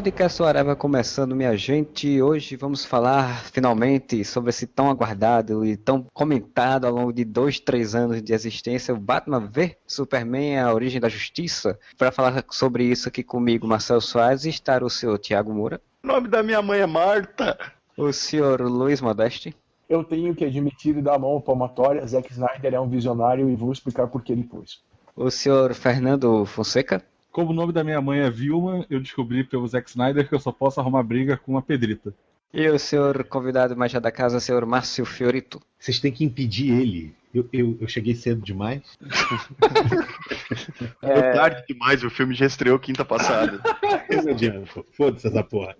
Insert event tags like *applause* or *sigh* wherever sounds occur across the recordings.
Podcast Areva começando, minha gente. Hoje vamos falar finalmente sobre esse tão aguardado e tão comentado ao longo de dois, três anos de existência, o Batman v Superman, a origem da justiça. Para falar sobre isso aqui comigo, Marcelo Soares, e estar o senhor Tiago Moura. O nome da minha mãe é Marta. O senhor Luiz Modeste. Eu tenho que admitir e dar a mão palmatória. Zack Snyder é um visionário e vou explicar por que ele pôs. O senhor Fernando Fonseca. Como o nome da minha mãe é Vilma, eu descobri pelo Zack Snyder que eu só posso arrumar briga com uma pedrita. E o senhor convidado mais já da casa, senhor Márcio Fiorito. Vocês têm que impedir ele. Eu, eu, eu cheguei cedo demais. *laughs* é... tarde demais, o filme já estreou quinta passada. *laughs* Foda-se essa porra.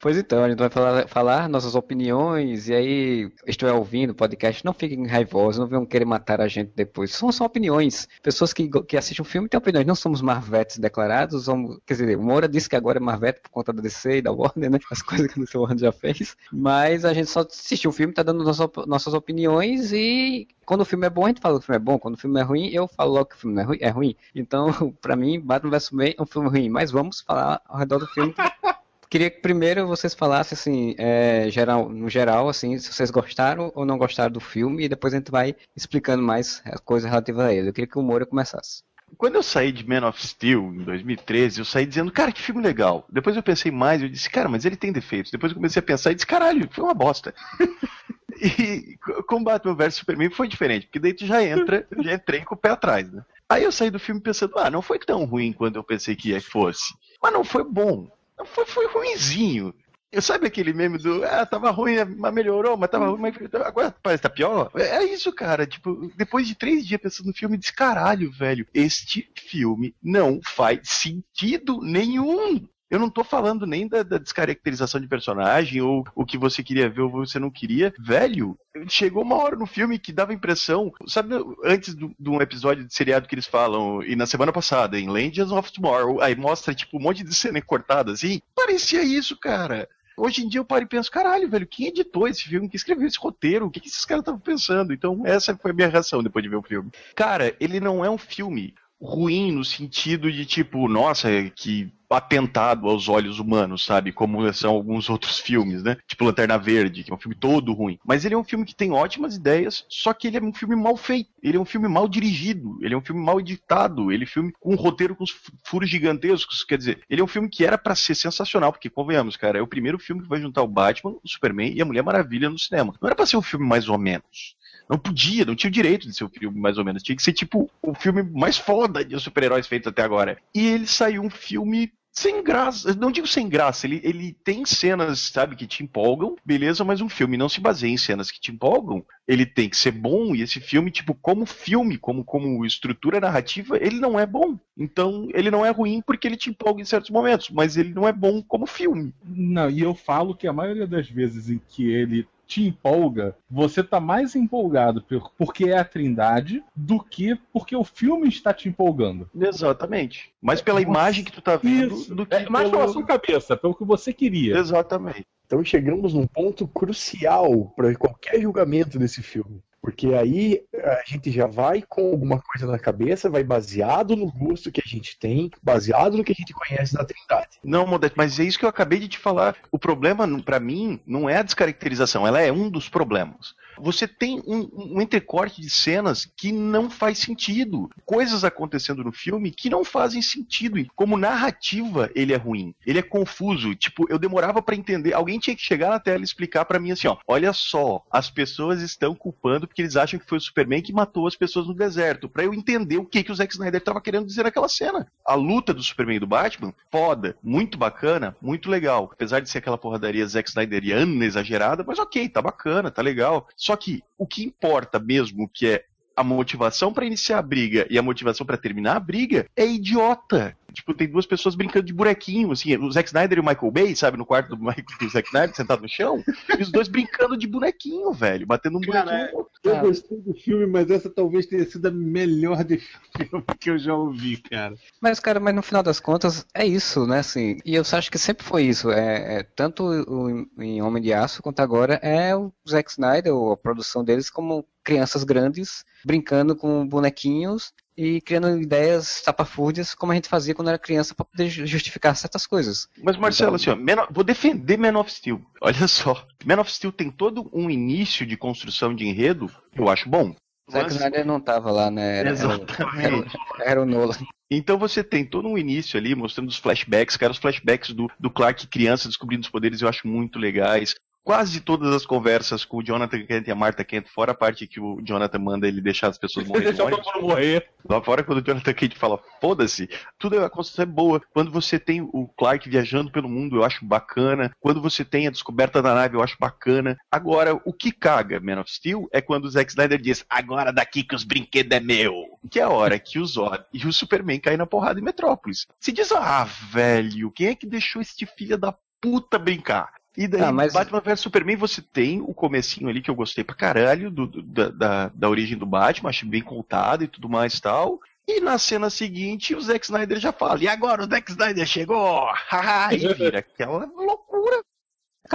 Pois então, a gente vai falar, falar, nossas opiniões, e aí, estiver ouvindo o podcast, não fiquem raivosos, não venham querer matar a gente depois. São só opiniões. Pessoas que, que assistem o filme têm opiniões, não somos marvetes declarados, somos, quer dizer, o Moura disse que agora é marvete por conta da DC e da Warner, né? As coisas que o Warner já fez. Mas a gente só assistiu o filme, tá dando nossas, nossas opiniões, e quando o filme é bom, a gente fala que o filme é bom. Quando o filme é ruim, eu falo logo que o filme é ruim. É ruim. Então, *laughs* pra mim, Batman vs Superman é um filme ruim. Mas vamos falar ao redor do filme. *laughs* Queria que primeiro vocês falassem, assim, é, geral, no geral, assim, se vocês gostaram ou não gostaram do filme, e depois a gente vai explicando mais coisas relativas a ele. Eu queria que o Moura começasse. Quando eu saí de Man of Steel em 2013, eu saí dizendo, cara, que filme legal. Depois eu pensei mais, eu disse, cara, mas ele tem defeitos. Depois eu comecei a pensar e disse, caralho, foi uma bosta. *laughs* e com Batman vs Superman foi diferente, porque daí tu já entra, já entrei com o pé atrás, né? Aí eu saí do filme pensando, ah, não foi tão ruim quando eu pensei que fosse. Mas não foi bom. Foi, foi ruimzinho. Eu sabe aquele meme do, ah, tava ruim, mas melhorou, mas tava ruim, mas agora parece tá pior? É isso, cara. Tipo, depois de três dias pensando no filme, disse, caralho, velho, este filme não faz sentido nenhum. Eu não tô falando nem da, da, descaracterização de personagem, ou o que você queria ver ou você não queria. Velho, chegou uma hora no filme que dava impressão. Sabe, antes de um episódio de seriado que eles falam, e na semana passada, em Legends of Tomorrow, aí mostra, tipo, um monte de cena cortada assim. Parecia isso, cara. Hoje em dia eu paro e penso, caralho, velho, quem editou esse filme? Quem escreveu esse roteiro? O que, esses caras estavam pensando? Então, essa foi a minha reação depois de ver o filme. Cara, ele não é um filme ruim no sentido de tipo, nossa, que atentado aos olhos humanos, sabe? Como são alguns *laughs* outros filmes, né? Tipo Lanterna Verde, que é um filme todo ruim. Mas ele é um filme que tem ótimas ideias, só que ele é um filme mal feito. Ele é um filme mal dirigido, ele é um filme mal editado, ele é um filme com um roteiro com furos gigantescos. Quer dizer, ele é um filme que era para ser sensacional, porque convenhamos, cara, é o primeiro filme que vai juntar o Batman, o Superman e a Mulher Maravilha no cinema. Não era para ser um filme mais ou menos. Não podia, não tinha o direito de ser o filme mais ou menos. Tinha que ser tipo o filme mais foda de super-heróis feitos até agora. E ele saiu um filme sem graça. Não digo sem graça, ele, ele tem cenas, sabe, que te empolgam, beleza, mas um filme não se baseia em cenas que te empolgam. Ele tem que ser bom, e esse filme, tipo, como filme, como, como estrutura narrativa, ele não é bom. Então, ele não é ruim porque ele te empolga em certos momentos, mas ele não é bom como filme. Não, e eu falo que a maioria das vezes em que ele te empolga, você tá mais empolgado por, porque é a Trindade do que porque o filme está te empolgando. Exatamente. Mas pela você... imagem que tu tá vendo Isso. do que é, mais pelo... pela sua cabeça, pelo que você queria. Exatamente. Então chegamos num ponto crucial para qualquer julgamento desse filme. Porque aí a gente já vai com alguma coisa na cabeça, vai baseado no gosto que a gente tem, baseado no que a gente conhece da Trindade. Não, Modesto, mas é isso que eu acabei de te falar. O problema, para mim, não é a descaracterização, ela é um dos problemas você tem um, um entrecorte de cenas que não faz sentido. Coisas acontecendo no filme que não fazem sentido. Como narrativa, ele é ruim. Ele é confuso. Tipo, eu demorava para entender. Alguém tinha que chegar na tela e explicar para mim assim, ó. Olha só, as pessoas estão culpando porque eles acham que foi o Superman que matou as pessoas no deserto. para eu entender o que, que o Zack Snyder tava querendo dizer naquela cena. A luta do Superman e do Batman, foda, muito bacana, muito legal. Apesar de ser aquela porradaria Zack Snyderiana exagerada, mas ok, tá bacana, tá legal. Só que o que importa mesmo, que é a motivação para iniciar a briga e a motivação para terminar a briga, é idiota. Tipo, tem duas pessoas brincando de bonequinho, assim, o Zack Snyder e o Michael Bay, sabe, no quarto do, *laughs* Michael, do Zack Snyder, sentado no chão, e os dois brincando de bonequinho, velho, batendo um Cara, bonequinho. Eu Ah. gostei do filme, mas essa talvez tenha sido a melhor de *laughs* filme que eu já ouvi, cara. Mas, cara, mas no final das contas é isso, né? Assim, e eu acho que sempre foi isso. É, é tanto o, em Homem de Aço quanto agora é o Zack Snyder, ou a produção deles, como crianças grandes brincando com bonequinhos e criando ideias tapafúrdias como a gente fazia quando era criança para poder ju- justificar certas coisas. Mas, Marcelo, assim, ó, Man of- vou defender Man of Steel. *laughs* Olha só, Man of Steel tem todo um início de construção de enredo, eu acho bom. Zack Mas- Snyder não tava lá, né? Era, era, Exatamente. era o Nolan. Então você tem todo um início ali, mostrando os flashbacks, cara, os flashbacks do, do Clark criança descobrindo os poderes eu acho muito legais. Quase todas as conversas com o Jonathan Kent e a Martha Kent, fora a parte que o Jonathan manda ele deixar as pessoas morrerem. *laughs* Deixa todo mundo morrer. Lá fora, quando o Jonathan Kent fala, foda-se, tudo é, a construção é boa. Quando você tem o Clark viajando pelo mundo, eu acho bacana. Quando você tem a descoberta da nave, eu acho bacana. Agora, o que caga Man of Steel é quando o Zack Snyder diz, agora daqui que os brinquedos é meu. Que é a hora que o Zod e o Superman caem na porrada em Metrópolis. Se diz, ah, velho, quem é que deixou este filho da puta brincar? E daí, Ah, mas- Batman vs Superman, você tem o comecinho ali que eu gostei pra caralho do, do- da, da, da origem do Batman, achei bem contado e tudo mais e tal. E na cena seguinte, o Zack Snyder já fala, e agora o Zack Snyder chegou! *laughs* E vira aquela loucura.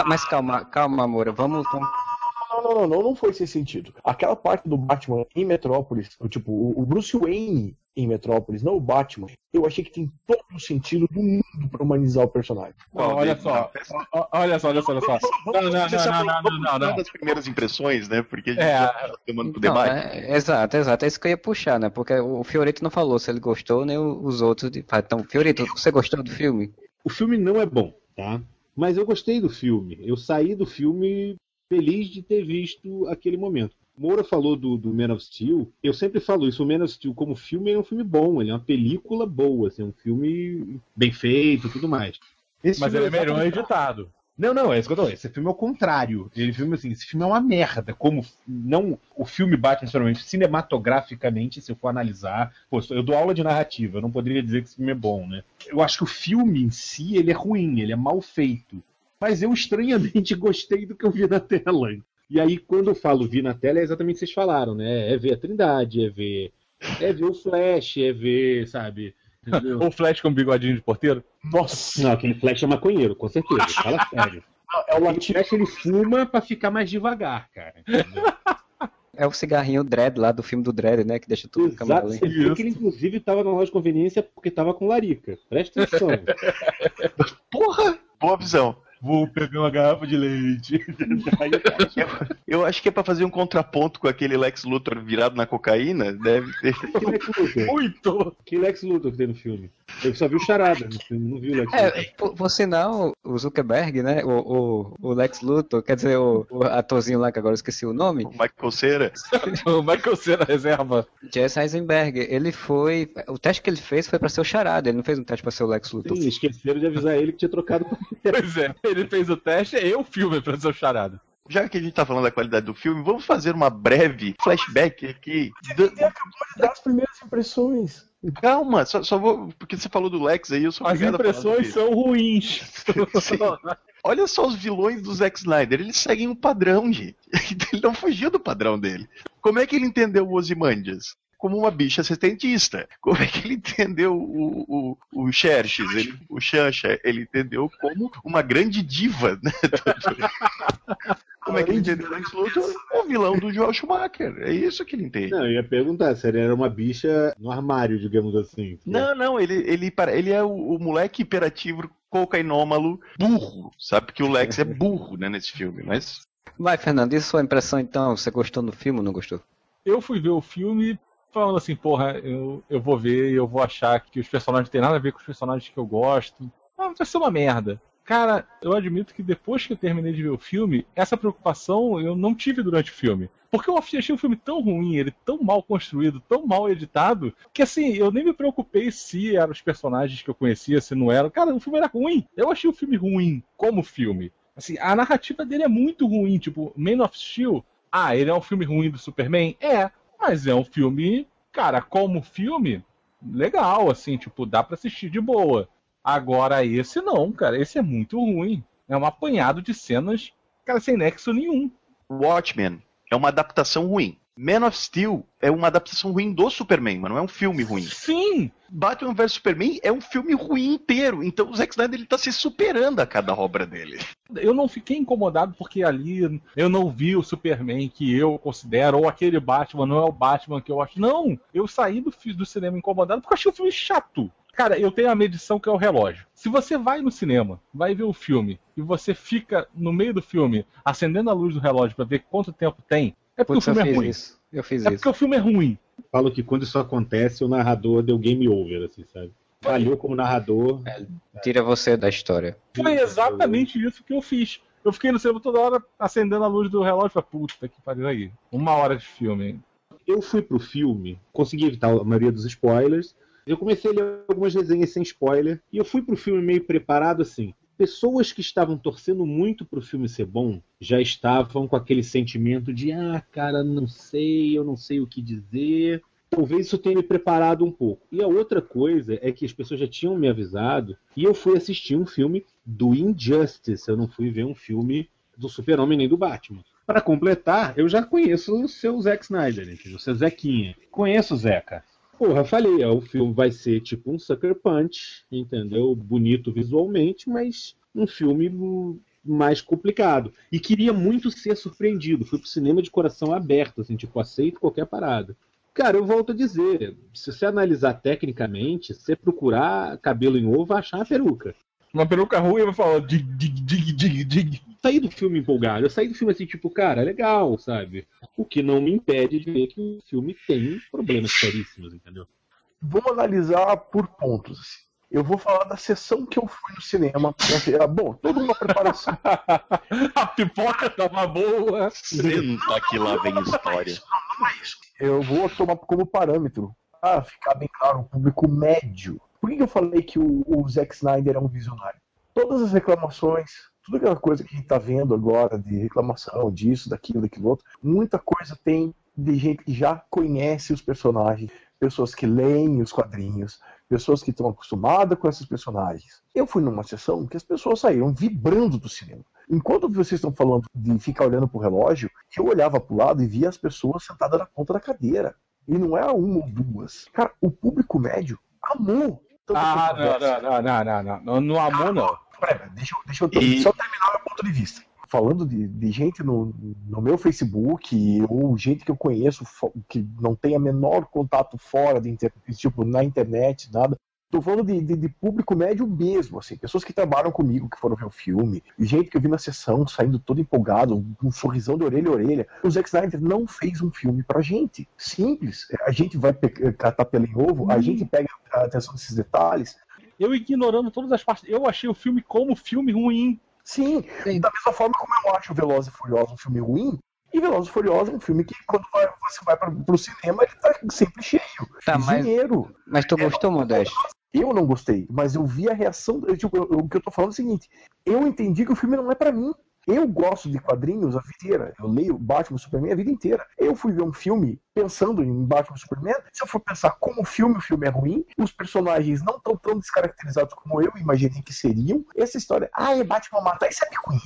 Mas calma, calma, Moura, vamos. vamos- Não, não, não, não, não foi esse sentido. Aquela parte do Batman em Metrópolis, o tipo, o Bruce Wayne em Metrópolis, não o Batman, eu achei que tem todo o sentido do mundo pra humanizar o personagem. Não, olha só, olha só, olha só, olha só. Não, não, não, não, não, não, das primeiras impressões, né? Porque a gente É. já tá chamando pro Não, debate. é, exato, exato. É isso que eu ia puxar, né? Porque o Fiorito não falou se ele gostou, nem os outros. de- Então, Fiorito, você gostou do filme? O filme não é bom, tá? Mas eu gostei do filme. Eu saí do filme feliz de ter visto aquele momento. Moura falou do, do Man of Steel. Eu sempre falo isso. O Man of Steel, como filme, é um filme bom. Ele é uma película boa. Assim, é um filme bem feito e tudo mais. Esse Mas ele é melhor exatamente- editado. Não, não, é isso que eu tô falando. Esse filme é o contrário. Ele filme assim, esse filme é uma merda. Como não o filme bate necessariamente cinematograficamente, se eu for analisar. Pô, eu dou aula de narrativa, eu não poderia dizer que esse filme é bom, né? Eu acho que o filme em si ele é ruim, ele é mal feito. Mas eu estranhamente *laughs* gostei do que eu vi na tela. E aí, quando eu falo vi na tela, é exatamente o que vocês falaram, né? É ver a Trindade, é ver. É ver o Flash, é ver, sabe? Entendeu? *laughs* O Flash com bigodinho de porteiro? Nossa, Não, aquele Flash é maconheiro, com certeza. Fala sério. *laughs* é o. Flash ele fuma pra ficar mais devagar, cara. entendeu? É o cigarrinho Dread lá do filme do Dread, né? Que deixa tudo Exato. Você vê que ele, inclusive, estava na loja de conveniência porque estava com larica. Presta atenção. Porra! Boa visão. Vou pegar uma garrafa de leite. *laughs* Eu acho que é pra fazer um contraponto com aquele Lex Luthor virado na cocaína, deve ter. que Lex Luthor. Muito! Que Lex Luthor que tem no filme? Eu só vi o Charada no filme, não vi o Lex Luthor. É, por, por sinal, o Zuckerberg, né? O, o, o Lex Luthor, quer dizer, o, o atorzinho lá que agora eu esqueci o nome, O Michael Cera. *laughs* o Michael Cera reserva. Jesse Eisenberg, ele foi. O teste que ele fez foi pra ser o Charada, ele não fez um teste pra ser o Lex Luthor. Sim, esqueceram de avisar ele que tinha trocado Pois é, *laughs* ele fez o teste, eu o filme pra ser o charada. Já que a gente tá falando da qualidade do filme, vamos fazer uma breve flashback aqui. do- Das primeiras impressões. Calma, só, só vou. Porque você falou do Lex aí, eu sou As impressões são ruins. *laughs* Olha só os vilões do Zack Snyder, eles seguem um padrão, gente. *laughs* Ele não fugiu do padrão dele. Como é que ele entendeu o Ozymandias? Como uma bicha assistentista. Como é que ele entendeu o, o, o Xerxes, ele, o Xanxa? Ele entendeu como uma grande diva, né? Como é que ele entendeu o Lex Luthor? O vilão do Joel Schumacher. É isso que ele entende. Não, eu ia perguntar se ele era uma bicha no armário, digamos assim. Não, não, ele, ele, para- ele é o, o moleque hiperativo, cocainômalo, burro, sabe? Porque o Lex é *laughs* burro, né, nesse filme, mas... Vai, Fernando, e sua impressão então? Você gostou do filme ou não gostou? Eu fui ver o filme falando assim, porra, eu, eu vou ver e eu vou achar que os personagens têm nada a ver com os personagens que eu gosto. Ah, vai ser uma merda. Cara, eu admito que depois que eu terminei de ver o filme, essa preocupação eu não tive durante o filme. Porque eu achei o filme tão ruim, ele tão mal construído, tão mal editado, que assim, eu nem me preocupei se eram os personagens que eu conhecia, se não eram. Cara, o filme era ruim. Eu achei o filme ruim como filme. Assim, a narrativa dele é muito ruim. Tipo, Man of Steel, ah, ele é um filme ruim do Superman? É, mas é um filme, cara, como filme, legal, assim, tipo, dá pra assistir de boa. Agora esse não, cara, esse é muito ruim. É um apanhado de cenas, cara, sem nexo nenhum. Watchmen é uma adaptação ruim. Man of Steel é uma adaptação ruim do Superman, mas não é um filme ruim. Sim! Batman vs Superman é um filme ruim inteiro. Então o Zack Snyder ele tá se superando a cada obra dele. Eu não fiquei incomodado porque ali eu não vi o Superman que eu considero, ou aquele Batman não é o Batman que eu acho. Não! Eu saí do, do cinema incomodado porque eu achei o filme chato. Cara, eu tenho a medição que é o relógio. Se você vai no cinema, vai ver o filme, e você fica no meio do filme acendendo a luz do relógio pra ver quanto tempo tem, é porque Putz, o eu filme é fiz ruim. isso. Eu fiz É isso. porque o filme é ruim. Falo que quando isso acontece, o narrador deu game over, assim, sabe? Falhou como narrador. Tira você da história. Foi exatamente isso que eu fiz. Eu fiquei no cinema toda hora acendendo a luz do relógio e falei, puta que pariu aí. Uma hora de filme. Eu fui pro filme, consegui evitar a maioria dos spoilers. Eu comecei a ler algumas resenhas sem spoiler. E eu fui pro filme meio preparado assim. Pessoas que estavam torcendo muito pro filme ser bom já estavam com aquele sentimento de: ah, cara, não sei, eu não sei o que dizer. Talvez isso tenha me preparado um pouco. E a outra coisa é que as pessoas já tinham me avisado e eu fui assistir um filme do Injustice. Eu não fui ver um filme do Super-Homem nem do Batman. Para completar, eu já conheço o seu Zack Snyder? O seu Zequinha. Conheço o Zeca. Porra, falei, ó, o filme vai ser tipo um Sucker Punch, entendeu? Bonito visualmente, mas um filme mais complicado. E queria muito ser surpreendido. Fui pro cinema de coração aberto, assim, tipo, aceito qualquer parada. Cara, eu volto a dizer, se você analisar tecnicamente, se você procurar cabelo em ovo, vai achar uma peruca. Uma peruca ruim e vai falar dig, dig, dig, dig, dig. Saí do filme empolgado, eu saí do filme assim, tipo, cara, legal, sabe? O que não me impede de ver que o filme tem problemas seríssimos, entendeu? Vamos analisar por pontos. assim. Eu vou falar da sessão que eu fui no cinema. Bom, toda uma preparação. *laughs* A pipoca tava boa. Senta que lá vem história. Eu vou tomar como parâmetro. Ah, ficar bem claro, o público médio. Por que eu falei que o, o Zack Snyder é um visionário? Todas as reclamações, tudo aquela coisa que a gente tá vendo agora de reclamação disso, daquilo, daquilo outro, muita coisa tem de gente que já conhece os personagens, pessoas que leem os quadrinhos, pessoas que estão acostumadas com esses personagens. Eu fui numa sessão que as pessoas saíram vibrando do cinema. Enquanto vocês estão falando de ficar olhando pro relógio, eu olhava pro lado e via as pessoas sentadas na ponta da cadeira. E não era uma ou duas. Cara, o público médio amou. Ah, não, não, não, não, não, não. No amor, não. Pera, deixa, eu- deixa eu E- só terminar meu ponto de vista. Falando de, de gente no, no meu Facebook, ou gente que eu conheço que não tem a menor contato fora de tipo, na internet, nada. Tô falando de, de- de público médio mesmo, assim, pessoas que trabalham comigo, que foram ver o filme, gente que eu vi na sessão saindo todo empolgado, com um sorrisão de orelha a orelha. O Zack Snyder não fez um filme pra gente. Simples. A gente vai pe- catar pelo em ovo, a gente pega a atenção desses detalhes, Eu ignorando todas as partes. Eu achei o filme como filme ruim. Sim, Sim. da mesma forma como eu acho Velozes e Furiosos um filme ruim, e Velozes e Furiosos é um filme que quando vai- você vai para pro cinema ele tá sempre cheio. Tá, mas- dinheiro. Mas tu gostou, Modesto? Eu não gostei, mas eu vi a reação. eu, tipo, eu- o que eu tô falando é o seguinte: eu entendi que o filme não é pra mim. Eu gosto de quadrinhos a vida inteira. Eu leio Batman e Superman a vida inteira. Eu fui ver um filme pensando em Batman e Superman. Se eu for pensar como filme, o filme é ruim. Os personagens não estão tão descaracterizados como eu imaginei que seriam. Essa história, ah, é Batman matar, isso é picuinha.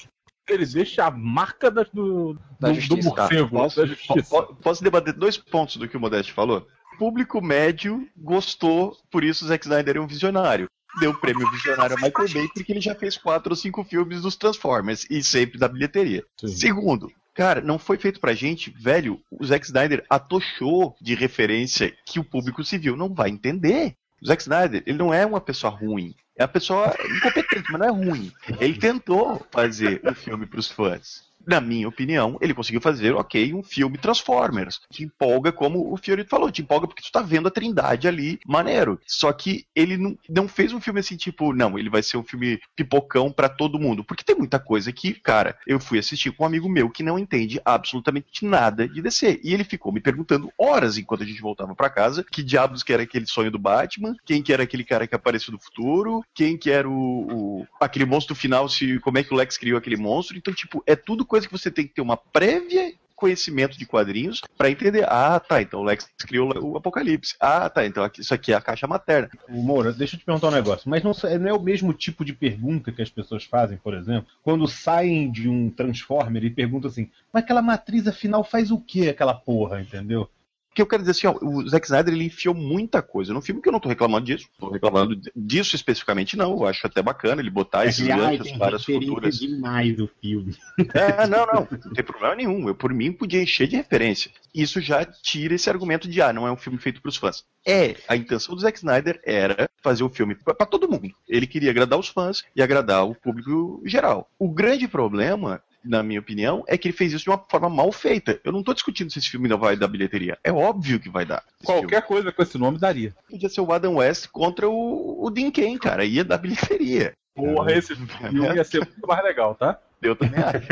Ele deixa a marca da, do, Da do, justiça. do morcego. Posso, da justiça. po- posso debater dois pontos do que o Modeste falou? O público médio gostou, por isso o Zack Snyder é um visionário. Deu o prêmio visionário a Michael Bay porque ele já fez quatro ou cinco filmes dos Transformers e sempre da bilheteria. Sim. Segundo, cara, não foi feito pra gente, velho. O Zack Snyder atochou de referência que o público civil não vai entender. O Zack Snyder, ele não é uma pessoa ruim. É uma pessoa incompetente, mas não é ruim. Ele tentou fazer um filme pros fãs. Na minha opinião, ele conseguiu fazer, ok, um filme Transformers. Te empolga, como o Fiorito falou, te empolga porque tu tá vendo a trindade ali, maneiro. Só que ele não, não fez um filme assim, tipo, não, ele vai ser um filme pipocão pra todo mundo. Porque tem muita coisa que, cara, eu fui assistir com um amigo meu que não entende absolutamente nada de DC. E ele ficou me perguntando horas enquanto a gente voltava pra casa, que diabos que era aquele sonho do Batman, quem que era aquele cara que apareceu do futuro, quem que era o, o- aquele monstro final, se como é que o Lex criou aquele monstro. Então, tipo, é tudo coisa que você tem que ter uma prévia conhecimento de quadrinhos pra entender. Ah, tá, então o Lex criou o Apocalipse. Ah, tá, então isso aqui é a caixa materna. Moura, deixa eu te perguntar um negócio. Mas não, não é o mesmo tipo de pergunta que as pessoas fazem, por exemplo, quando saem de um Transformer e perguntam assim: mas aquela matriz afinal faz o que aquela porra, entendeu? Que eu quero dizer assim, ó, o Zack Snyder ele enfiou muita coisa no filme que eu não tô reclamando disso. Tô reclamando disso especificamente, não. Eu acho até bacana ele botar esses Ai, ganchos para as futuras. demais do filme. É, não, não, não tem problema nenhum. Eu, por mim, podia encher de referência. Isso já tira esse argumento de, ah, não é um filme feito para os fãs. É, a intenção do Zack Snyder era fazer o filme para todo mundo. Ele queria agradar os fãs e agradar o público geral. O grande problema na minha opinião, é que ele fez isso de uma forma mal feita. Eu não tô discutindo se esse filme não vai dar bilheteria. É óbvio que vai dar. Qualquer coisa com esse nome daria. filme. Podia ser o Adam West contra o, o Dean Cain, cara. Ia dar bilheteria. Porra, esse filme ia ser muito mais legal, tá? Eu também acho.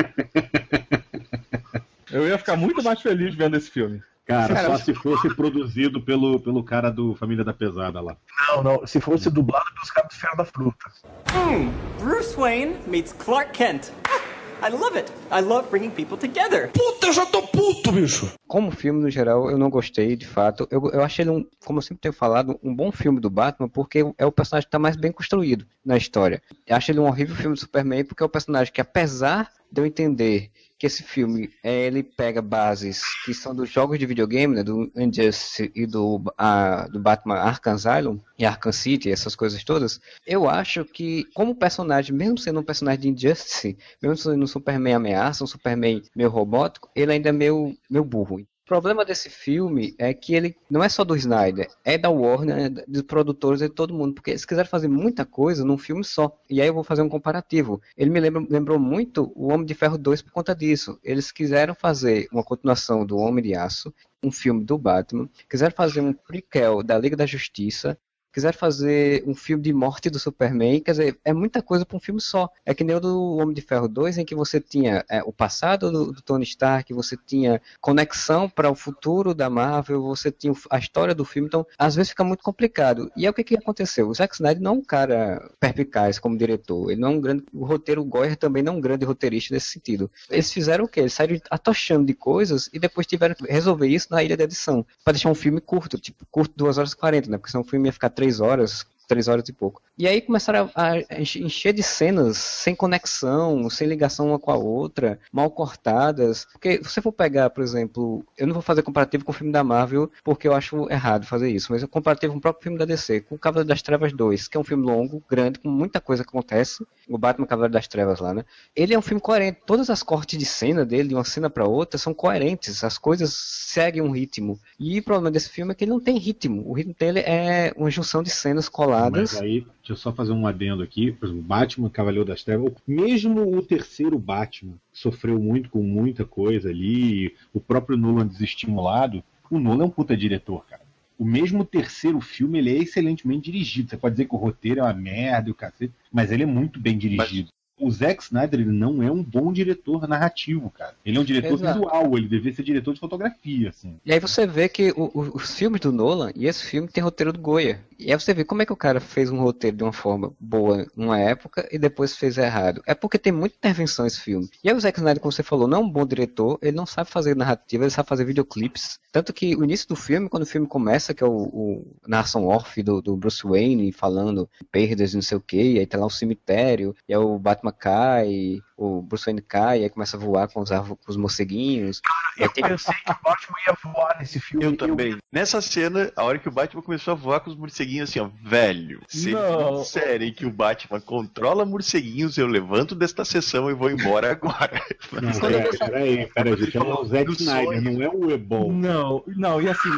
Eu ia ficar muito mais feliz vendo esse filme. Cara, Cara, só se fosse produzido pelo, pelo cara do Família da Pesada lá. Não, não. Se fosse dublado pelos caras do Ferro da Fruta. Bruce Wayne meets Clark Kent. I love it. I love bringing people together. Puta, eu já tô puto, bicho. Como filme, no geral, eu não gostei, de fato. Eu, eu achei ele, um, como eu sempre tenho falado, um bom filme do Batman, porque é o personagem que está mais bem construído na história. Eu acho ele um horrível filme do Superman, porque é o personagem que, apesar de eu entender que esse filme é, ele pega bases que são dos jogos de videogame, né, do Injustice e do, a, do Batman Arkham Asylum e Arkham City, essas coisas todas, eu acho que como personagem, mesmo sendo um personagem de Injustice, mesmo sendo um Superman ameaça, um Superman meio robótico, ele ainda é meio, meio burro. O problema desse filme é que ele não é só do Snyder, é da Warner, é dos produtores, é de todo mundo, porque eles quiseram fazer muita coisa num filme só. E aí eu vou fazer um comparativo. Ele me lembra, lembrou muito o Homem de Ferro 2 por conta disso. Eles quiseram fazer uma continuação do Homem de Aço, um filme do Batman, quiseram fazer um prequel da Liga da Justiça, quiseram fazer um filme de morte do Superman, quer dizer, é muita coisa para um filme só. É que nem o do Homem de Ferro 2, em que você tinha é, o passado do, do Tony Stark, você tinha conexão para o futuro da Marvel, você tinha a história do filme, então às vezes fica muito complicado. E é o que, que aconteceu? O Zack Snyder não é um cara perspicaz como diretor, ele não é um grande. O roteiro Goyer também não é um grande roteirista nesse sentido. Eles fizeram o quê? Eles saíram atochando de coisas e depois tiveram que resolver isso na ilha de edição, para deixar um filme curto, tipo, curto 2 horas e 40, né? Porque senão o filme ia ficar 3 horas, três horas e pouco. E aí começaram a, a enche- encher de cenas sem conexão, sem ligação uma com a outra, mal cortadas. Porque se você for pegar, por exemplo, eu não vou fazer comparativo com o filme da Marvel, porque eu acho errado fazer isso, mas eu comparativo com o próprio filme da DC, com o Cavaleiro das Trevas 2, que é um filme longo, grande, com muita coisa que acontece, o Batman Cavaleiro das Trevas lá, né? Ele é um filme coerente, todas as cortes de cena dele, de uma cena para outra, são coerentes, as coisas seguem um ritmo. E o problema desse filme é que ele não tem ritmo, o ritmo dele é uma junção de cenas coladas. Mas aí, deixa eu só fazer um adendo aqui. Por exemplo, Batman, Cavaleiro das Trevas. Mesmo o terceiro Batman sofreu muito com muita coisa ali. O próprio Nolan desestimulado. O Nolan é um puta diretor, cara. O mesmo terceiro filme, ele é excelentemente dirigido. Você pode dizer que o roteiro é uma merda e o cacete, mas ele é muito bem dirigido. O Zack Snyder ele não é um bom diretor narrativo, cara. Ele é um diretor Exato. visual, ele deveria ser diretor de fotografia, assim. E aí você vê que o- o- os filmes do Nolan e esse filme tem roteiro do Goya. E aí você vê como é que o cara fez um roteiro de uma forma boa numa época e depois fez errado. É porque tem muita intervenção esse filme. E aí o Zack Snyder, como você falou, não é um bom diretor, ele não sabe fazer narrativa, ele sabe fazer videoclipes. Tanto que o início do filme, quando o filme começa, que é o, o narração off do, do Bruce Wayne falando perdas e não sei o que, aí tá lá o cemitério, e aí o Batman cai, o Bruce Wayne cai, e aí começa a voar com os, arvo- com os morceguinhos. Eu pensei que o Batman ia voar nesse filme. Eu também. Nessa cena, a hora que o Batman começou a voar com os morceguinhos assim, ó, velho, se Não. disserem que o Batman controla morceguinhos, eu levanto desta sessão e vou embora agora. *laughs* Não, peraí, peraí, peraí, gente. É o Zack Snyder, não é o Ebon. Não, não, e assim,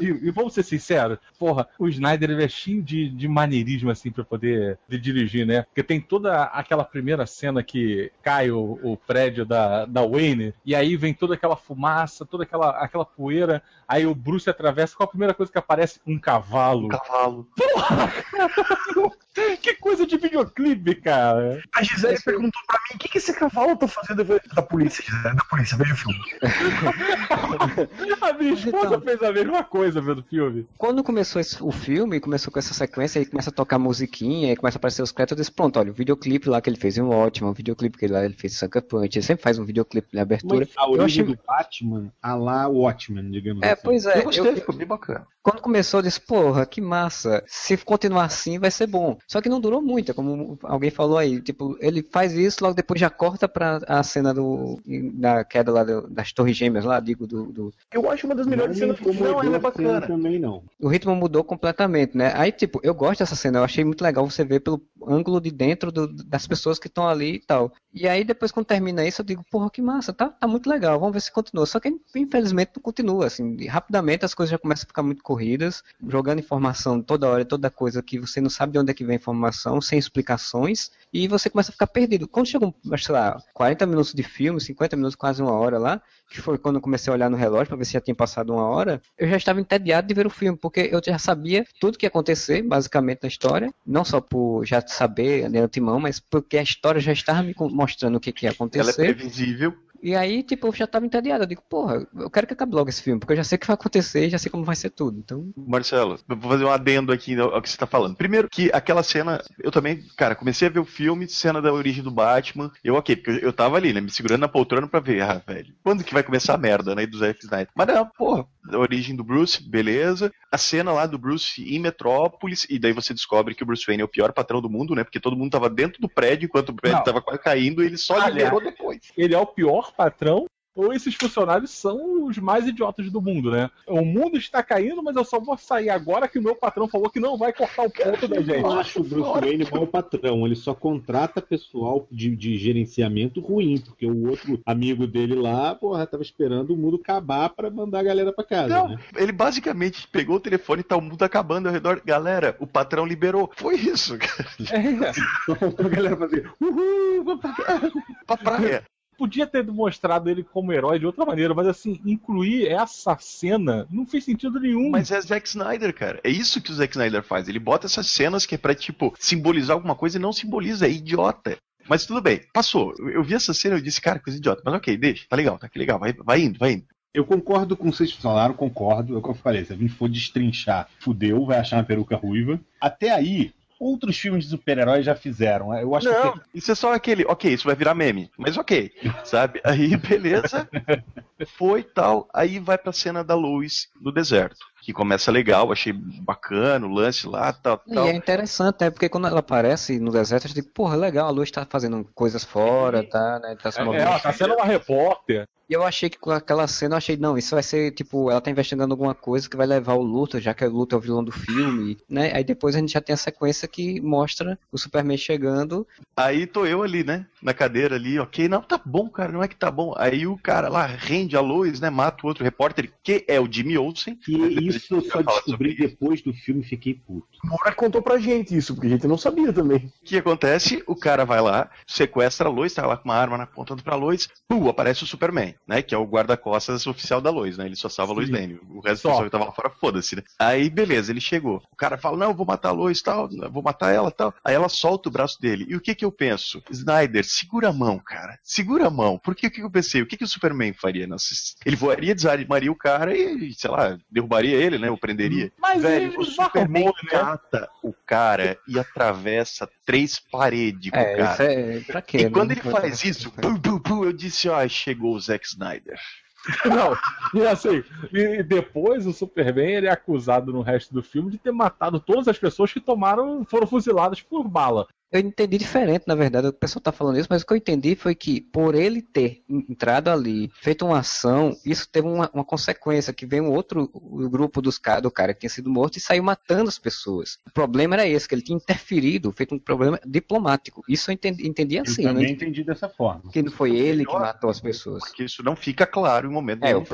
e, e- e vamos ser sinceros, porra, o Snyder ele é cheio de, de maneirismo assim pra poder de dirigir, né? Porque tem toda aquela primeira cena que cai o, o prédio da, da Wayne, e aí vem toda aquela fumaça, toda aquela, aquela poeira, aí o Bruce atravessa, qual a primeira coisa que aparece? Um cavalo. Um cavalo. 不 *laughs* Que coisa de videoclipe, cara. A Gisele perguntou pra mim: o que, que esse cavalo tá fazendo da polícia, Gisele? Da polícia, veja o filme. *laughs* A minha esposa Então. fez a mesma coisa vendo o filme. Quando começou esse- o filme, começou com essa sequência, aí começa a tocar musiquinha, aí começa a aparecer os créditos, eu disse, pronto, olha, o videoclipe lá que ele fez em ótimo, o videoclipe que ele lá ele fez em Sucker Punch, ele sempre faz um videoclipe de abertura. Mas a Eu origem achei- do Batman, a lá Watchmen, digamos É, assim. pois é, Eu gostei, eu- ficou bem bacana. Quando começou, eu disse, porra, que massa. Se continuar assim, vai ser bom. Só que não durou muito, é como alguém falou aí. Tipo, ele faz isso, logo depois já corta pra a cena do, da queda lá do- das torres gêmeas lá, digo, do, do- Eu acho uma das melhores me cenas do filme. Não, ela é bacana. também, não. O ritmo mudou completamente, né? Aí, tipo, eu gosto dessa cena, eu achei muito legal você ver pelo ângulo de dentro do- das pessoas que estão ali e tal. E aí, depois, quando termina isso, eu digo, porra, que massa, tá, tá muito legal, vamos ver se continua. Só que, infelizmente, não continua, assim, e rapidamente as coisas já começam a ficar muito corridas, jogando informação toda hora, toda coisa que você não sabe de onde é que vem a informação, sem explicações, e você começa a ficar perdido. Quando chegou, sei lá, 40 minutos de filme, 50 minutos, quase uma hora lá, que foi quando eu comecei a olhar no relógio para ver se já tinha passado uma hora, eu já estava entediado de ver o filme, porque eu já sabia tudo que ia acontecer, basicamente, na história, não só por já saber de antemão, mas porque a história já estava me mostrando o que, que ia Ela é acontecer. previsível. E aí, tipo, eu já estava entediado. Eu digo, porra, eu quero que acabe logo esse filme, porque eu já sei o que vai acontecer, já sei como vai ser tudo. Então, Marcelo, eu vou fazer um adendo aqui ao ao que você tá falando. Primeiro que aquela cena, eu também, cara, comecei a ver o filme, cena da origem do Batman, eu ok, porque eu, eu tava ali, né, me segurando na poltrona pra ver, ah, velho, quando que vai começar a merda, né, do Zack Snyder. Mas não, porra, a origem do Bruce, beleza. A cena lá do Bruce em Metrópolis, e daí você descobre que o Bruce Wayne é o pior patrão do mundo, né, porque todo mundo tava dentro do prédio, enquanto o prédio Não. tava quase caindo, e ele só Aliás, liberou depois. Ele é o pior patrão. Ou esses funcionários são os mais idiotas do mundo, né? O mundo está caindo, mas eu só vou sair agora que o meu patrão falou que não vai cortar o ponto da Eu gente. não acho o Bruce Wayne mau patrão. Ele só contrata pessoal de, de gerenciamento ruim, porque o outro amigo dele lá, porra, tava esperando o mundo acabar pra mandar a galera pra casa, Não, né? ele basicamente pegou o telefone e tá o mundo acabando ao redor. Galera, o patrão liberou. Foi isso, cara. É, Só faltou *laughs* a galera fazer, uhul, pra casa. Pra praia. Podia ter mostrado ele como herói de outra maneira, mas assim, incluir essa cena não fez sentido nenhum. Mas é Zack Snyder, cara. É isso que o Zack Snyder faz. Ele bota essas cenas que é pra, tipo, simbolizar alguma coisa e não simboliza. É idiota. Mas tudo bem, passou. Eu, vi essa cena e eu disse, cara, coisa idiota. Mas ok, deixa, tá legal, tá que legal. Vai, vai indo, vai indo. Eu concordo com o que vocês falaram, concordo. É o que eu falei, se a gente for destrinchar, fudeu, vai achar uma peruca ruiva. Até aí, outros filmes de super-heróis já fizeram. Eu acho Não, que isso é só aquele, ok, isso vai virar meme, mas ok, *laughs* sabe? Aí, beleza, foi tal, aí vai pra cena da luz no deserto, que começa legal, achei bacana o lance lá, tal, E tal. é interessante, né? Porque quando ela aparece no deserto, a gente diz, porra, legal, a luz tá fazendo coisas fora, tá, né? Tá se É, ela movimentando. tá sendo uma repórter. E eu achei que com aquela cena, eu achei, não, isso vai ser, tipo, ela tá investigando alguma coisa que vai levar o Luthor, já que o Luthor é o vilão do filme, né? Aí depois a gente já tem a sequência que mostra o Superman chegando. Aí tô eu ali, né, na cadeira ali, ok, não, tá bom, cara, não é que tá bom. Aí o cara lá rende a luz, né, mata o outro repórter, que é o Jimmy Olsen. E isso eu só descobri depois do filme e fiquei puto. O Moura contou pra gente isso, porque a gente não sabia também. O que acontece? O cara vai lá, sequestra a Lois, tá lá com uma arma apontando pra Lois, pum, aparece o Superman, né? Que é o guarda-costas oficial da Lois, né? Ele só salva a Lois. Lane. O resto Só. do pessoal que tava lá fora, foda-se, né? Aí, beleza, ele chegou. O cara fala, não, eu vou matar a Lois tal, vou matar ela tal. Aí ela solta o braço dele. E o que que eu penso? Snyder, segura a mão, cara. Segura a mão. Porque o que que eu pensei? O que que o Superman faria? Nossa, ele voaria, desarmaria o cara e, sei lá, derrubaria ele, né? Ou prenderia. Mas Velho, ele o Superman né? cata o cara e atravessa três paredes com o É, cara. isso é pra quê? E né? quando ele faz isso, *laughs* pum, pum, pum, eu disse, ó, chegou o Zack Snyder. *laughs* Não, e assim, e depois o Superman ele é acusado no resto do filme de ter matado todas as pessoas que tomaram, foram fuziladas por bala. Eu entendi diferente, na verdade. O pessoal tá falando isso, mas o que eu entendi foi que, por ele ter entrado ali, feito uma ação, isso teve uma, uma consequência, que veio um outro o grupo dos, do cara que tinha sido morto e saiu matando as pessoas. O problema era esse, que ele tinha interferido, feito um problema diplomático. Isso eu entendi, entendi Eu assim, também né? entendi dessa forma. Que não foi ele que matou as pessoas. Porque isso não fica claro em momento É, nenhum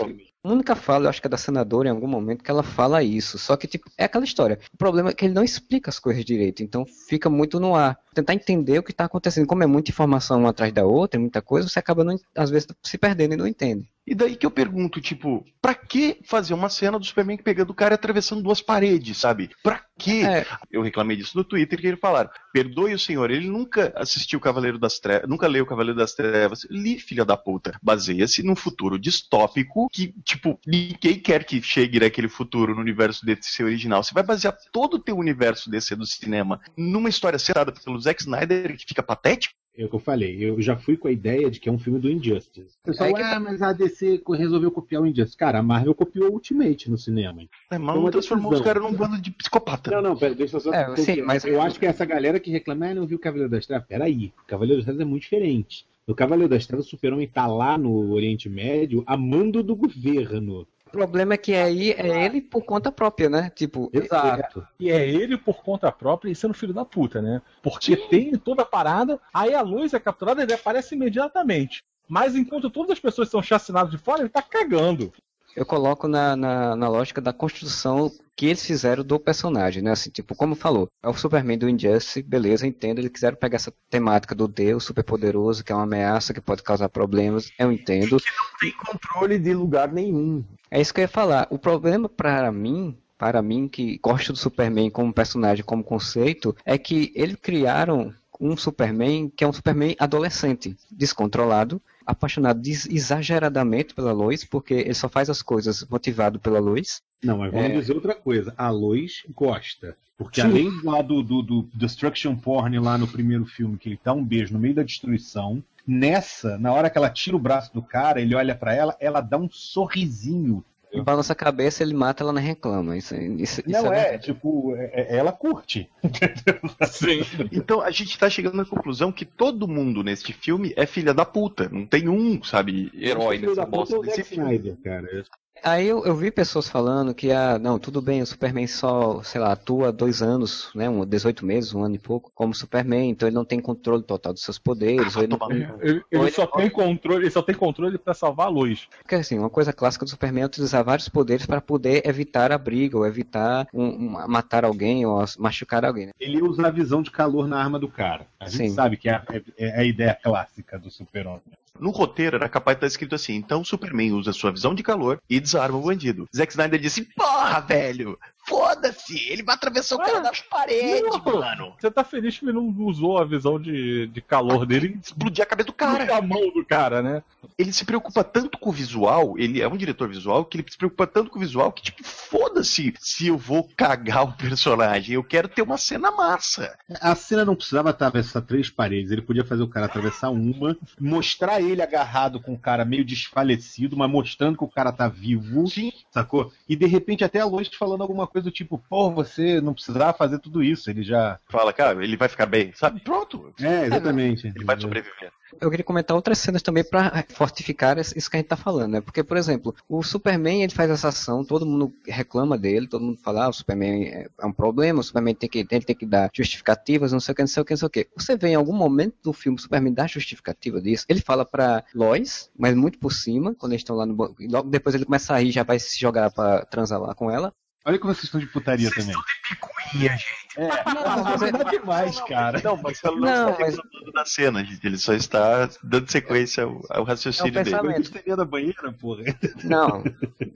A única fala, eu acho que é da senadora em algum momento, que ela fala isso. Só que, tipo, é aquela história. O problema é que ele não explica as coisas direito, então fica muito no ar. tentar entender o que está acontecendo. Como é muita informação uma atrás da outra, muita coisa, você acaba, não, às vezes, se perdendo e não entende. E daí que eu pergunto, tipo, pra que fazer uma cena do Superman pegando o cara e atravessando duas paredes, sabe? Pra quê? É. Eu reclamei disso no Twitter que eles falaram. Perdoe o senhor, ele nunca assistiu Cavaleiro das Trevas, nunca leu Cavaleiro das Trevas. Li, filha da puta. Baseia-se num futuro distópico que, tipo, ninguém quer que chegue naquele futuro no universo DC original. Você vai basear todo o teu universo DC do cinema numa história citada pelo Zack Snyder que fica patético? É o que eu falei. Eu já fui com a ideia de que é um filme do Injustice. O pessoal, É que- ah, mas a DC resolveu copiar o Injustice. Cara, a Marvel copiou o Ultimate no cinema. É, mas uma transformou os caras num bando de psicopata. Não, não, pera, deixa eu só. É, sim, mas- Eu acho que essa galera que reclama, ah, não viu o Cavaleiro das Trevas. Peraí, o Cavaleiro das Trevas é muito diferente. No Cavaleiro das Trevas, o Super-Homem tá lá no Oriente Médio, a mando do governo. O problema é que aí é ele por conta própria, né? Tipo, Exato. E é ele por conta própria e sendo filho da puta, né? Porque tem toda a parada, aí a luz é capturada e ele aparece imediatamente. Mas enquanto todas as pessoas são chacinadas de fora, ele tá cagando. eu coloco na, na, na lógica da construção que eles fizeram do personagem, né? Assim, tipo, como falou, é o Superman do Injustice, beleza, entendo. Eles quiseram pegar essa temática do Deus superpoderoso, que é uma ameaça, que pode causar problemas, eu entendo. Tem controle de lugar nenhum. É isso que eu ia falar. O problema para mim, para mim que gosto do Superman como personagem, como conceito, é que eles criaram um Superman que é um Superman adolescente, descontrolado, apaixonado exageradamente pela Lois, porque ele só faz as coisas motivado pela Lois. Não, mas vamos É. dizer outra coisa. A Lois gosta. Porque Sim. além lá do, do, do Destruction Porn lá no primeiro filme, que ele dá um beijo no meio da destruição, nessa, na hora que ela tira o braço do cara, ele olha pra ela, ela dá um sorrisinho. E balança a cabeça, ele mata, ela não reclama. Isso, isso, isso Não é, verdade. tipo, é- é- ela curte. *laughs* Sim. Então a gente tá chegando à conclusão que todo mundo neste filme é filha da puta. Não tem um, sabe, herói nessa é bosta o desse filme. Snyder, cara. Aí eu, eu vi pessoas falando que, ah, não, tudo bem, o Superman só, sei lá, atua dois anos, né, um, 18 meses, um ano e pouco, como Superman, então ele não tem controle total dos seus poderes. ou ele não-. Ele, ele ele só tem controle, ele só tem controle pra salvar a luz. Porque assim, uma coisa clássica do Superman é utilizar vários poderes para poder evitar a briga, ou evitar um- um- matar alguém, ou machucar alguém. Né? Ele usa a visão de calor na arma do cara. A gente Sim. sabe que é, a- é- é a ideia clássica do super-homem. No roteiro era capaz de estar escrito assim: então Superman usa sua visão de calor e desarma o bandido. Zack Snyder disse: porra, velho, foda-se, ele vai atravessar o cara Ah, das paredes, não. mano. Você tá feliz que ele não usou a visão de, de calor dele Explodir a cabeça do cara. a mão do cara, né? Ele se preocupa tanto com o visual, ele é um diretor visual, que ele se preocupa tanto com o visual que, tipo, foda-se se eu vou cagar o personagem. Eu quero ter uma cena massa. A cena não precisava atravessar três paredes, ele podia fazer o cara atravessar uma, mostrar ele agarrado com o cara meio desfalecido, mas mostrando que o cara tá vivo, Sim. sacou? E de repente até a Lois falando alguma coisa do tipo, pô, você não precisava fazer tudo isso, ele já. Fala, cara, ele vai ficar bem, sabe? Pronto. É, exatamente. Ele vai sobreviver. Eu queria comentar outras cenas também para fortificar isso que a gente tá falando, né? Porque, por exemplo, o Superman ele faz essa ação, todo mundo reclama dele, todo mundo fala, ah, o Superman é é um problema, o Superman tem que, ele tem que dar justificativas, não sei o que, não sei o que, não sei o que. Você vê em algum momento do filme o Superman dar justificativa disso, ele fala pra Lois, mas muito por cima, quando eles estão lá no banco, logo depois ele começa a rir, já vai se jogar pra transar lá com ela. Olha como vocês estão de putaria também. Picuinha, gente. É, *laughs* Não, mas é- não é demais, cara. Não, mas ela não, Não, está mas- reclamando da cena, gente. Ele só está dando sequência ao, ao raciocínio É o dele. pensamento. Gostaria da banheira, porra. Não,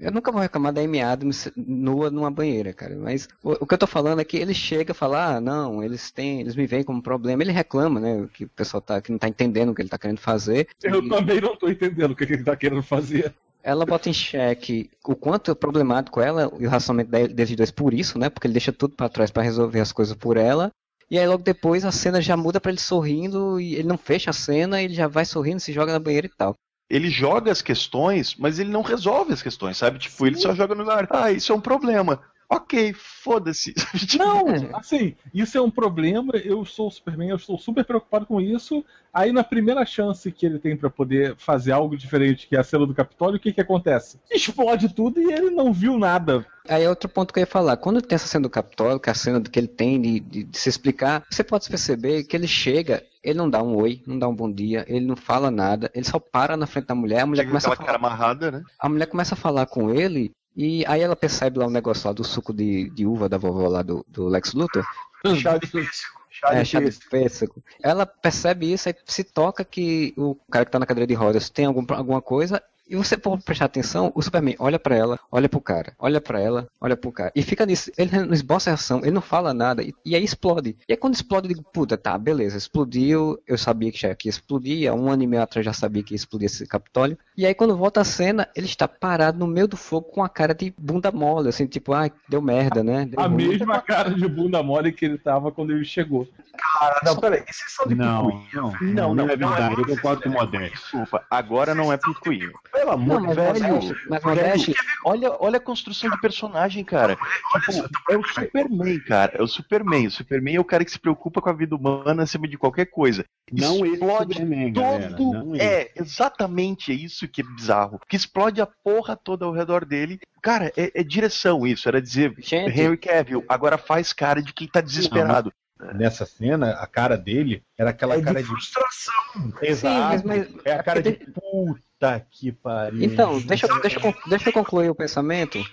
eu nunca vou reclamar da Amy Adams nua numa banheira, cara. Mas o, o que eu tô falando é que ele chega a falar, ah, não, eles têm, eles me veem como problema. Ele reclama, né, que o pessoal tá, que não tá entendendo o que ele tá querendo fazer. Eu E também não tô entendendo o que ele tá querendo fazer. Ela bota em xeque o quanto é problemático ela e o dele- deles dois por isso, né? Porque ele deixa tudo pra trás pra resolver as coisas por ela. E aí logo depois a cena já muda pra ele sorrindo e ele não fecha a cena, ele já vai sorrindo, se joga na banheira e tal. Ele joga as questões, mas ele não resolve as questões, sabe? Tipo, ele só joga no ar. Ah, isso é um problema. Ok, foda-se. *laughs* Não, assim, isso é um problema. Eu sou o Superman, eu estou super preocupado com isso. Aí, na primeira chance que ele tem pra poder fazer algo diferente, que é a cena do Capitólio, o que que acontece? Explode tudo e ele não viu nada. Aí é outro ponto que eu ia falar. Quando tem essa cena do Capitólio, que é a cena do que ele tem de, de- de se explicar, você pode perceber que ele chega, ele não dá um oi, não dá um bom dia, ele não fala nada, ele só para na frente da mulher, a mulher Chega começa a aquela cara falar, amarrada, né? a mulher começa a falar com ele, e aí ela percebe lá um negócio lá do suco de, de uva da vovó lá do, do Lex Luthor. Chá de pêssego. chá É, chá de pêssego. Ela percebe isso e se toca que o cara que tá na cadeira de rodas tem algum, alguma coisa. E você pode prestar atenção, o Superman olha pra ela, olha pro cara, olha pra ela, olha pro cara. E fica nisso, ele não esboça reação, ele não fala nada, e, e aí explode. E aí quando explode, eu digo, puta, tá, beleza, explodiu, eu sabia que já que ia explodir, há um ano e meio atrás já sabia que ia explodir esse Capitólio. E aí quando volta a cena, ele está parado no meio do fogo com a cara de bunda mole, assim, tipo, ai, deu merda, né? Deu A ruim. mesma cara de bunda mole que ele tava quando ele chegou. Cara, não, peraí, vocês são de Não, picuinha. não, Não, não, não, é verdade. Eu concordo com o Modesto. Desculpa, agora não é picuinho. Pelo amor Não, de mas, Deus. Modeste, mas Modeste, Olha, olha a construção de personagem, cara. Tipo, é o Superman, cara. É o Superman. O Superman é o cara que se preocupa com a vida humana acima de qualquer coisa. Não esse Explode Superman, galera. Todo Não é exatamente isso que é bizarro. Que explode a porra toda ao redor dele. Cara, é, é direção isso. Era dizer, gente, Henry Cavill, agora faz cara de quem tá desesperado. Nessa cena, a cara dele era aquela É cara de de. frustração. Exato. mas- é a cara de porque puta que pariu. Então, deixa, eu- deixa, deixa eu concluir o pensamento.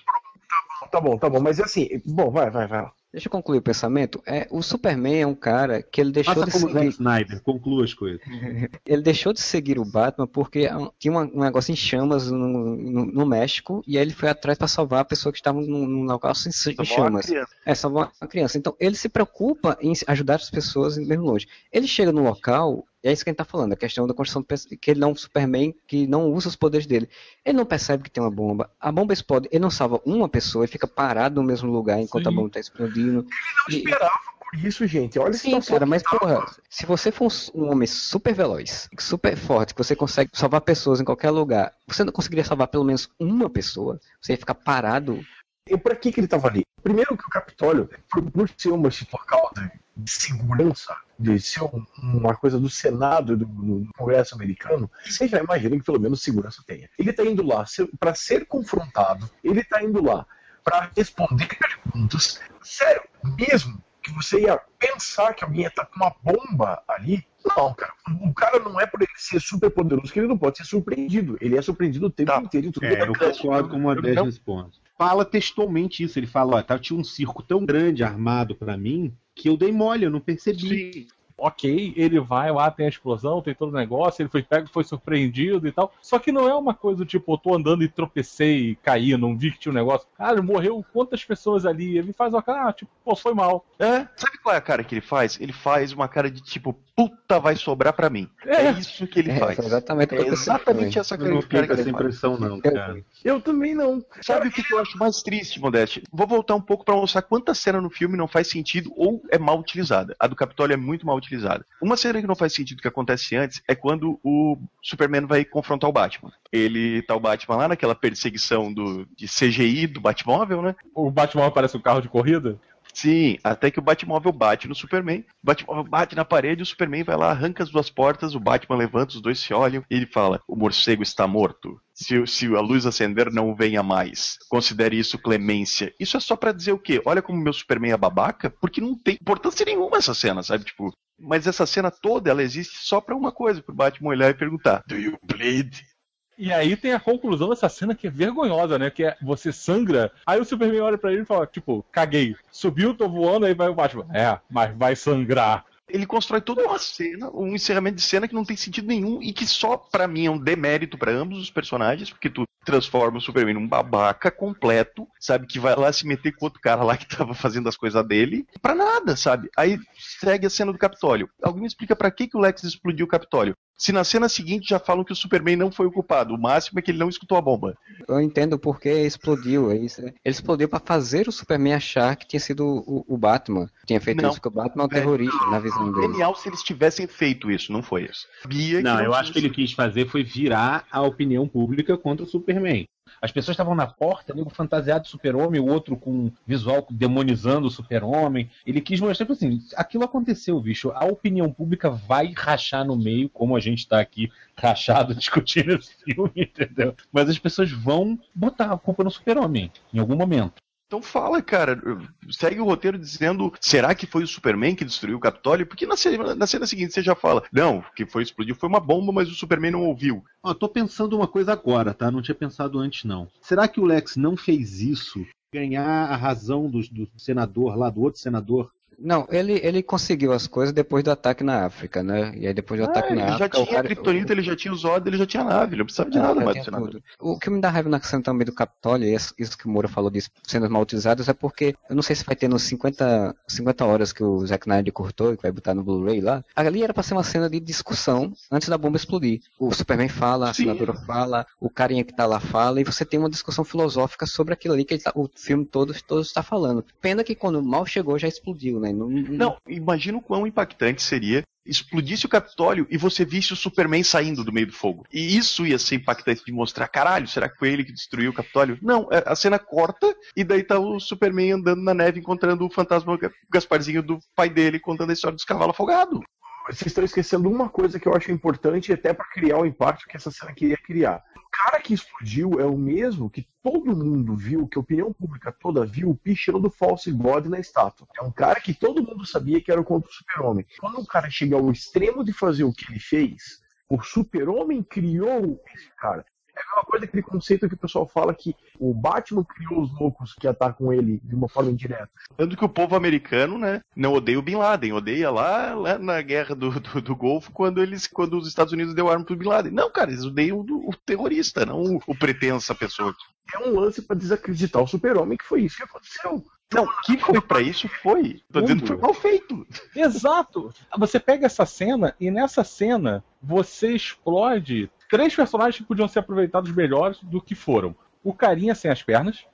Tá bom, tá bom, mas assim, bom, vai, vai, vai. Deixa eu concluir o pensamento. É, o Superman é um cara que ele deixou Faça de como o Zack seguir, Snyder, conclua as coisas. *laughs* ele deixou de seguir o Batman porque ah, tinha uma- um negócio em chamas no, no- no México e aí ele foi atrás para salvar a pessoa que estava num, local sem, em Salvar uma chamas. criança. É, salvar uma criança. Então, ele se preocupa em ajudar as pessoas mesmo longe. Ele chega no local, e é isso que a gente tá falando, a questão da construção que ele não é um Superman que não usa os poderes dele. Ele não percebe que tem uma bomba. A bomba explode, ele não salva uma pessoa, ele fica parado no mesmo lugar enquanto a Sim. bomba está explodindo. Não E- esperava por isso, gente. Olha Sim, situação cara, mas tá. porra, se você for um homem super veloz, super forte, que você consegue salvar pessoas em qualquer lugar, você não conseguiria salvar pelo menos uma pessoa? Você ia ficar parado? E pra que, que ele tava ali? Primeiro que o Capitólio, por, por ser uma local de, de segurança, de ser um- uma coisa do Senado, do, do Congresso americano, você já imagina que pelo menos segurança tenha. Ele tá indo lá para ser confrontado, ele tá indo lá para responder perguntas. Sério, mesmo que você ia pensar que alguém ia estar com uma bomba ali, não, cara. O cara não é por ele ser super poderoso que ele não pode ser surpreendido. Ele é surpreendido o tempo Tá. inteiro. tudo É, eu acontece. concordo com nesse ponto. Fala textualmente isso. Ele fala: ó, tá, tinha um circo tão grande armado pra mim que eu dei mole, eu não percebi. Ok, ele vai lá, tem a explosão, tem todo o negócio, ele foi pego, foi surpreendido e tal. Só que não é uma coisa tipo, eu tô andando e tropecei e caí, não vi que tinha um negócio. Cara, morreu quantas pessoas ali? Ele faz uma cara, ah, tipo, pô, foi mal. É, sabe qual é a cara que ele faz? Ele faz uma cara de tipo, puta, vai sobrar pra mim. É, É. isso que ele É, faz. exatamente É eu exatamente também. essa Eu cara, não de cara que com essa ele faz. impressão, não, Eu- cara. Eu também não. Sabe o que que eu acho mais triste, Modeste? Vou voltar um pouco pra mostrar quanta cena no filme não faz sentido ou é mal utilizada. A do Capitólio é muito mal utilizada. Uma cena que não faz sentido que acontece antes é quando o Superman vai confrontar o Batman. Ele tá o Batman lá naquela perseguição do, de CGI do Batmóvel, né? O Batman parece um carro de corrida. Sim, até que o Batmóvel bate no Superman, o Batmóvel bate na parede, o Superman vai lá, arranca as duas portas, o Batman levanta, os dois se olham e ele fala: O morcego está morto. Se, se a luz acender, não venha mais. Considere isso clemência. Isso é só pra dizer o quê? Olha como meu Superman é babaca, porque não tem importância nenhuma essa cena, sabe? Tipo, mas essa cena toda, ela existe só pra uma coisa, pro Batman olhar e perguntar: Do you bleed? E aí tem a conclusão dessa cena que é vergonhosa, né? Que é você sangra, aí o Superman olha pra ele e fala, tipo, caguei. Subiu, tô voando, aí vai o Batman. É, mas vai sangrar. ele constrói toda uma cena, um encerramento de cena que não tem sentido nenhum e que só pra mim é um demérito pra ambos os personagens, porque tu transforma o Superman num babaca completo, sabe, que vai lá se meter com outro cara lá que tava fazendo as coisas dele, pra nada, sabe? Aí segue a cena do Capitólio. Alguém me explica pra que que o Lex explodiu o Capitólio? Se na cena seguinte já falam que o Superman não foi o culpado, o máximo é que ele não escutou a bomba. Eu entendo porque explodiu. É isso, né? Ele explodiu pra fazer o Superman achar que tinha sido o, o Batman. Tinha feito Não. isso, porque o Batman é um Velho. terrorista na visão dele. Genial se eles tivessem feito isso, não foi isso. Sabia Não, que eu acho que ele quis fazer foi virar a opinião pública contra o Superman. As pessoas estavam na porta, nego fantasiado super-homem, o outro com visual demonizando o super-homem. Ele quis mostrar que assim, aquilo aconteceu, bicho. A opinião pública vai rachar no meio, como a gente tá aqui rachado *laughs* discutindo esse filme, entendeu? Mas as pessoas vão botar a culpa no super-homem, em algum momento. Então fala, cara, segue o roteiro dizendo, será que foi o Superman que destruiu o Capitólio? Porque na cena, na cena seguinte você já fala, não, o que foi explodiu foi uma bomba, mas o Superman não ouviu. Ó, tô pensando uma coisa agora, tá? Não tinha pensado antes, não. Será que o Lex não fez isso ganhar a razão do, do senador lá, do outro senador, Não, ele, ele conseguiu as coisas depois do ataque na África, né? E aí depois do Ah, ataque na ele já África. tinha cara- a Kryptonita, ele já tinha o Zod, ele já tinha a nave, ele não precisava de Não, nada mais do. O que me dá raiva na cena também do Capitólio, e isso que o Moura falou de cenas mal utilizadas, é porque eu não sei se vai ter nos 50, 50 horas que o Zack Snyder cortou e que vai botar no Blu-ray lá. Ali era pra ser uma cena de discussão antes da bomba explodir. O Superman fala, a senadora fala, o carinha que tá lá fala, e você tem uma discussão filosófica sobre aquilo ali que ele tá- o filme todo, todo está falando. Pena que quando mal chegou já explodiu, né? Não, Não, imagina o quão impactante seria explodisse o Capitólio e você visse o Superman saindo do meio do fogo. E isso ia ser impactante de mostrar, caralho, será que foi ele que destruiu o Capitólio? Não, é- a cena corta e daí tá o Superman andando na neve encontrando o fantasma Ga- Gasparzinho do pai dele contando a história dos cavalos afogados. Vocês estão esquecendo uma coisa que eu acho importante até para criar o impacto que essa cena queria criar. Cara que explodiu é o mesmo que todo mundo viu, que a opinião pública toda viu, pichando False God na estátua. É um cara que todo mundo sabia que era contra o super-homem. Quando o cara chega ao extremo de fazer o que ele fez, o super-homem criou esse cara. É a mesma coisa aquele conceito que o pessoal fala que o Batman criou os loucos que atacam ele de uma forma indireta. Tanto que o povo americano, né, não odeia o Bin Laden, odeia lá, lá na guerra do, do, do Golfo, quando eles, quando os Estados Unidos deu arma pro Bin Laden. Não, cara, eles odeiam o, o terrorista, não o, o pretensa pessoa. É um lance para desacreditar o super-homem, que foi isso que aconteceu. Não, que foi pra isso foi. Tô dizendo que foi mal feito. Exato! Você pega essa cena e nessa cena você explode três personagens que podiam ser aproveitados melhores do que foram. O carinha sem as pernas,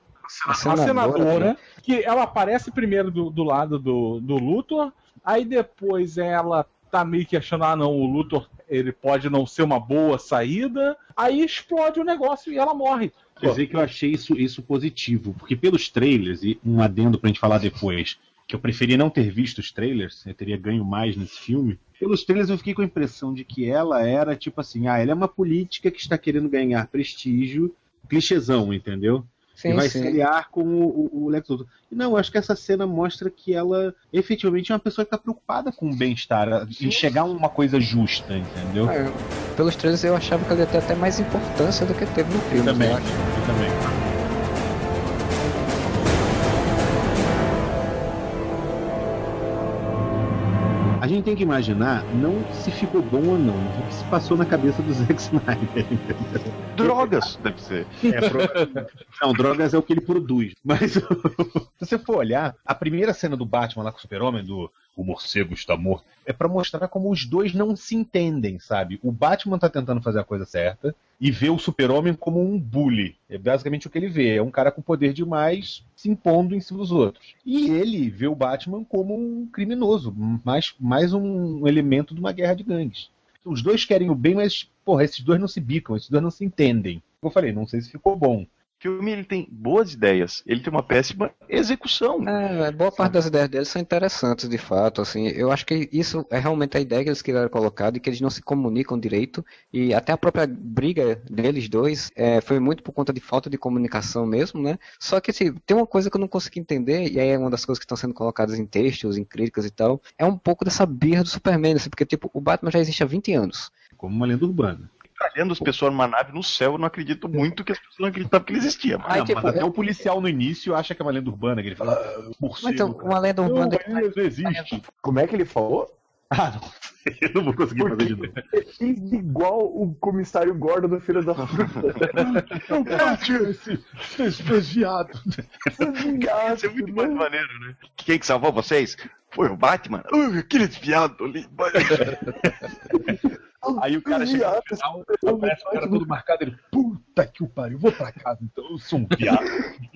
A a senadora, que ela aparece primeiro do, do lado do, do Luthor, aí depois ela tá meio que achando, ah não, o Luthor ele pode não ser uma boa saída, aí explode o negócio e ela morre. Quer dizer que eu achei isso, isso positivo, porque pelos trailers, e um adendo pra gente falar depois, que eu preferia não ter visto os trailers, eu teria ganho mais nesse filme. Pelos trailers eu fiquei com a impressão de que ela era tipo assim, ah, ela é uma política que está querendo ganhar prestígio, clichêzão, entendeu? Sim, e vai sim. se aliar com o, o- o Lex Luthor. E não, eu acho que essa cena mostra que ela efetivamente é uma pessoa que está preocupada com o bem-estar, em chegar a uma coisa justa, entendeu? É, Pelos trailers eu achava que ela ia ter até mais importância do que teve no filme. também, eu eu acho. também. A gente tem que imaginar não se ficou bom ou não, mas o que se passou na cabeça do *laughs* Zack Snyder. entendeu? Drogas, *laughs* deve ser. É, pro- Não, drogas é o que ele produz. Mas *laughs* se você for olhar, a primeira cena do Batman lá com o Super-Homem, do O Morcego está morto, é pra mostrar como os dois não se entendem, sabe? O Batman tá tentando fazer a coisa certa e vê o Super-Homem como um bully. É basicamente o que ele vê. É um cara com poder demais se impondo em cima dos outros. E ele vê o Batman como um criminoso, mais, mais um elemento de uma guerra de gangues. Os dois querem o bem, mas, porra, esses dois não se bicam, esses dois não se entendem. Como eu falei, não sei se ficou bom. O filme ele tem boas ideias, ele tem uma péssima execução. É, boa parte das ideias deles são interessantes, de fato, assim, eu acho que isso é realmente a ideia que eles quiseram colocar, de que eles não se comunicam direito, e até a própria briga deles dois é, foi muito por conta de falta de comunicação mesmo, né, só que, assim, tem uma coisa que eu não consigo entender, e aí é uma das coisas que estão sendo colocadas em textos, em críticas e tal, é um pouco dessa birra do Superman, assim, porque, tipo, o Batman já existe há 20 anos, Como uma lenda urbana. Olhando as pessoas numa nave no céu, eu não acredito muito que as pessoas não acreditavam que ele existia. Mas Aí, Não, tipo, mas até é- o policial no início acha que é uma lenda urbana, que ele fala, ah, morcego. Mas então, uma lenda urbana... Não, ele não existe. Como é que ele falou? Ah, não. *laughs* Eu não vou conseguir fazer de novo. Ele é igual o comissário Gordon do Filho da Fruta. *laughs* Não bate esse, esse viado. Isso é muito mais maneiro, né? Quem que salvou vocês? Foi o Batman? Uh, aquele desviado ali. *laughs* Aí o cara chega no final, aparece o cara todo marcado, ele, puta que o pariu, vou pra casa, então eu sou um viado. *laughs*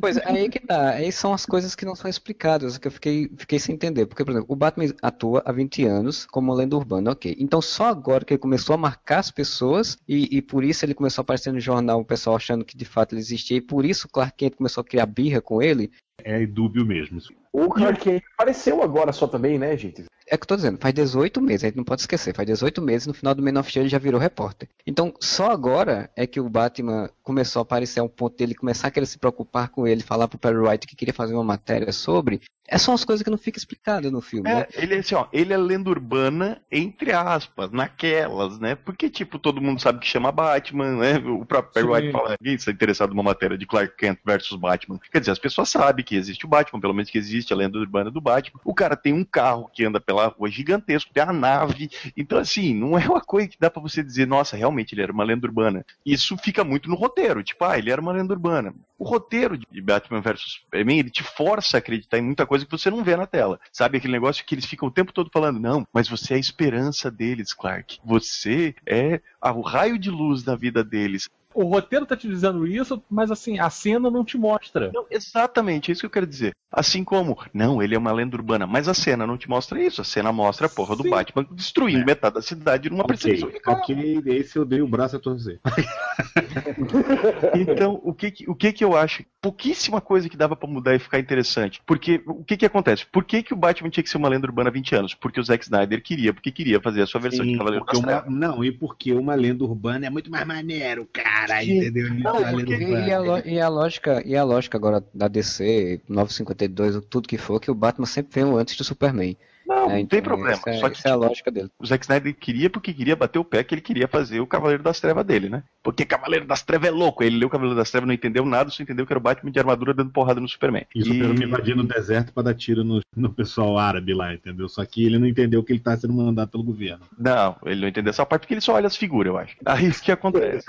Pois é, aí que tá. Aí são as coisas que não são explicadas, que eu fiquei, fiquei sem entender. Porque, por exemplo, o Batman atua há 20 anos como uma lenda urbana, ok. Então só agora que ele começou a marcar as pessoas e, e por isso ele começou a aparecer no jornal, o pessoal achando que de fato ele existia, e por isso o Clark Kent começou a criar birra com ele. É dúbio mesmo. O Clark Kent apareceu agora só também, né, gente? É que eu tô dizendo, faz 18 meses, a gente não pode esquecer, faz 18 meses, no final do Man of Steel ele já virou repórter. Então, só agora é que o Batman começou a aparecer a um ponto dele começar a querer se preocupar com ele, falar pro Perry White que queria fazer uma matéria sobre. É só as coisas que não ficam explicadas no filme, né? É, ele é assim, ó, ele é lenda urbana, entre aspas, naquelas, né? Porque, tipo, todo mundo sabe que chama Batman, né? O próprio Perry Sim. White fala, ninguém está interessado numa matéria de Clark Kent versus Batman. Quer dizer, as pessoas sabem que existe o Batman, pelo menos que existe a lenda urbana do Batman. O cara tem um carro que anda pela rua gigantesco, tem a nave. Então, assim, não é uma coisa que dá pra você dizer, nossa, realmente ele era uma lenda urbana. Isso fica muito no roteiro, tipo, ah, ele era uma lenda urbana. O roteiro de Batman vs Superman, ele te força a acreditar em muita coisa que você não vê na tela. Sabe aquele negócio que eles ficam o tempo todo falando, não, mas você é a esperança deles, Clark. Você é o raio de luz da vida deles. O roteiro tá te dizendo isso, mas assim, a cena não te mostra. Não, exatamente, é isso que eu quero dizer. Assim como, não, ele é uma lenda urbana, mas a cena não te mostra isso. A cena mostra a porra do Sim. Batman destruindo É. metade da cidade numa Ok, perseguição de carro. ok, esse eu dei o braço a torcer. *laughs* Então, o que que, o que que eu acho? Pouquíssima coisa que dava pra mudar e ficar interessante. Porque, o que que acontece? Por que que o Batman tinha que ser uma lenda urbana há 20 anos? Porque o Zack Snyder queria, porque queria fazer a sua versão de Sim, Cavaleiro porque das uma- não, e porque uma lenda urbana é muito mais maneiro, cara, Entendeu? Não, porque- E, a, lo- e a lógica, e a lógica agora da DC, 952, tudo que for, que o Batman sempre veio antes do Superman. Não, né? não tem Então, problema. Essa, é- Só que essa é a tipo, lógica dele. o Zack Snyder queria porque queria bater o pé que ele queria fazer o Cavaleiro das Trevas dele, né? Porque Cavaleiro das Trevas é louco. Ele leu o Cavaleiro das Trevas, não entendeu nada, só entendeu que era o Batman de armadura dando porrada no Superman. E o Superman invadindo o deserto pra dar tiro no, no pessoal árabe lá, entendeu? Só que ele não entendeu que ele tá sendo mandado pelo governo. Não, ele não entendeu essa parte porque ele só olha as figuras, eu acho. Aí o que acontece?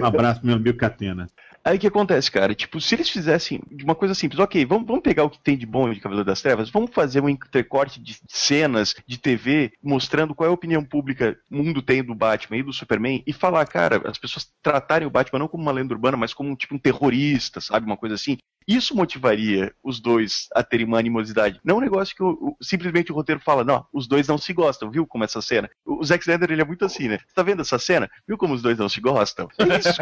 Um abraço, meu amigo Catena. Aí o que acontece, cara? Tipo, se eles fizessem de uma coisa simples, ok, vamos, vamos pegar o que tem de bom de Cavaleiro das Trevas, vamos fazer um intercorte de cenas de TV mostrando qual é a opinião pública o mundo tem do Batman e do Superman e falar, cara, as pessoas tratarem o Batman não como uma lenda urbana, mas como tipo um terrorista, sabe? Uma coisa assim. Isso motivaria os dois a terem uma animosidade. Não um negócio que o- o- simplesmente o roteiro fala, não, os dois não se gostam, viu como essa cena? O o Zack Snyder, ele é muito assim, né? Você tá vendo essa cena? Viu como os dois não se gostam? *laughs* É isso.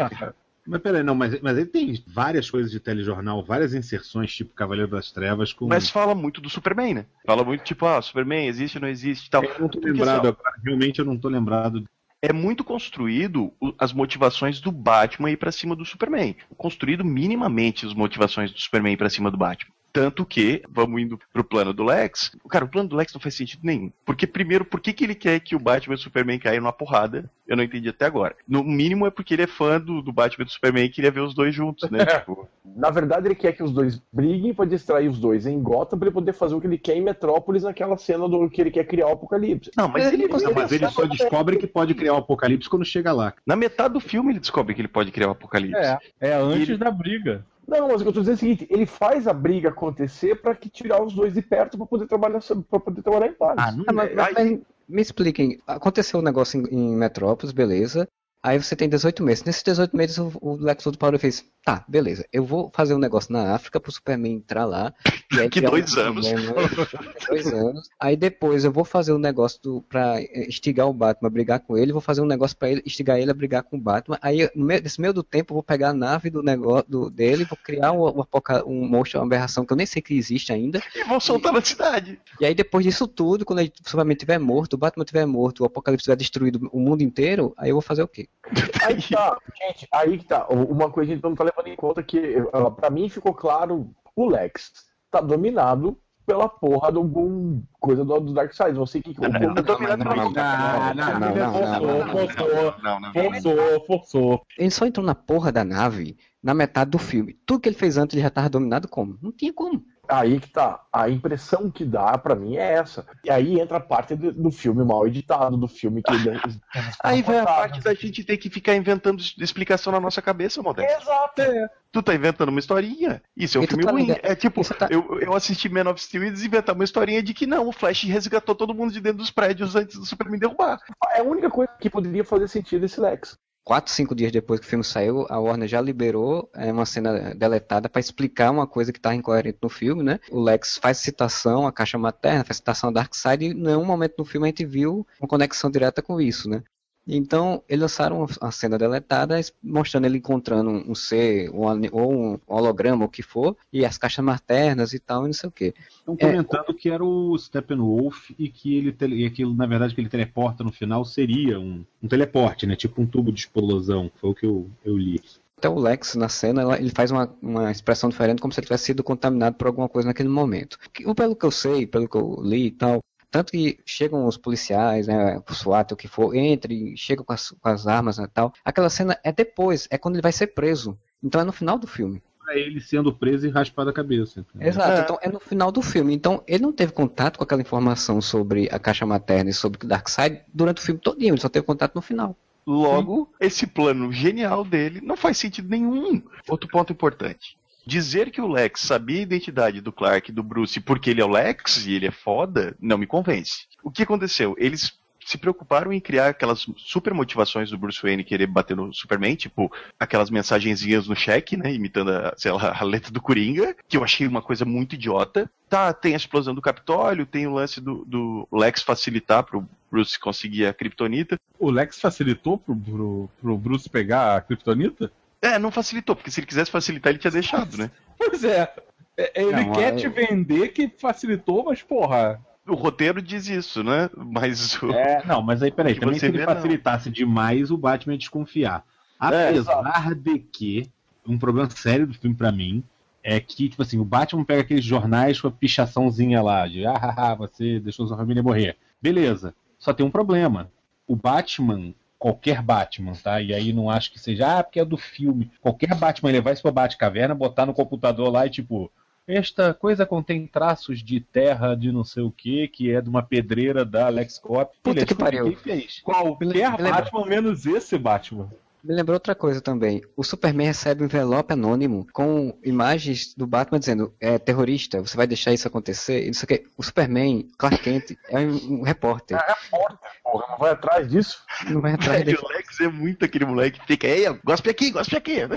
Mas peraí, não, mas, mas ele tem várias coisas de telejornal, várias inserções, tipo Cavaleiro das Trevas, com. Mas fala muito do Superman, né? Fala muito tipo, ah, Superman existe ou não existe tal. eu não tô lembrado assim, agora, realmente eu não tô lembrado. é muito construído as motivações do Batman ir pra cima do Superman. Construído minimamente as motivações do Superman ir pra cima do Batman. Tanto que, vamos indo pro plano do Lex, cara, o plano do Lex não faz sentido nenhum. Porque, primeiro, por que, que ele quer que o Batman e o Superman caiam numa porrada? Eu não entendi até agora. No mínimo é porque ele é fã do, do Batman e do Superman e queria ver os dois juntos, né? *laughs* tipo, Na verdade, ele quer que os dois briguem pra distrair os dois em Gotham pra ele poder fazer o que ele quer em Metrópolis naquela cena do que ele quer criar o apocalipse. não, mas ele, Não, mas ele só descobre que pode criar o apocalipse quando chega lá. na metade do filme ele descobre que ele pode criar o apocalipse. É, é antes Ele- da briga. Não, mas o que eu tô dizendo é o seguinte, ele faz a briga acontecer pra que tirar os dois de perto pra poder trabalhar para poder trabalhar em paz. Ah, não Ah, mas- é. mas- Aí- mas me expliquem, aconteceu um negócio em, em Metrópolis, beleza. Aí você tem 18 meses. Nesses 18 meses o, o Lex Luthor parou e fez, tá, beleza, eu vou fazer um negócio na África pro Superman entrar lá. E aí *laughs* Que criar um dois anos. problema. *laughs* dois anos. Aí depois eu vou fazer um negócio do, pra instigar o Batman a brigar com ele, vou fazer um negócio pra ele, instigar ele a brigar com o Batman. Aí meio, nesse meio do tempo eu vou pegar a nave do negócio do, dele, vou criar um, um, um monstro, uma aberração que eu nem sei que existe ainda. E vão soltar na cidade. E aí, depois disso tudo, quando o Superman estiver morto, o Batman estiver morto, o Apocalipse tiver destruído o mundo inteiro, aí eu vou fazer o quê? Aí que tá, gente, aí que tá. Uma coisa que a gente não tá levando em conta que, ah, pra mim ficou claro, o Lex tá dominado pela porra do algum coisa do, do Darkseid. Não sei o que. o- Não, tá dominado não, pelo não, Ah, não, não, não, ele não, forçou, não, não, forçou, Não, não, não. forçou, forçou. Ele só entrou na porra da nave na metade do filme. Tudo que ele fez antes ele já tava dominado como? Não tinha como. Aí que tá. A impressão que dá pra mim é essa. E aí entra a parte do, do filme mal editado, do filme que. *laughs* Aí vem a parte da gente ter que ficar inventando explicação na nossa cabeça, Modesto. Exato. Tu tá inventando uma historinha. Isso é um E filme tá ruim. É tipo, e tá- eu, eu assisti Man of Steel e desinventar uma historinha de que não, o Flash resgatou todo mundo de dentro dos prédios antes do Superman derrubar. É a única coisa que poderia fazer sentido esse Lex. Quatro, cinco dias depois que o filme saiu, a Warner já liberou é, uma cena deletada pra explicar uma coisa que tava incoerente no filme, né? O Lex faz citação à caixa materna, faz citação a Darkseid e em nenhum momento no filme a gente viu uma conexão direta com isso, né? Então, eles lançaram uma cena deletada mostrando ele encontrando um ser um ou um holograma, o que for, e as caixas maternas e tal, e não sei o quê. Estão É, comentando que era o Steppenwolf e que ele e aquilo, na verdade, que ele teleporta no final seria um, um teleporte, né? Tipo um tubo de explosão. Foi o que eu, eu li. Até o Lex, na cena, ele faz uma, uma expressão diferente, como se ele tivesse sido contaminado por alguma coisa naquele momento. Pelo que eu sei, pelo que eu li e tal, tanto que chegam os policiais, né, o SWAT, o que for, entre, chegam com as, com as armas né, e tal. Aquela cena é depois, é quando ele vai ser preso. Então é no final do filme. mostra ele sendo preso e raspado a cabeça. entendeu? Exato, É. então é no final do filme. Então ele não teve contato com aquela informação sobre a caixa materna e sobre o Darkseid durante o filme todinho, ele só teve contato no final. Logo, esse plano genial dele não faz sentido nenhum. Outro ponto importante. Dizer que o Lex sabia a identidade do Clark e do Bruce porque ele é o Lex e ele é foda, não me convence. O que aconteceu? Eles se preocuparam em criar aquelas super motivações do Bruce Wayne querer bater no Superman, tipo aquelas mensagenzinhas no cheque, né, imitando a, sei lá, a letra do Coringa, que eu achei uma coisa muito idiota. Tá, tem a explosão do Capitólio, tem o lance do, do Lex facilitar pro Bruce conseguir a Kryptonita. O Lex facilitou pro, pro, pro Bruce pegar a Kryptonita? É, não facilitou, porque se ele quisesse facilitar, ele tinha deixado, né? *laughs* Pois é. É, Ele Não, quer é- te vender que facilitou, mas porra. O roteiro diz isso, né? Mas o. É, não, mas aí peraí, Que também você se ele vê, não. facilitasse demais, o Batman ia desconfiar. É, Apesar de que um problema sério do filme pra mim é que, tipo assim, o Batman pega aqueles jornais com a pichaçãozinha lá, de ah, ah, ah, você deixou sua família morrer. Beleza. Só tem um problema. O Batman, qualquer Batman, tá? E aí não acho que seja, ah, porque é do filme. Qualquer Batman levar isso pra Batcaverna, botar no computador lá e tipo. Esta coisa contém traços de terra de não sei o que, que é de uma pedreira da LexCorp. Puta Beleza, que pariu. Quem fez? Qualquer Batman menos esse Batman. Me lembrou outra coisa também. O Superman recebe um envelope anônimo com imagens do Batman dizendo é terrorista, você vai deixar isso acontecer? E não sei o quê. O Superman, Clark Kent, é um, um repórter. Porra, não vai atrás disso? Não vai atrás dele. o Lex é muito aquele moleque que fica, ei, gospe aqui, gospe aqui. *laughs*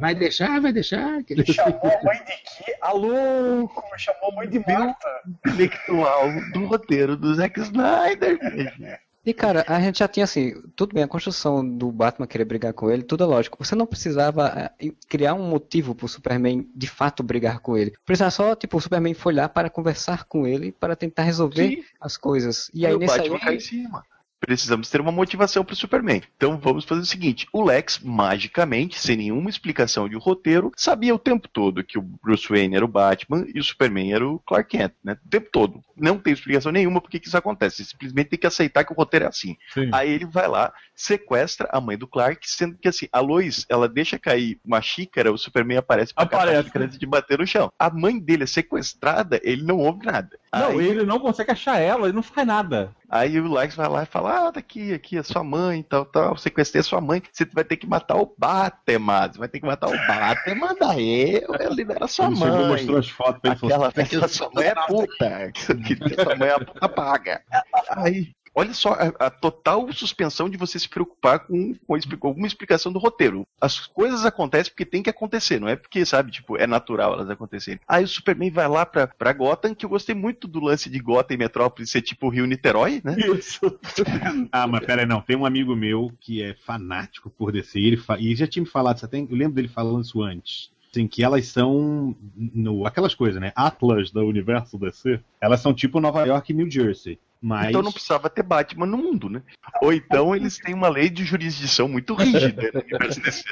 Vai deixar, vai deixar. Chamou a mãe de quê? A louco! Chamou a mãe de Marta. Intelectual do roteiro do Zack Snyder, velho. E cara, a gente já tinha assim, tudo bem, a construção do Batman querer brigar com ele, tudo é lógico. Você não precisava eh, criar um motivo pro Superman de fato brigar com ele. Precisava só, tipo, o Superman foi lá para conversar com ele, para tentar resolver Sim. as coisas. E E aí nesse em cima. Precisamos ter uma motivação pro Superman. Então vamos fazer o seguinte: o Lex, magicamente, sem nenhuma explicação de roteiro, sabia o tempo todo que o Bruce Wayne era o Batman e o Superman era o Clark Kent, né? O tempo todo. Não tem explicação nenhuma por que isso acontece. Você simplesmente tem que aceitar que o roteiro é assim. Sim. Aí ele vai lá, sequestra a mãe do Clark, sendo que assim, a Lois, ela deixa cair uma xícara, o Superman aparece pra catar a Aparece. xícara antes de bater no chão. A mãe dele é sequestrada, ele não ouve nada. Não, Aí- ele não consegue achar ela, ele não faz nada. Aí o Lex vai lá e fala: Ah, tá aqui, aqui, a sua mãe, tal, tal. Sequestrei a sua mãe. Você vai ter que matar o Batman. Você vai ter que matar o Batman. Daí eu libero a sua Ele chegou mãe. mostrou as fotos pra ele e falou, Aquela, aquela sua *laughs* mãe é puta. *laughs* Que sua mãe é puta paga. Aí. Olha só a, a total suspensão de você se preocupar com, com alguma explicação do roteiro. As coisas acontecem porque tem que acontecer, não é porque, sabe, tipo, é natural elas acontecerem. Aí o Superman vai lá pra, pra Gotham, que eu gostei muito do lance de Gotham e Metrópolis ser tipo Rio Niterói, né? Isso. *laughs* Ah, mas pera aí, não. Tem um amigo meu que é fanático por DC. Ele fa... E já tinha me falado, você tem... eu lembro dele falando isso antes. Assim, que elas são. No... Aquelas coisas, né? Atlas do universo DC. Elas são tipo Nova York e New Jersey. Mas. Então não precisava ter Batman no mundo, né? Ou então eles têm uma lei de jurisdição muito rígida no universo DC.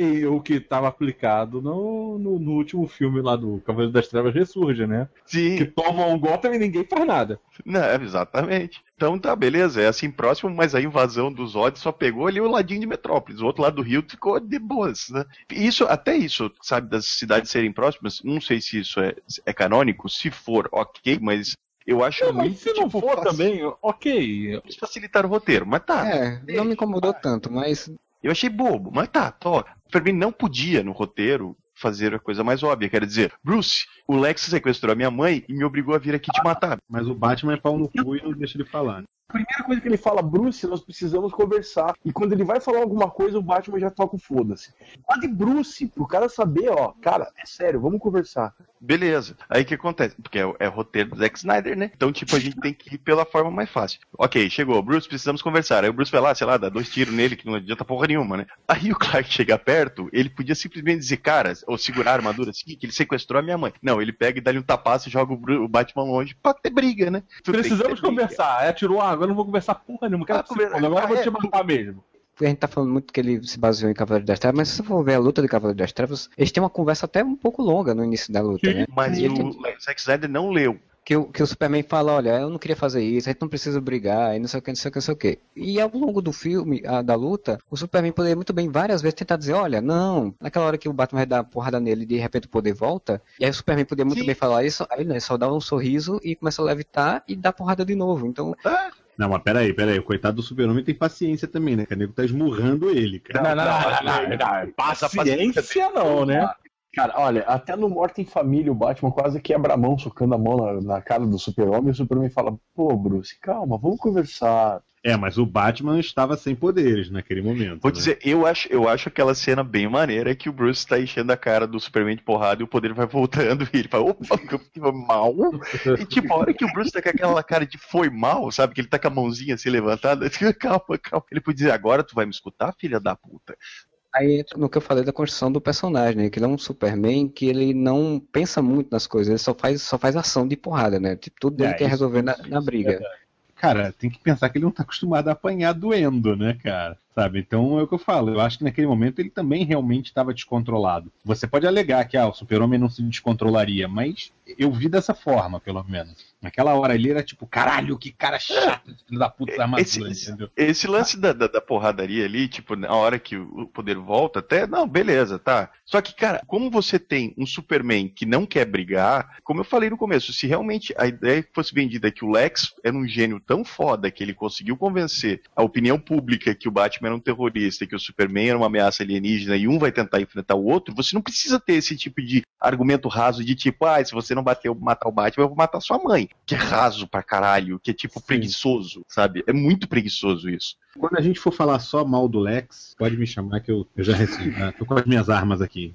E o que estava aplicado no, no, no último filme lá do Cavaleiro das Trevas ressurge, né? Que Sim, tomam um Gotham e ninguém faz nada. não, exatamente. Então tá, beleza, é assim próximo, mas a invasão dos Zod só pegou ali o ladinho de Metrópolis. O outro lado do Rio ficou de boas, né? Isso, até isso, sabe, das cidades serem próximas, não sei se isso é, é canônico, se for, ok, mas eu acho Não, muito. se não tipo, for fac- também, ok. Eles facilitaram o roteiro, mas tá. é, não me incomodou tanto, mas Eu achei bobo, mas tá, tô. O Superman não podia, no roteiro, fazer a coisa mais óbvia. Quer dizer, Bruce, o Lex sequestrou a minha mãe e me obrigou a vir aqui te matar. Mas o Batman é pau no cu e não deixa ele falar. né? Primeira coisa que ele fala, Bruce, nós precisamos conversar. E quando ele vai falar alguma coisa, o Batman já toca o foda-se. De Bruce, pro cara saber, ó, cara, é sério, vamos conversar. Beleza. Aí o que acontece? Porque é, é roteiro do Zack Snyder, né? Então, tipo, a gente tem que ir pela forma mais fácil. Ok, chegou. Bruce, precisamos conversar. Aí o Bruce vai lá, sei lá, dá dois tiros nele, que não adianta porra nenhuma, né? Aí o Clark chega perto, ele podia simplesmente dizer, cara, ou segurar a armadura assim, que ele sequestrou a minha mãe. Não, ele pega e dá-lhe um tapaço e joga o, Bru- o Batman longe pra ter briga, né? Tu Precisamos ter briga. conversar. É, tirou, ah, agora eu não vou conversar porra nenhuma. Quero Ah, que agora eu vou ah, te é. matar mesmo. a gente tá falando muito que ele se baseou em Cavaleiro das Trevas, mas se você for ver a luta de Cavaleiro das Trevas, eles têm uma conversa até um pouco longa no início da luta, né? Mas E o ele tem- Zack Snyder não leu. que o, que o Superman fala, olha, eu não queria fazer isso, a gente não precisa brigar, e não sei o que, não sei o que, não sei o que. E ao longo do filme, a, da luta, o Superman poderia muito bem várias vezes tentar dizer, olha, não, naquela hora que o Batman vai dar uma porrada nele e de repente o poder volta, e aí o Superman poderia muito Sim. bem falar isso, aí ele só dá um sorriso e começa a levitar e dá porrada de novo. Então, Não, mas peraí, peraí. O coitado do super-homem tem paciência também, né? Que o nego tá esmurrando ele, cara. Não, não, não, não, não, não. Paciência não, né? Cara, olha, até no Morte em Família o Batman quase quebra a mão, socando a mão na, na cara do Super-Homem, e o Superman fala, pô, Bruce, calma, vamos conversar. É, mas o Batman estava sem poderes naquele momento. Vou né? dizer, eu acho, eu acho aquela cena bem maneira que o Bruce tá enchendo a cara do Superman de porrada e o poder vai voltando *laughs* e ele fala, opa, que eu fui mal. E tipo, a hora que o Bruce tá com aquela cara de foi mal, sabe? Que ele tá com a mãozinha assim levantada, *laughs* fico, calma, calma. Ele podia dizer, agora tu vai me escutar, filha da puta. Aí entra no que eu falei da construção do personagem, né? Que ele é um Superman que ele não pensa muito nas coisas, ele só faz, só faz ação de porrada, né? Tipo, tudo ele É, quer resolver na, isso- na briga. é. Cara, tem que pensar que ele não tá acostumado a apanhar doendo, né, cara? Sabe? Então é o que eu falo. Eu acho que naquele momento ele também realmente estava descontrolado. Você pode alegar que ah, o super-homem não se descontrolaria, mas eu vi dessa forma, pelo menos. Naquela hora ali era tipo, caralho, que cara chato, filho da puta da armadura, Esse- entendeu? Esse lance da, da, da porradaria ali, tipo, na hora que o poder volta, até, não, beleza, tá. Só que, cara, como você tem um Superman que não quer brigar, como eu falei no começo, se realmente a ideia que fosse vendida é que o Lex era um gênio tão foda que ele conseguiu convencer a opinião pública que o Batman era um terrorista, que o Superman era uma ameaça alienígena e um vai tentar enfrentar o outro, você não precisa ter esse tipo de argumento raso de tipo, ah, se você não bater, matar o Batman, eu vou matar sua mãe. Que é raso pra caralho, que é tipo Sim. preguiçoso, sabe? É muito preguiçoso isso. Quando a gente for falar só mal do Lex, pode me chamar que eu, eu já recebi. né? *laughs* Tô com as minhas armas aqui.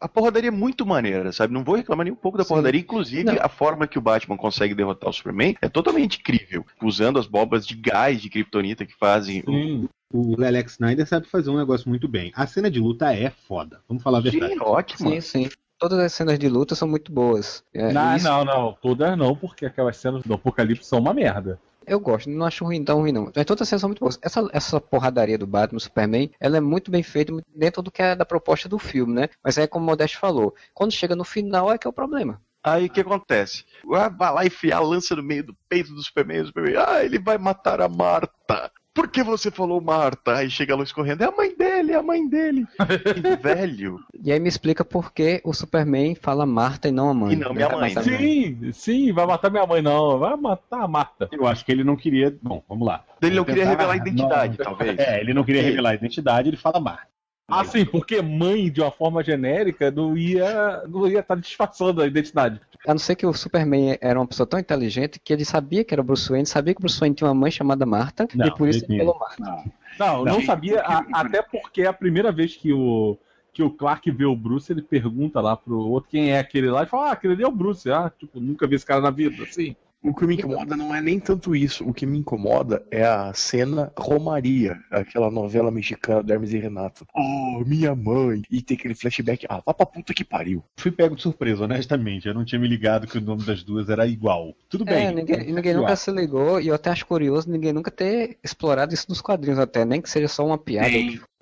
A porradaria é muito maneira, sabe? Não vou reclamar nem um pouco da Sim. porradaria. Inclusive, Não. a forma que o Batman consegue derrotar o Superman é totalmente incrível. Usando as bombas de gás de Kryptonita que fazem. o- Sim. O Lelex Snyder sabe fazer um negócio muito bem. A cena de luta é foda. Vamos falar a verdade. Sim, ótimo. Sim, sim. Todas as cenas de luta são muito boas. É, Não, isso não, não. Todas não, porque aquelas cenas do Apocalipse são uma merda. Eu gosto, não acho ruim, tão ruim não. Mas todas as cenas são muito boas. Essa, essa porradaria do Batman, Superman, ela é muito bem feita dentro do que é da proposta do filme, né? Mas é como o Modeste falou, quando chega no final é que é o problema. Aí o que acontece? Vai lá enfiar a lança no meio do peito do Superman, o Superman, ah, ele vai matar a Marta. Por que você falou Marta? Aí chega a luz correndo, é a mãe dele, é a mãe dele. Que *laughs* velho. E aí me explica por que o Superman fala Marta e não a mãe. E não minha mãe, a Sim, sim, vai matar minha mãe, não. Vai matar a Marta. Eu acho que ele não queria. Bom, vamos lá. Ele não queria revelar a identidade, Não. talvez. É, ele não queria revelar a identidade, ele fala Marta. Ah, sim, porque mãe, de uma forma genérica, não ia não ia estar disfarçando a identidade. A não ser que o Superman era uma pessoa tão inteligente que ele sabia que era o Bruce Wayne, sabia que o Bruce Wayne tinha uma mãe chamada Marta, Não, e por isso ele falou Marta. Não, não, Não. sabia, a- até porque a primeira vez que o, que o Clark vê o Bruce, ele pergunta lá pro outro quem é aquele lá, e fala, ah, aquele ali é o Bruce, ah, tipo, nunca vi esse cara na vida, assim. O que me incomoda não é nem tanto isso. O que me incomoda é a cena Romaria, aquela novela mexicana do Hermes e Renato. Oh, minha mãe. E tem aquele flashback. Ah, vá pra puta que pariu. Fui pego de surpresa, honestamente. Eu não tinha me ligado que o nome das duas era igual. Tudo bem. É, ninguém, ninguém nunca se ligou, e eu até acho curioso ninguém nunca ter explorado isso nos quadrinhos até, nem que seja só uma piada.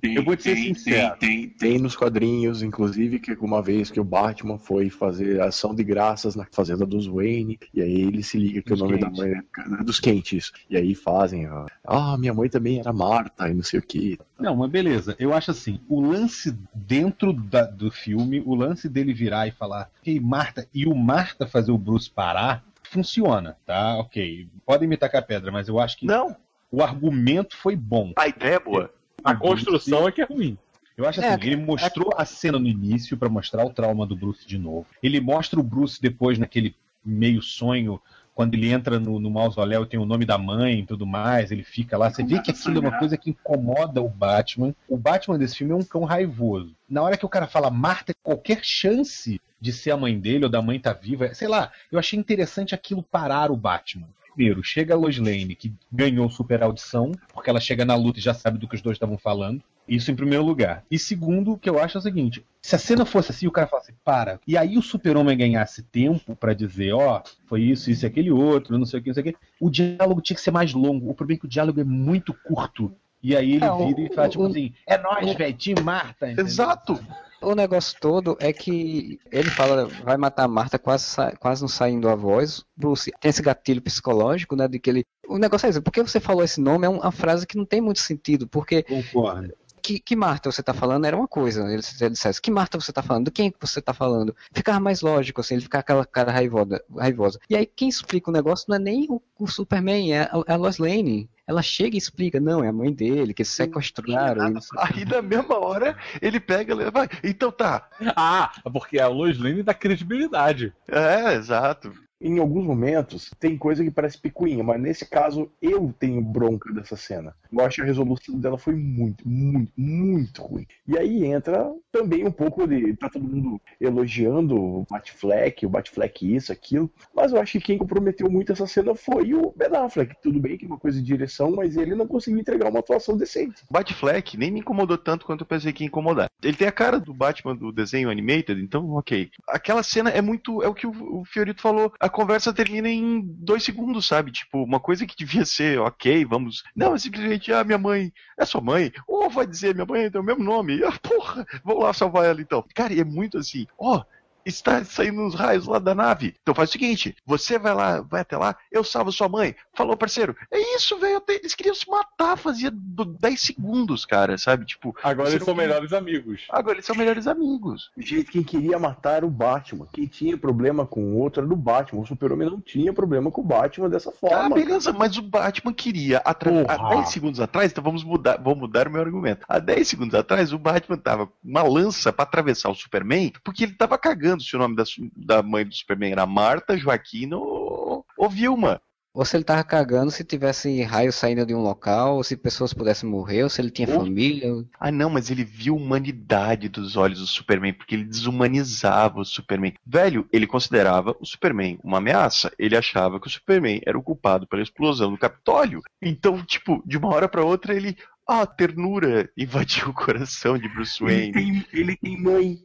Tem, Eu vou te ser tem, sincero. Tem, tem, tem nos quadrinhos, inclusive, que uma vez que o Batman foi fazer ação de graças na fazenda dos Wayne, e aí ele se liga que Dos o nome Kent. da mãe é dos quentes. E aí fazem, ó, ah, minha mãe também era Marta, e não sei o que. Não, mas beleza. Eu acho assim, o lance dentro da- do filme, o lance dele virar e falar, ei, Marta, e o Marta fazer o Bruce parar, funciona, tá? Ok. Podem me tacar pedra, mas eu acho que Não, o argumento foi bom. a ideia é boa. A construção é que é ruim. Eu acho É, assim, ele mostrou a cena no início pra mostrar o trauma do Bruce de novo. Ele mostra o Bruce depois naquele meio sonho, quando ele entra no, no mausoléu e tem o nome da mãe e tudo mais, ele fica lá. Você vê que aquilo é uma coisa que incomoda o Batman. O Batman desse filme é um cão raivoso. Na hora que o cara fala Marta, qualquer chance de ser a mãe dele ou da mãe tá viva, sei lá, eu achei interessante aquilo parar o Batman. Primeiro, chega a Lois Lane, que ganhou super audição, porque ela chega na luta e já sabe do que os dois estavam falando. Isso em primeiro lugar. E segundo, o que eu acho é o seguinte: se a cena fosse assim, o cara falasse, para. E aí o super-homem ganhasse tempo pra dizer, ó, foi isso, isso e aquele outro, não sei o que, não sei o que. O diálogo tinha que ser mais longo. O problema é que o diálogo é muito curto. E aí ele É, o- vira e fala, tipo o- assim, é nós, velho, Tim Marta. entendeu? Exato. O negócio todo é que ele fala, vai matar a Marta quase, quase não saindo a voz. Bruce tem esse gatilho psicológico, né? De que ele. O negócio é isso, porque você falou esse nome é uma frase que não tem muito sentido, porque Concordo. Que, que Marta você tá falando era uma coisa. Ele, se ele dissesse, que Marta você tá falando? De quem que você tá falando? Ficava mais lógico, assim, ele ficar aquela cara raivosa, raivosa. E aí quem explica o negócio não é nem o, o Superman, é a, é a Lois Lane. Ela chega e explica, não, é a mãe dele, que eles sequestraram. e quê. Aí na mesma hora ele pega, ele vai, então tá. Ah, porque a Lois Lane dá credibilidade. É, exato. Em alguns momentos tem coisa que parece picuinha, mas nesse caso eu tenho bronca dessa cena. Eu acho que a resolução dela foi muito, muito, muito ruim. E aí entra também um pouco de. Tá todo mundo elogiando o Batfleck, o Batfleck isso, aquilo. Mas eu acho que quem comprometeu muito essa cena foi o Ben Affleck. Tudo bem que é uma coisa de direção, mas ele não conseguiu entregar uma atuação decente. Batfleck nem me incomodou tanto quanto eu pensei que ia incomodar. Ele tem a cara do Batman do desenho animated, então ok. Aquela cena é muito. É o que o, Fiorito falou. A conversa termina em dois segundos, sabe? Tipo, uma coisa que devia ser ok, vamos. Não, é simplesmente, ah, minha mãe. É sua mãe? Ou vai dizer, minha mãe tem o mesmo nome. Ah, porra, vamos lá salvar ela então. Cara, é muito assim, ó. Está saindo uns raios lá da nave. Então faz o seguinte: você vai lá, vai até lá, eu salvo sua mãe. Falou, parceiro. É isso, velho. Eles queriam se matar, fazia do- 10 segundos, cara, sabe? Tipo, Agora eles são melhores amigos. Agora eles são melhores amigos. Gente, quem queria matar era o Batman. Quem tinha problema com o outro era o Batman. O Super-Homem não tinha problema com o Batman dessa Ah, forma. beleza, mas o Batman queria. atra- Há Porra. 10 segundos atrás, então vamos mudar, vou mudar o meu argumento. Há 10 segundos atrás, o Batman tava com uma lança pra atravessar o Superman, porque ele tava cagando se o nome da, da mãe do Superman era Marta, Joaquina ou, ou Vilma. Ou se ele tava cagando se tivesse raios saindo de um local, ou se pessoas pudessem morrer, ou se ele tinha Ou- família. Ah, não, mas ele viu a humanidade dos olhos do Superman, porque ele desumanizava o Superman. Velho, ele considerava o Superman uma ameaça. Ele achava que o Superman era o culpado pela explosão do Capitólio. Então, tipo, de uma hora pra outra, ele. Ah, ternura invadiu o coração de Bruce Ele Wayne. tem, ele tem mãe.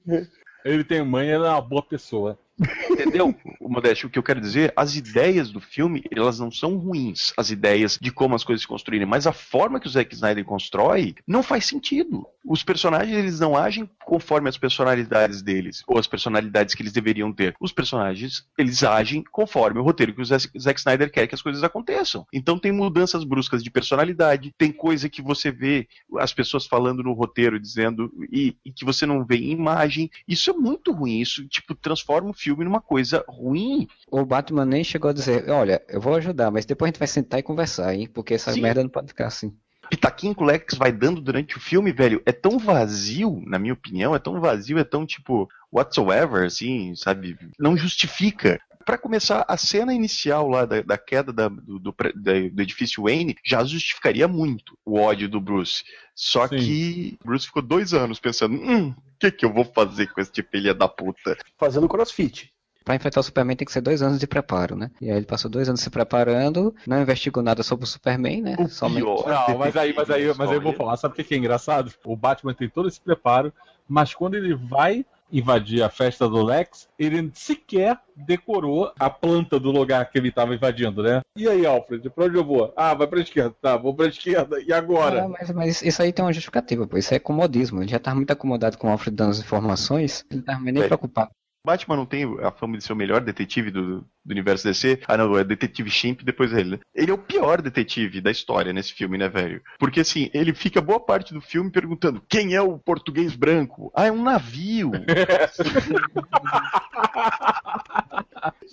Ele tem mãe, ele é uma boa pessoa. Entendeu? O Modeste, o que eu quero dizer, as ideias do filme, elas não são ruins, as ideias de como as coisas se construírem, mas a forma que o Zack Snyder constrói não faz sentido. Os personagens, eles não agem conforme as personalidades deles, ou as personalidades que eles deveriam ter. Os personagens, eles agem conforme o roteiro que o Zack Snyder quer que as coisas aconteçam. Então tem mudanças bruscas de personalidade, tem coisa que você vê as pessoas falando no roteiro, dizendo, e, e que você não vê em imagem. Isso é muito ruim, isso, tipo, transforma o filme numa coisa ruim. O Batman nem chegou a dizer, olha, eu vou ajudar, mas depois a gente vai sentar e conversar, hein? Porque essa Sim. merda não pode ficar assim. pitaquinho que o Lex vai dando durante o filme, velho, é tão vazio, na minha opinião, é tão vazio, é tão tipo, whatsoever, assim, sabe? Não justifica. Pra começar, a cena inicial lá da, da queda da- do, do do edifício Wayne já justificaria muito o ódio do Bruce. Só Sim. que Bruce ficou dois anos pensando, hum, o que, que eu vou fazer com esse filho da puta? Fazendo crossfit. Pra enfrentar o Superman tem que ser dois anos de preparo, né? E aí ele passou dois anos se preparando, não investigou nada sobre o Superman, né? O Somente. Não, mas aí, mas aí, mas aí eu vou falar, sabe o que que é engraçado? O Batman tem todo esse preparo, mas quando ele vai invadir a festa do Lex, ele sequer decorou a planta do lugar que ele estava invadindo, né? E aí, Alfred, pra onde eu vou? Ah, vai pra esquerda. Tá, vou pra esquerda. E Ah, agora? mas, mas isso aí tem uma justificativa, pô. Isso é comodismo. Ele já tava muito acomodado com o Alfred dando as informações, ele tava nem É. preocupado. Batman não tem a fama de ser o melhor detetive do, do universo DC. Ah, não, é detetive Chimp depois dele, né? Ele é o pior detetive da história nesse filme, né, velho? Porque assim, ele fica boa parte do filme perguntando quem é o português branco? Ah, é um navio. *laughs*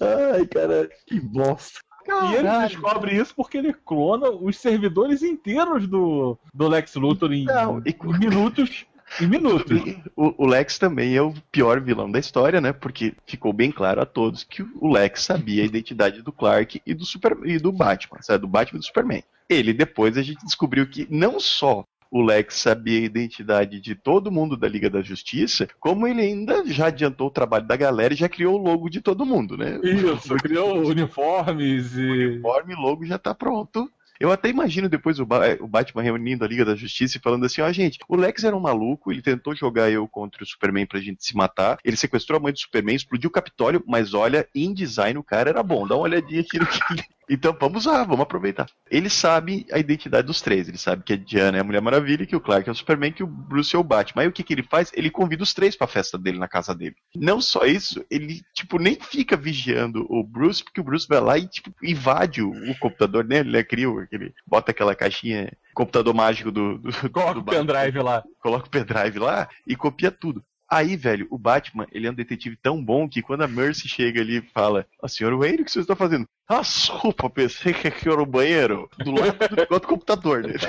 Ai, cara, que bosta. E ele descobre isso porque ele clona os servidores inteiros do, do Lex Luthor em, Não, e- em minutos. Em minutos. o, o Lex também é o pior vilão da história, né? Porque ficou bem claro a todos que o Lex sabia a identidade do Clark e do, Super, e do Batman, sabe? Do Batman e do Superman. Ele depois a gente descobriu que não só o Lex sabia a identidade de todo mundo da Liga da Justiça, como ele ainda já adiantou o trabalho da galera e já criou o logo de todo mundo, né? Isso, criou uniformes O e. uniforme e logo já tá pronto. Eu até imagino depois o, Ba- o Batman reunindo a Liga da Justiça e falando assim: ó, gente, o Lex era um maluco, ele tentou jogar eu contra o Superman pra gente se matar, ele sequestrou a mãe do Superman, explodiu o Capitólio, mas olha, em design o cara era bom. Dá uma olhadinha aqui no *laughs* que ele Então vamos lá, vamos aproveitar. Ele sabe a identidade dos três. Ele sabe que a Diana é a Mulher Maravilha, que o Clark é o Superman, que o Bruce é o Batman. Aí o que, que ele faz? Ele convida os três pra festa dele na casa dele. Não só isso, ele, tipo, nem fica vigiando o Bruce, porque o Bruce vai lá e, tipo, invade o, o computador dele, né? Cria o- aquele. Bota aquela caixinha, computador mágico do. do Coloca do o pendrive lá. coloca o pendrive lá e copia tudo. Aí, velho, o Batman, ele é um detetive tão bom que quando a Mercy chega ali e fala, ó, senhor Wayne, o que você está fazendo? Ah, desculpa, pensei que aqui era o banheiro. Do lado do *laughs* computador, né? *laughs*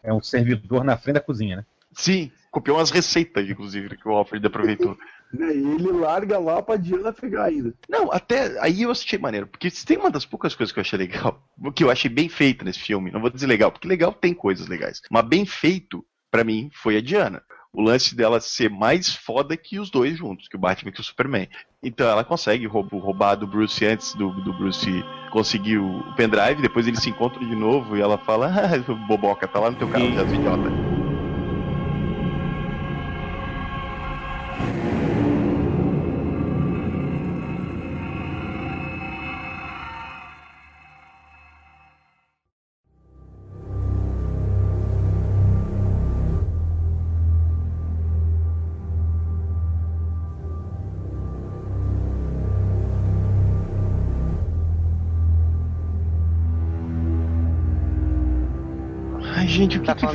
É um servidor na frente da cozinha, né? Sim, copiou umas receitas, inclusive, que o Alfred aproveitou. *laughs* E aí ele larga lá pra Diana pegar ainda. Não, até aí eu achei maneiro, porque tem uma das poucas coisas que eu achei legal, que eu achei bem feita nesse filme, não vou dizer legal, porque legal tem coisas legais, mas bem feito, pra mim, foi a Diana. O lance dela ser mais foda que os dois juntos, que o Batman e o Superman. Então ela consegue roub- roubar do Bruce antes do, do Bruce conseguir o pendrive, depois eles se encontram de novo e ela fala, *laughs* ah, boboca, tá lá no teu carro, já idiota.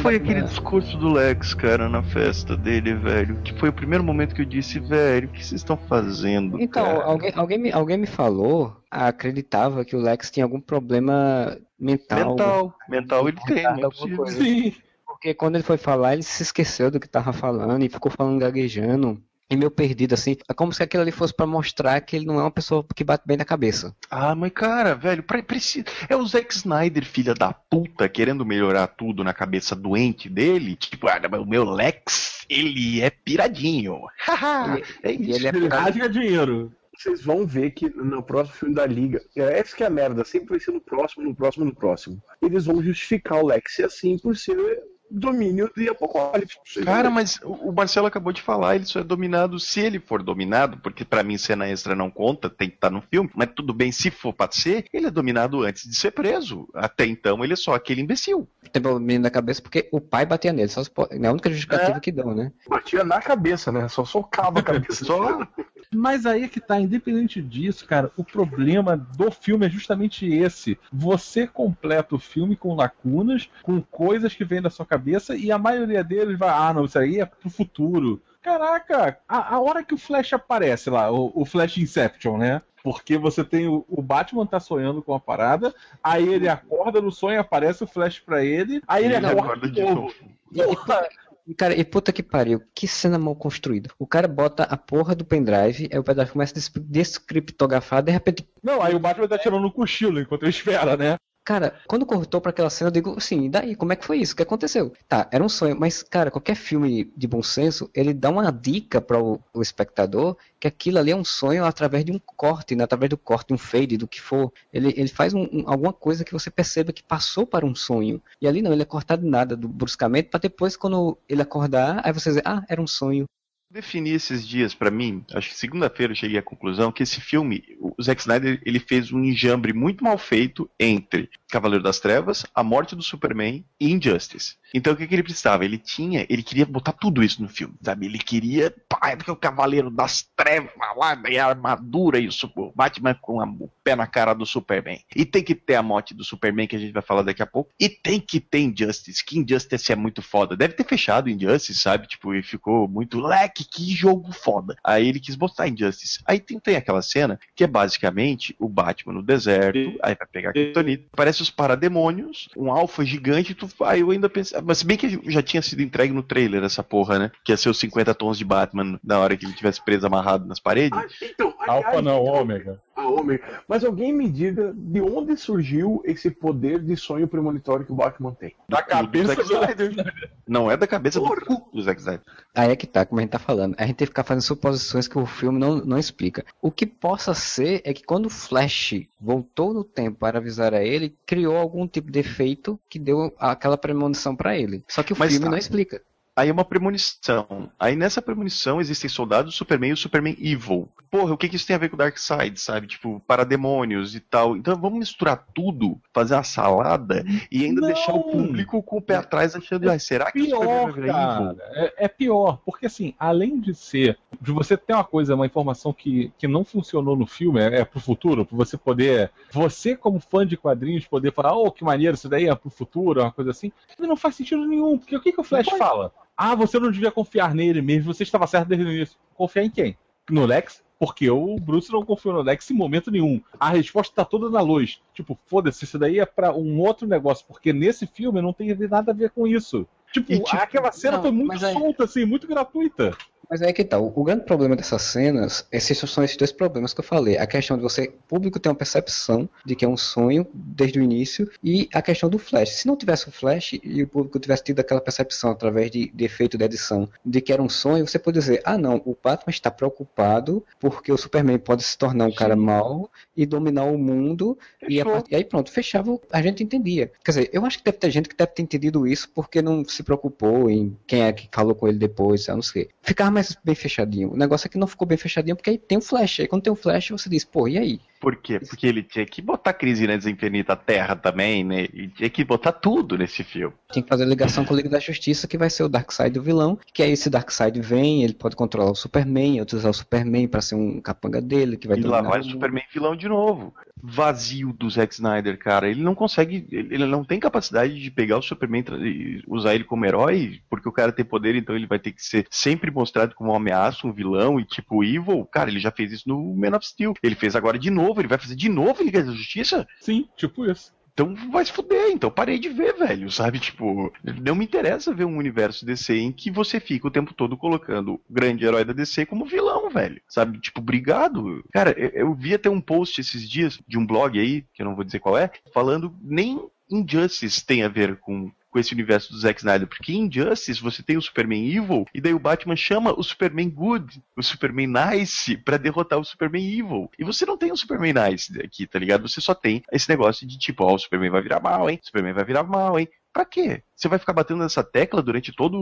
Foi da- aquele discurso do Lex, cara, na festa dele, velho? Que foi o primeiro momento que eu disse, velho, o que vocês estão fazendo? Então, cara? alguém, alguém, me, alguém me falou, acreditava que o Lex tinha algum problema mental. Mental, mental ele tem, não é possível. Sim. Porque quando ele foi falar, ele se esqueceu do que tava falando e ficou falando gaguejando. E meio perdido, assim. É como se aquilo ali fosse pra mostrar que ele não é uma pessoa que bate bem na cabeça. Ah, mas cara, velho, pra- precisa. É o Zack Snyder, filha da puta, querendo melhorar tudo na cabeça doente dele. Tipo, ah, mas o meu Lex, ele é piradinho. Haha, é isso. ele é Ele rasga dinheiro. Vocês vão ver que no próximo filme da Liga, é essa que é a merda, sempre vai ser no próximo, no próximo, no próximo. Eles vão justificar o Lex assim por ser domínio de Apocalipse. Cara, mas o Marcelo acabou de falar, ele só é dominado se ele for dominado, porque pra mim cena extra não conta, tem que estar no filme, mas tudo bem, se for pra ser, ele é dominado antes de ser preso. Até então ele é só aquele imbecil. Tem problema na cabeça porque o pai batia nele. Só se pode- é a única justificativa que dão, né? batia na cabeça, né? Só socava a cabeça. *laughs* Só Mas aí é que tá, independente disso, cara, o problema do filme é justamente esse. Você completa o filme com lacunas, com coisas que vêm da sua cabeça, e a maioria deles vai, ah, não, isso aí é pro futuro. Caraca, a, a hora que o Flash aparece lá, o, o Flash Inception, né? Porque você tem o, o Batman tá sonhando com a parada, aí ele acorda no sonho, aparece o Flash pra ele, aí ele, ele acorda, acorda de novo. novo. Cara, e puta que pariu, que cena mal construída. O cara bota a porra do pendrive, aí o pendrive começa a des- descriptografar, de repente Não, aí o Batman tá tirando um cochilo enquanto ele espera, né? Cara, quando cortou pra aquela cena, eu digo assim, e daí, como é que foi isso? O que aconteceu? Tá, era um sonho, mas, cara, qualquer filme de bom senso, ele dá uma dica para o, o espectador que aquilo ali é um sonho através de um corte, né? através do corte, um fade, do que for. Ele, ele faz um- um- alguma coisa que você perceba que passou para um sonho. E ali não, ele é cortado nada, do, bruscamente, para depois, quando ele acordar, aí você dizer, ah, era um sonho. Defini esses dias pra mim, acho que segunda-feira eu cheguei à conclusão que esse filme, o Zack Snyder, ele fez um enjambre muito mal feito entre Cavaleiro das Trevas, A Morte do Superman e Injustice. Então o que, que ele precisava? Ele tinha, ele queria botar tudo isso no filme, sabe? Ele queria, pá, é porque o Cavaleiro das Trevas lá, a armadura e o, Super- Batman com a- o pé na cara do Superman. E tem que ter a morte do Superman que a gente vai falar daqui a pouco. E tem que ter Injustice, que Injustice é muito foda. Deve ter fechado Injustice, sabe? Tipo, e ficou muito leque, que jogo foda. Aí ele quis botar Injustice. Aí tem, tem aquela cena que é basicamente o Batman no deserto, aí vai pegar a Kryptonita, parece os parademônios, um alfa gigante, tu, aí eu ainda pensei, mas se bem que já tinha sido entregue no trailer essa porra, né? Que ia ser os 50 tons de Batman na hora que ele tivesse preso amarrado nas paredes. Ah, então, aliás, Alfa não, então, ômega. a Ômega. Mas alguém me diga de onde surgiu esse poder de sonho premonitório que o Batman tem. Da do cabeça Zack do Snyder. Não é da cabeça do cu do Zack Snyder. Aí é que tá, como a gente tá falando. A gente tem que ficar fazendo suposições que o filme não, não explica. O que possa ser é que quando o Flash voltou no tempo para avisar a ele, criou algum tipo de efeito que deu aquela premonição pra ele. Só que o Mas filme tá. não explica. Aí é uma premonição. Aí nessa premonição existem soldados Superman e o Superman Evil. Porra, o que, que isso tem a ver com o Darkseid, sabe? Tipo, parademônios e tal. Então vamos misturar tudo, fazer uma salada e ainda Não. deixar o público com o pé atrás achando, ah, será que o Superman vai virar Evil? É, é pior, porque assim, além de ser, de você ter uma coisa, uma informação que, que não funcionou no filme, é, é pro futuro, pra você poder, você como fã de quadrinhos, poder falar, oh, que maneiro, isso daí é pro futuro, uma coisa assim, não faz sentido nenhum, porque o que, que o Flash fala? Ah, você não devia confiar nele mesmo, você estava certo desde o início. Confiar em quem? No Lex? Porque o Bruce não confiou no Lex em momento nenhum. A resposta tá toda na luz. Tipo, foda-se, isso daí é pra um outro negócio, porque nesse filme não tem nada a ver com isso. Tipo, E, tipo, aquela cena não, foi muito aí- solta, assim, muito gratuita. Mas aí que tá, o, o grande problema dessas cenas, esses são esses dois problemas que eu falei. A questão de você, o público ter uma percepção de que é um sonho desde o início, e a questão do Flash. Se não tivesse o Flash e o público tivesse tido aquela percepção através de, de efeito de edição de que era um sonho, você pode dizer, ah não, o Batman está preocupado porque o Superman pode se tornar um cara mau e dominar o mundo, e, part- e aí pronto, fechava, a gente entendia. Quer dizer, eu acho que deve ter gente que deve ter entendido isso porque não se preocupou em quem é que falou com ele depois, eu não sei. Ficava mais bem fechadinho. O negócio é que não ficou bem fechadinho porque aí tem o Flash. Aí quando tem o Flash, você diz, pô, e aí? Por quê? Porque ele tinha que botar crise na Desinfinita Terra também, né? E tinha que botar tudo nesse filme. Tem que fazer ligação com o Liga da Justiça, que vai ser o Darkseid do vilão. Que aí esse Darkseid vem, ele pode controlar o Superman, utilizar o Superman pra ser um capanga dele, que vai E lá vai o o. Superman vilão de novo. Vazio do Zack Snyder, cara. Ele não consegue. Ele não tem capacidade de pegar o Superman e usar ele como herói, porque o cara tem poder, então ele vai ter que ser sempre mostrado como uma ameaça, um vilão e tipo evil. Cara, ele já fez isso no Man of Steel. Ele fez agora de novo, ele vai fazer de novo Liga da Justiça? Sim, tipo isso. Então vai se fuder, então parei de ver, velho, sabe? Tipo, não me interessa ver um universo DC em que você fica o tempo todo colocando o grande herói da DC como vilão, velho, sabe? Tipo, obrigado. Cara, eu, eu vi até um post esses dias de um blog aí, que eu não vou dizer qual é, falando nem Injustice tem a ver com com esse universo do Zack Snyder, porque em Injustice você tem o Superman Evil e daí o Batman chama o Superman Good, o Superman Nice pra derrotar o Superman Evil. E você não tem o Superman Nice aqui, tá ligado? Você só tem esse negócio de tipo, ó, o Superman vai virar mal, hein? O Superman vai virar mal, hein? Pra quê? Você vai ficar batendo nessa tecla durante todos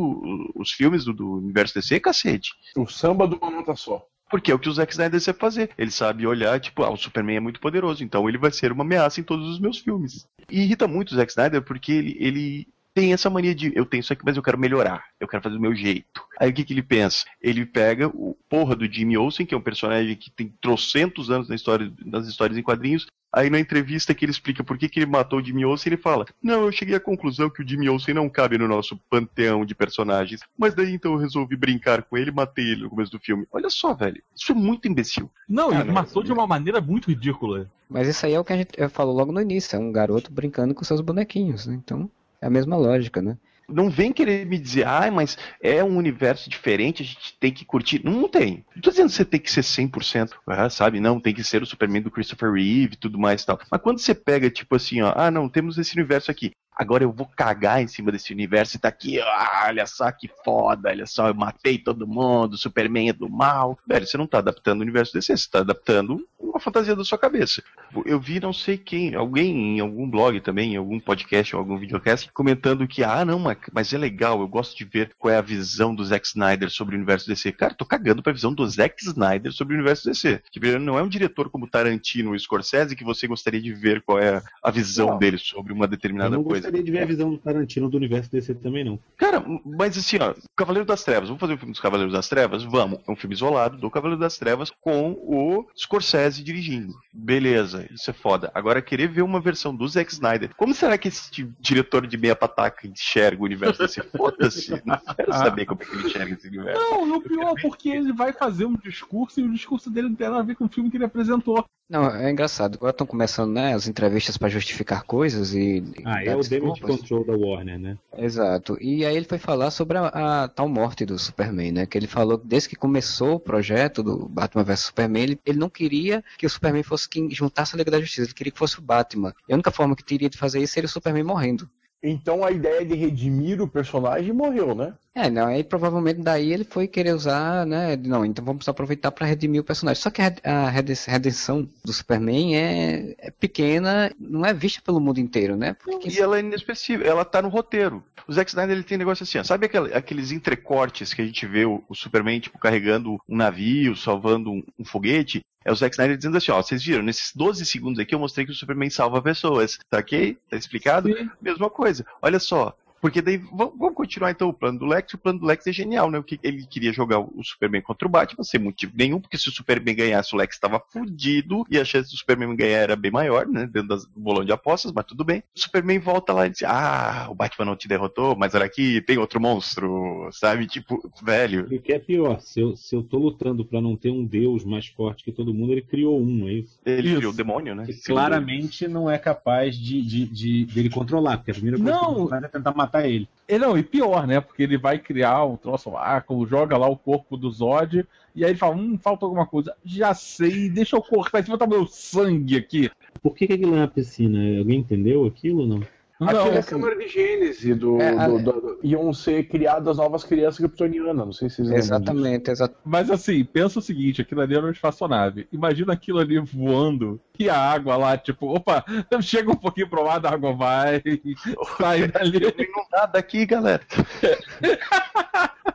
os filmes do, do universo DC, cacete? O samba de uma nota só. Porque é o que o Zack Snyder sabe fazer. Ele sabe olhar, tipo, ah, o Superman é muito poderoso, então ele vai ser uma ameaça em todos os meus filmes. E irrita muito o Zack Snyder porque ele, ele tem essa mania de eu tenho isso aqui, mas eu quero melhorar. Eu quero fazer do meu jeito. Aí o que, que ele pensa? Ele pega o porra do Jimmy Olsen, que é um personagem que tem trocentos anos na história, nas histórias em quadrinhos. Aí na entrevista que ele explica por que, que ele matou o Jimmy Olsen, ele fala: Não, eu cheguei à conclusão que o Jimmy Olsen não cabe no nosso panteão de personagens. Mas daí então eu resolvi brincar com ele e matei ele no começo do filme. Olha só, velho. Isso é muito imbecil. Não, Ah, ele não, matou de uma maneira muito ridícula. Mas isso aí é o que a gente falou logo no início, é um garoto brincando com seus bonequinhos, né? Então, é a mesma lógica, né? Não vem querer me dizer, ah, mas é um universo diferente, a gente tem que curtir. Não, não tem. Não tô dizendo que você tem que ser 100%, ah, sabe? Não, tem que ser o Superman do Christopher Reeve e tudo mais e tal. Mas quando você pega, tipo assim, ó, ah, não, temos esse universo aqui. Agora eu vou cagar em cima desse universo e tá aqui, ó, olha só que foda, olha só, eu matei todo mundo, Superman é do mal. Velho, você não tá adaptando o universo DC, você tá adaptando uma fantasia da sua cabeça. Eu vi não sei quem, alguém em algum blog também, em algum podcast ou algum videocast, comentando que, ah, não, mas, é legal, eu gosto de ver qual é a visão do Zack Snyder sobre o universo DC. Cara, tô cagando pra visão do Zack Snyder sobre o universo DC. Tipo, ele não é um diretor como Tarantino ou Scorsese que você gostaria de ver qual é a visão Não. dele sobre uma determinada não coisa. gostaria de ver a visão do Tarantino do universo DC também, não. Cara, mas assim, ó, Cavaleiro das Trevas, vamos fazer um filme dos Cavaleiros das Trevas? Vamos. É um filme isolado do Cavaleiro das Trevas com o Scorsese dirigindo. Beleza, isso é foda. Agora, querer ver uma versão do Zack Snyder. Como será que esse diretor de meia pataca enxerga o universo desse? *laughs* Foda-se. Não quero saber como é que ele enxerga esse universo. Não, e o pior é porque ele vai fazer um discurso e o discurso dele não tem nada a ver com o filme que ele apresentou. Não, é engraçado. Agora estão começando, né, as entrevistas pra justificar coisas e. Ah, e é o damage desculpas. control da Warner, né? Exato. E aí ele foi falar sobre a, a tal morte do Superman, né? Que ele falou que desde que começou o projeto do Batman vs Superman, ele, ele não queria que o Superman fosse quem juntasse a Liga da Justiça, ele queria que fosse o Batman. E a única forma que teria de fazer isso seria o Superman morrendo. Então a ideia de redimir o personagem morreu, né? É, não, aí provavelmente daí ele foi querer usar, né? Não, então vamos aproveitar para redimir o personagem. Só que a, redenção do Superman é, é, pequena, não é vista pelo mundo inteiro, né? Porque... E ela é inexpressiva, ela tá no roteiro. O Zack Snyder ele tem um negócio assim, ó, sabe aquele, aqueles entrecortes que a gente vê o, o, Superman tipo carregando um navio, salvando um, um foguete? É o Zack Snyder dizendo assim, ó, vocês viram, nesses 12 segundos aqui eu mostrei que o Superman salva pessoas, tá ok? Tá explicado? Sim. Mesma coisa. Olha só, porque daí, vamos continuar então o plano do Lex. O plano do Lex é genial, né? O que ele queria jogar o Superman contra o Batman, sem motivo nenhum, porque se o Superman ganhasse, o Lex estava fudido e a chance do Superman ganhar era bem maior, né? Dentro do bolão de apostas, mas tudo bem. O Superman volta lá e diz: Ah, o Batman não te derrotou, mas olha aqui, tem outro monstro, sabe? Tipo, velho. E o que é pior, se eu, se eu tô lutando para não ter um deus mais forte que todo mundo, ele criou um, é isso? Ele isso. criou o demônio, né? Que claramente não é capaz de, de, de, de ele controlar, porque a primeira coisa não. que ele é tentar matar ele. E não, e pior, né? Porque ele vai criar um troço lá, joga lá o corpo do Zod, e aí ele fala, hum, falta alguma coisa. Já sei, deixa eu cortar, vai botar meu sangue aqui. Por que, que aquilo é uma piscina? Alguém entendeu aquilo ou não? Aquilo é a câmara de Gênese do, é, do, do, do, Iam ser criadas novas crianças kryptonianas. Não sei se vocês Exatamente, exatamente. Mas assim, pensa o seguinte: aquilo ali era uma espaçonave. Imagina aquilo ali voando e a água lá, tipo, opa, chega um pouquinho pro lado, a água vai, *laughs* sai dali. Não dá daqui, galera. *laughs*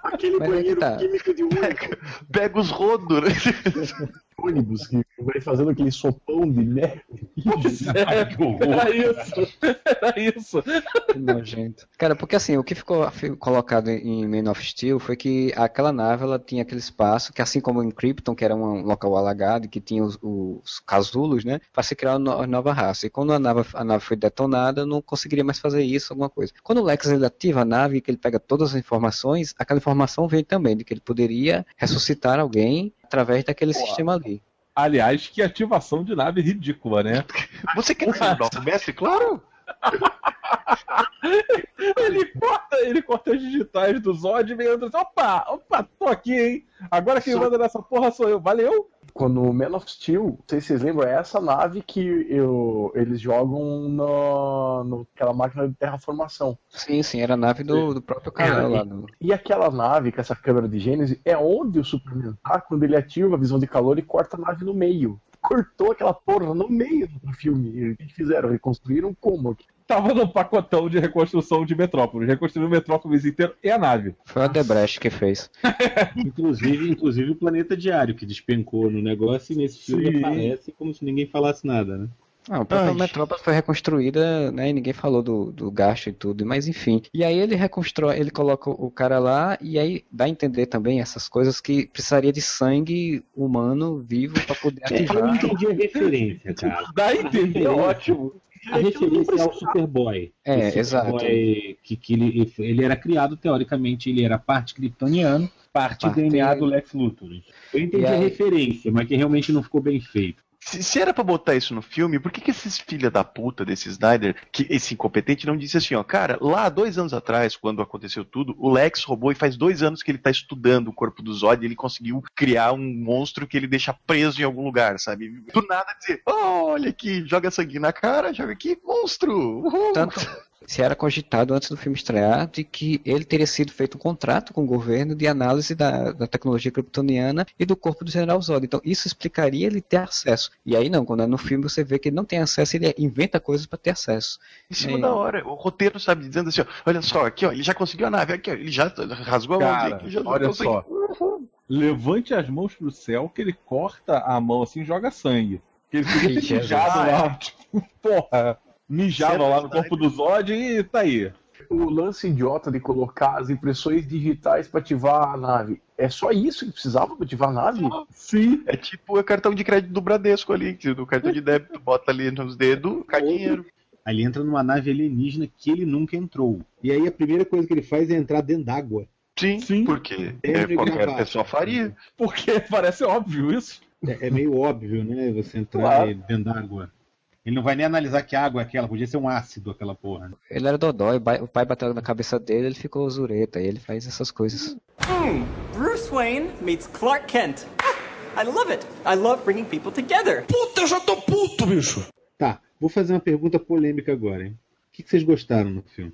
Aquele Mas é banheiro tá. químico de *laughs* pega, pega os rodos, né? Ônibus que vai fazendo aquele sopão de merda. É, *laughs* que horror. Era isso. Era isso. Que nojento. Cara, porque assim, o que ficou colocado em Man of Steel foi que aquela nave ela tinha aquele espaço que, assim como em Krypton, que era um local alagado, que tinha os, os casulos, né? Para se criar uma nova raça. E quando a nave, a nave foi detonada, não conseguiria mais fazer isso, alguma coisa. Quando o Lex ele ativa a nave, que ele pega todas as informações, aquela informação vem também de que ele poderia ressuscitar alguém através daquele Pô. sistema ali. Aliás, que ativação de nave ridícula, né? Você quer dizer o mestre? Claro! Ele, corta, ele corta as digitais do Zod e vem entra assim, opa, opa, tô aqui, hein? Agora quem manda nessa porra sou eu, valeu! quando o Man of Steel, não sei se vocês lembram, é essa nave que eu, eles jogam no, no, aquela máquina de terraformação. Sim, sim, era a nave do, do próprio canal é, lá. Do... E aquela nave, com essa câmera de Gênesis, é onde o Superman tá quando ele ativa a visão de calor e corta a nave no meio. Cortou aquela porra no meio do filme. O que fizeram? Reconstruíram como? tava no pacotão de reconstrução de Metrópolis. Reconstruiu Metrópolis inteiro e a nave. Foi a Debrecht que fez. *laughs* inclusive, inclusive o Planeta Diário, que despencou no negócio e nesse filme Sim. aparece como se ninguém falasse nada, né? Não, o próprio Metrópolis foi reconstruída, né? E ninguém falou do, do gasto e tudo, mas enfim. E aí ele reconstrói, ele coloca o cara lá, e aí dá a entender também essas coisas que precisaria de sangue humano vivo para poder ativar. Eu não entendi a referência, cara. *laughs* Dá a entender, ótimo a referência ao Superboy. É, Superboy exato. Que, que ele, ele era criado, teoricamente, ele era parte kryptoniano, parte, parte DNA do Lex Luthor. Eu entendi a referência, mas que realmente não ficou bem feito. Se, se, era pra botar isso no filme, por que, que esses filha da puta desse Snyder, que esse incompetente, não disse assim, ó, cara, lá dois anos atrás, quando aconteceu tudo, o Lex roubou e faz dois anos que ele tá estudando o corpo do Zod e ele conseguiu criar um monstro que ele deixa preso em algum lugar, sabe? Do nada dizer, oh, olha aqui, joga sangue na cara, joga aqui, monstro! Uhul. Tanto, *laughs* se era cogitado antes do filme estrear de que ele teria sido feito um contrato com o governo de análise da, da tecnologia kryptoniana e do corpo do General Zod. Então isso explicaria ele ter acesso. E aí não, quando é no filme você vê que ele não tem acesso, ele inventa coisas para ter acesso. Em cima é... da hora, o roteiro sabe dizendo assim, ó, olha só, aqui ó, ele já conseguiu a nave, aqui ó, ele já rasgou a mão aqui, já olha só. Levante as mãos pro céu que ele corta a mão assim e joga sangue. Que ele fica lá, *laughs* tipo, porra mijava lá no corpo do Zod e tá aí. O lance idiota de colocar as impressões digitais para ativar a nave. É só isso que precisava para ativar a nave? Sim. É tipo o cartão de crédito do Bradesco ali, do cartão de débito, bota ali nos dedos, cai dinheiro. Aí ele entra numa nave alienígena que ele nunca entrou. E aí a primeira coisa que ele faz é entrar dentro d'água. Sim, Sim, porque é, qualquer pessoa faria. Porque *laughs* parece óbvio isso. É, é meio óbvio, né? Você entrar claro. dentro d'água. Ele não vai nem analisar que água é aquela, podia ser um ácido aquela porra. Ele era dodó, o pai bateu na cabeça dele, ele ficou zureta, e ele faz essas coisas. Hum, Bruce Wayne meets Clark Kent. I love it. I love bringing people together. Puta, eu já tô puto, bicho. Tá, vou fazer uma pergunta polêmica agora, hein? O que vocês gostaram no filme?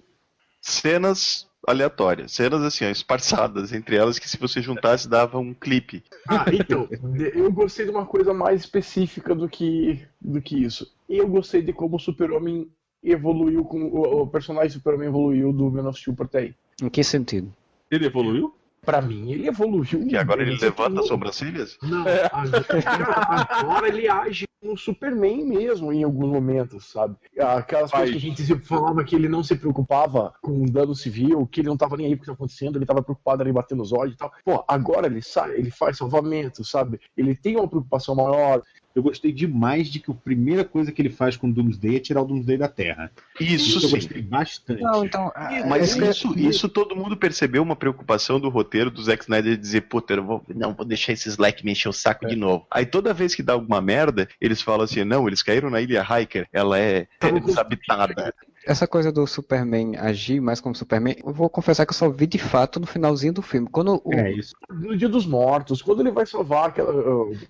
Cenas aleatórias. Cenas assim, ó, esparçadas entre elas que se você juntasse dava um clipe. Ah, então, eu gostei de uma coisa mais específica do que, do que isso. Eu gostei de como o Super-Homem evoluiu, com o, o personagem Super-Homem evoluiu do Man of Steel pra até aí. Em que sentido? Ele evoluiu? Pra mim, ele evoluiu. Que agora ele levanta as sobrancelhas? Não, agora, agora ele age como Superman mesmo em alguns momentos, sabe? Aquelas coisas que a gente se falava que ele não se preocupava com dano civil, que ele não tava nem aí com o que tá acontecendo, ele tava preocupado ali batendo os olhos e tal. Pô, agora ele sai, ele faz salvamento, sabe? Ele tem uma preocupação maior. Eu gostei demais de que a primeira coisa que ele faz com o Doomsday é tirar o Doomsday da Terra. Isso eu sim. gostei bastante. Não, então. Mas é- isso, isso todo mundo percebeu uma preocupação do roteiro do Zack Snyder de dizer, puta, eu vou, não vou deixar esse Slack me encher o saco de novo. Aí toda vez que dá alguma merda, eles falam assim, não, eles caíram na ilha Hiker, ela é, é desabitada. *laughs* Essa coisa do Superman agir mais como Superman, eu vou confessar que eu só vi de fato no finalzinho do filme. Quando o, É isso. No dia dos mortos, quando ele vai salvar aquela.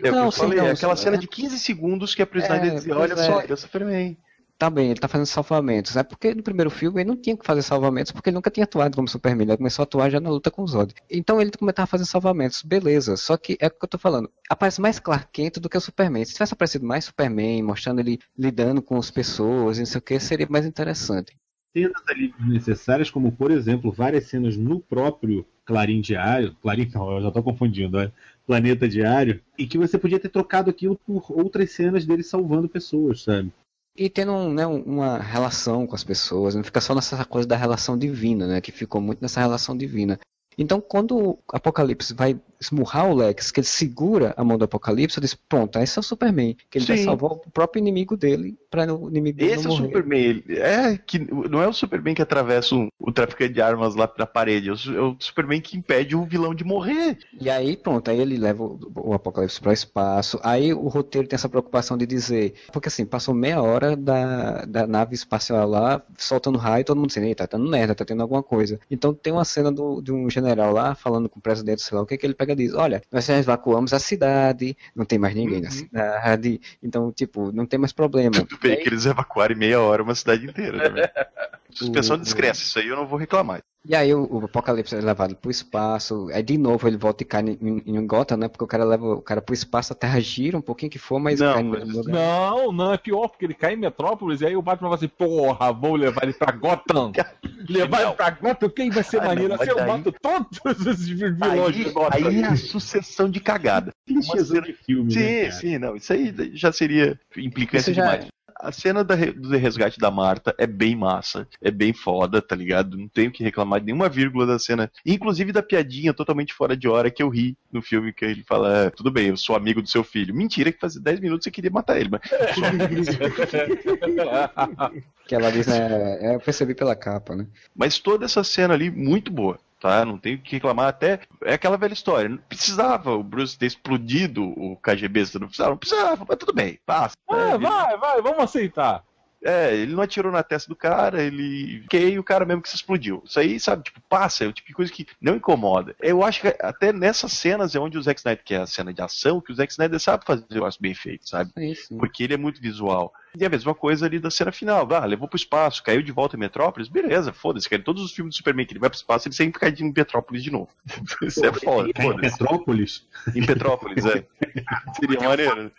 É que Não, eu sim, falei, não, é aquela sim, cena é. de 15 segundos que a Chris É, dizia, olha só, é. é o Superman. Tá bem, ele tá fazendo salvamentos. É porque no primeiro filme ele não tinha que fazer salvamentos, porque ele nunca tinha atuado como Superman. Ele começou a atuar já na luta com o Zod. Então ele começava a fazer salvamentos, beleza. Só que é o que eu tô falando. Aparece mais Clark Kent do que o Superman. Se tivesse aparecido mais Superman, mostrando ele lidando com as pessoas, não sei o que, seria mais interessante. cenas ali necessárias, como por exemplo, várias cenas no próprio Clarim Diário, Clarim não, eu já tô confundindo, é Planeta Diário, e que você podia ter trocado aquilo por outras cenas dele salvando pessoas, sabe? E tendo um, né, uma relação com as pessoas, não fica só nessa coisa da relação divina, né? Que ficou muito nessa relação divina. Então, quando o Apocalipse vai esmurrar o Lex, que ele segura a mão do Apocalipse, eu disse, pronto, esse é o Superman, que ele vai Sim. salvar o próprio inimigo dele, para o inimigo dele Esse é não o morrer. Superman. ele- é que não é o Superman que atravessa um- o traficante de armas lá na parede, é o, é o Superman que impede o vilão de morrer. E aí, pronto, aí ele leva o, o Apocalipse para o espaço. Aí o roteiro tem essa preocupação de dizer. Porque assim, passou meia hora da, da nave espacial lá, soltando raio, todo mundo dizendo, "Ei, tá dando merda, tá tendo alguma coisa. Então tem uma cena do, de um general lá falando com o presidente, sei lá o que, que ele pega e diz: Olha, nós já evacuamos a cidade, não tem mais ninguém na Uhum. cidade, então, tipo, não tem mais problema. Tudo bem aí- que eles evacuarem meia hora uma cidade inteira, né? *laughs* Suspensão de descrença, isso aí eu não vou reclamar. E aí o, o Apocalipse é levado pro espaço, aí de novo ele volta e cai em, em, Gotham, né? Porque o cara leva o cara pro espaço, a Terra gira um pouquinho que for, mas Não, cai no mas- lugar. Não, não, é pior, porque ele cai em Metrópolis e aí o Batman vai assim, porra, vou levar ele pra Gotham. *laughs* levar ele pra Gotham, quem vai ser Ah, maneiro? não, Assim mas eu daí- mato todos *laughs* esses vilões de Aí, Gotham. aí é a sucessão de cagada. Uma cena- de filme, Sim, né, sim, não. Isso aí já seria Isso já- demais. A cena da do resgate da Marta é bem massa, é bem foda, tá ligado? Não tenho que reclamar de nenhuma vírgula da cena, inclusive da piadinha totalmente fora de hora que eu ri no filme, que ele fala, "É, tudo bem, eu sou amigo do seu filho. Mentira que fazia 10 minutos você queria matar ele, mas. *laughs* Que ela diz, né? é, Eu percebi pela capa, né? Mas toda essa cena ali, muito boa. Tá, não tenho que reclamar até. É aquela velha história. Não precisava o Bruce ter explodido o KGB, não precisava, não precisava, mas tudo bem, passa. É, vai, vai, vamos aceitar. É, ele não atirou na testa do cara, ele. Que o cara mesmo que se explodiu. Isso aí, sabe, tipo, passa, é o tipo de coisa que não incomoda. Eu acho que até nessas cenas é onde o Zack Snyder, que é a cena de ação, que o Zack Snyder sabe fazer o negócio bem feito, sabe? Isso. Porque ele é muito visual. E a mesma coisa ali da cena final. Ah, levou pro espaço, caiu de volta em Metrópolis, beleza, foda-se, cara. Todos os filmes do Superman que ele vai pro espaço, ele sempre cai em Petrópolis de novo. *laughs* Isso é foda, em foda-se. Metrópolis? Em Petrópolis, é. *laughs* Seria maneiro.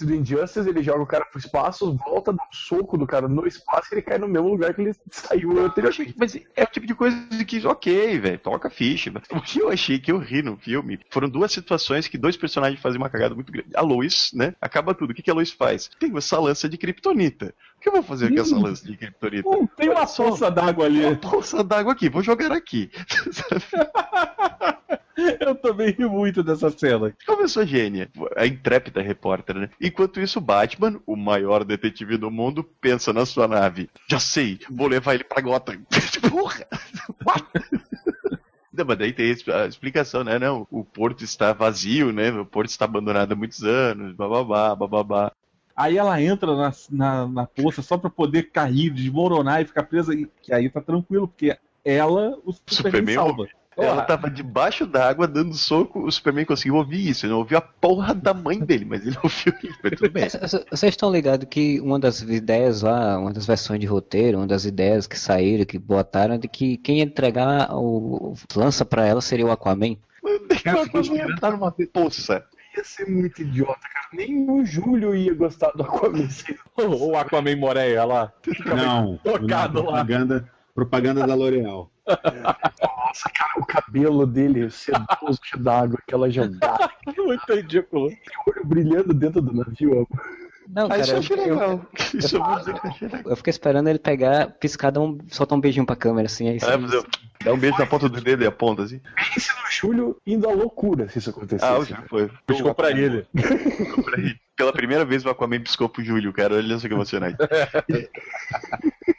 Do Injustice, ele joga o cara pro espaço, volta, dá um soco do cara no espaço e ele cai no mesmo lugar que ele *laughs* saiu anteriormente. mas é o tipo de coisa que, ok, velho, toca ficha. O que *laughs* eu achei que eu ri no filme foram duas situações que dois personagens fazem uma cagada muito grande. A Lois, né? Acaba tudo. O que, que a Lois faz? Tem essa lança de kryptonita. O que eu vou fazer com essa lança de kryptonita? Hum, tem uma poça d'água ali. Uma poça d'água aqui, vou jogar aqui. *laughs* *laughs* Eu também ri muito dessa cena. Como eu sou gênia, a intrépida repórter, né? Enquanto isso, Batman, o maior detetive do mundo, pensa na sua nave. Já sei, vou levar ele pra Gotham. *laughs* Porra! What? *laughs* Não, mas daí tem a explicação, né? Não, o porto está vazio, né? O porto está abandonado há muitos anos, bababá, bababá. Aí ela entra na, na, na poça só pra poder cair, desmoronar e ficar presa. E aí tá tranquilo, porque ela, o Superman, Superman salva. Ela tava debaixo d'água dando soco, o Superman conseguiu ouvir isso. Ele não ouviu a porra da mãe dele, mas ele *laughs* ouviu isso. Mas tudo bem. Vocês estão ligados que uma das ideias lá, uma das versões de roteiro, uma das ideias que saíram, que botaram, é de que quem ia entregar o lança pra ela seria o Aquaman. Cara, Aquaman entrar numa poça. Ia ser muito idiota, cara. Nem o Júlio ia gostar do Aquaman. *laughs* O Aquaman Moreia lá. Não, Tocado não, lá. propaganda, propaganda da L'Oreal. *laughs* Nossa, cara, o cabelo dele sedoso *laughs* d'água, aquela jogada, Muito ridículo. o olho brilhando dentro do navio. ó. Não, Ah, cara, isso eu achei eu, legal. Isso eu que eu eu fiquei esperando ele pegar, piscar, um, soltar um beijinho pra câmera, assim, aí Ah, mas eu- Dá um beijo na ponta do dedo e aponta assim. Pense no Júlio indo à loucura se isso acontecesse. Ah, o Júlio foi. Piscou pra ele. Piscou pra ele. Pela primeira vez o Aquaman piscou pro Júlio, cara. Olha só que emocionante. *laughs*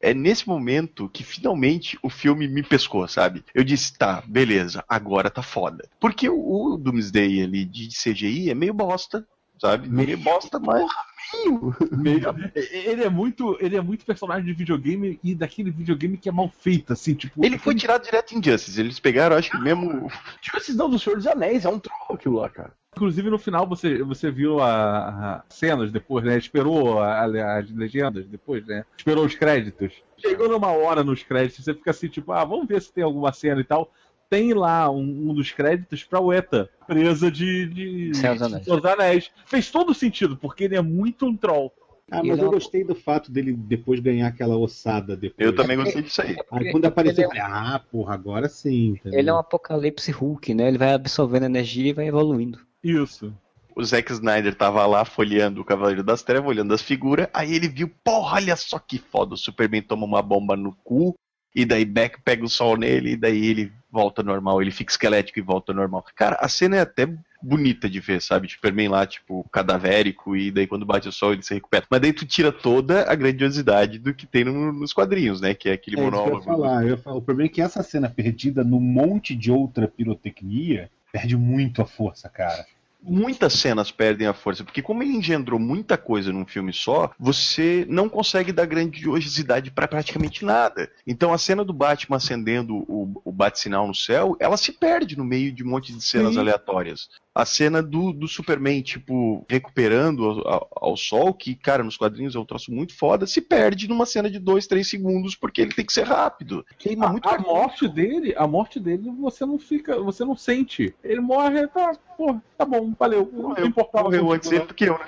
É nesse momento que finalmente o filme me pescou, sabe? Eu disse, tá, beleza, agora tá foda. Porque o, o Doomsday ali de CGI é meio bosta, sabe? Meio bosta, mas. *laughs* Ele é muito, ele é muito personagem de videogame e daquele videogame que é mal feito, assim, tipo. Ele foi tirado direto em Justice. Eles pegaram, acho que mesmo. Esses não do Senhor dos Anéis, é um troll aquilo lá, cara. Inclusive no final você, você viu a, a cenas depois, né? Esperou a- a- as legendas depois, né? Esperou os créditos. Chegou numa hora nos créditos, você fica assim, tipo, ah, vamos ver se tem alguma cena e tal. Tem lá um, um dos créditos pra Weta, presa de, de Senhor dos Anéis. Senhor dos Anéis. Fez todo sentido, porque ele é muito um troll. Ah, mas não- eu gostei do fato dele depois ganhar aquela ossada depois. Eu também gostei disso aí. Aí quando apareceu, Ele eu falei, ah, porra, agora sim. entendeu? Ele é um apocalipse Hulk, né? Ele vai absorvendo energia e vai evoluindo. Isso. O Zack Snyder tava lá folheando o Cavaleiro das Trevas, olhando as figuras, aí ele viu, porra, olha só que foda, o Superman toma uma bomba no cu, e daí Beck pega o sol nele, e daí ele volta normal, ele fica esquelético e volta normal. Cara, a cena é até bonita de ver, sabe? Superman lá, tipo, cadavérico, e daí quando bate o sol ele se recupera. Mas daí tu tira toda a grandiosidade do que tem no- nos quadrinhos, né? Que é aquele É que eu ia monólogo. falar. Eu ia falar. O problema é que essa cena perdida num monte de outra pirotecnia perde muito a força, cara. muitas cenas perdem a força, porque como ele engendrou muita coisa num filme só, você não consegue dar grandiosidade pra praticamente nada. Então a cena do Batman acendendo o, o bate-sinal no céu, ela se perde no meio de um monte de cenas Sim. aleatórias. A cena do, do Superman, tipo, recuperando ao, ao- ao sol, que, cara, nos quadrinhos é um troço muito foda, se perde numa cena de dois, três segundos, porque ele tem que ser rápido. Queima muito a, a cartucho. morte dele, a morte dele, você não fica, você não sente. Ele morre, tá, porra, tá bom, valeu. Não Morreu, importava morreu antes dele não. do que eu, né?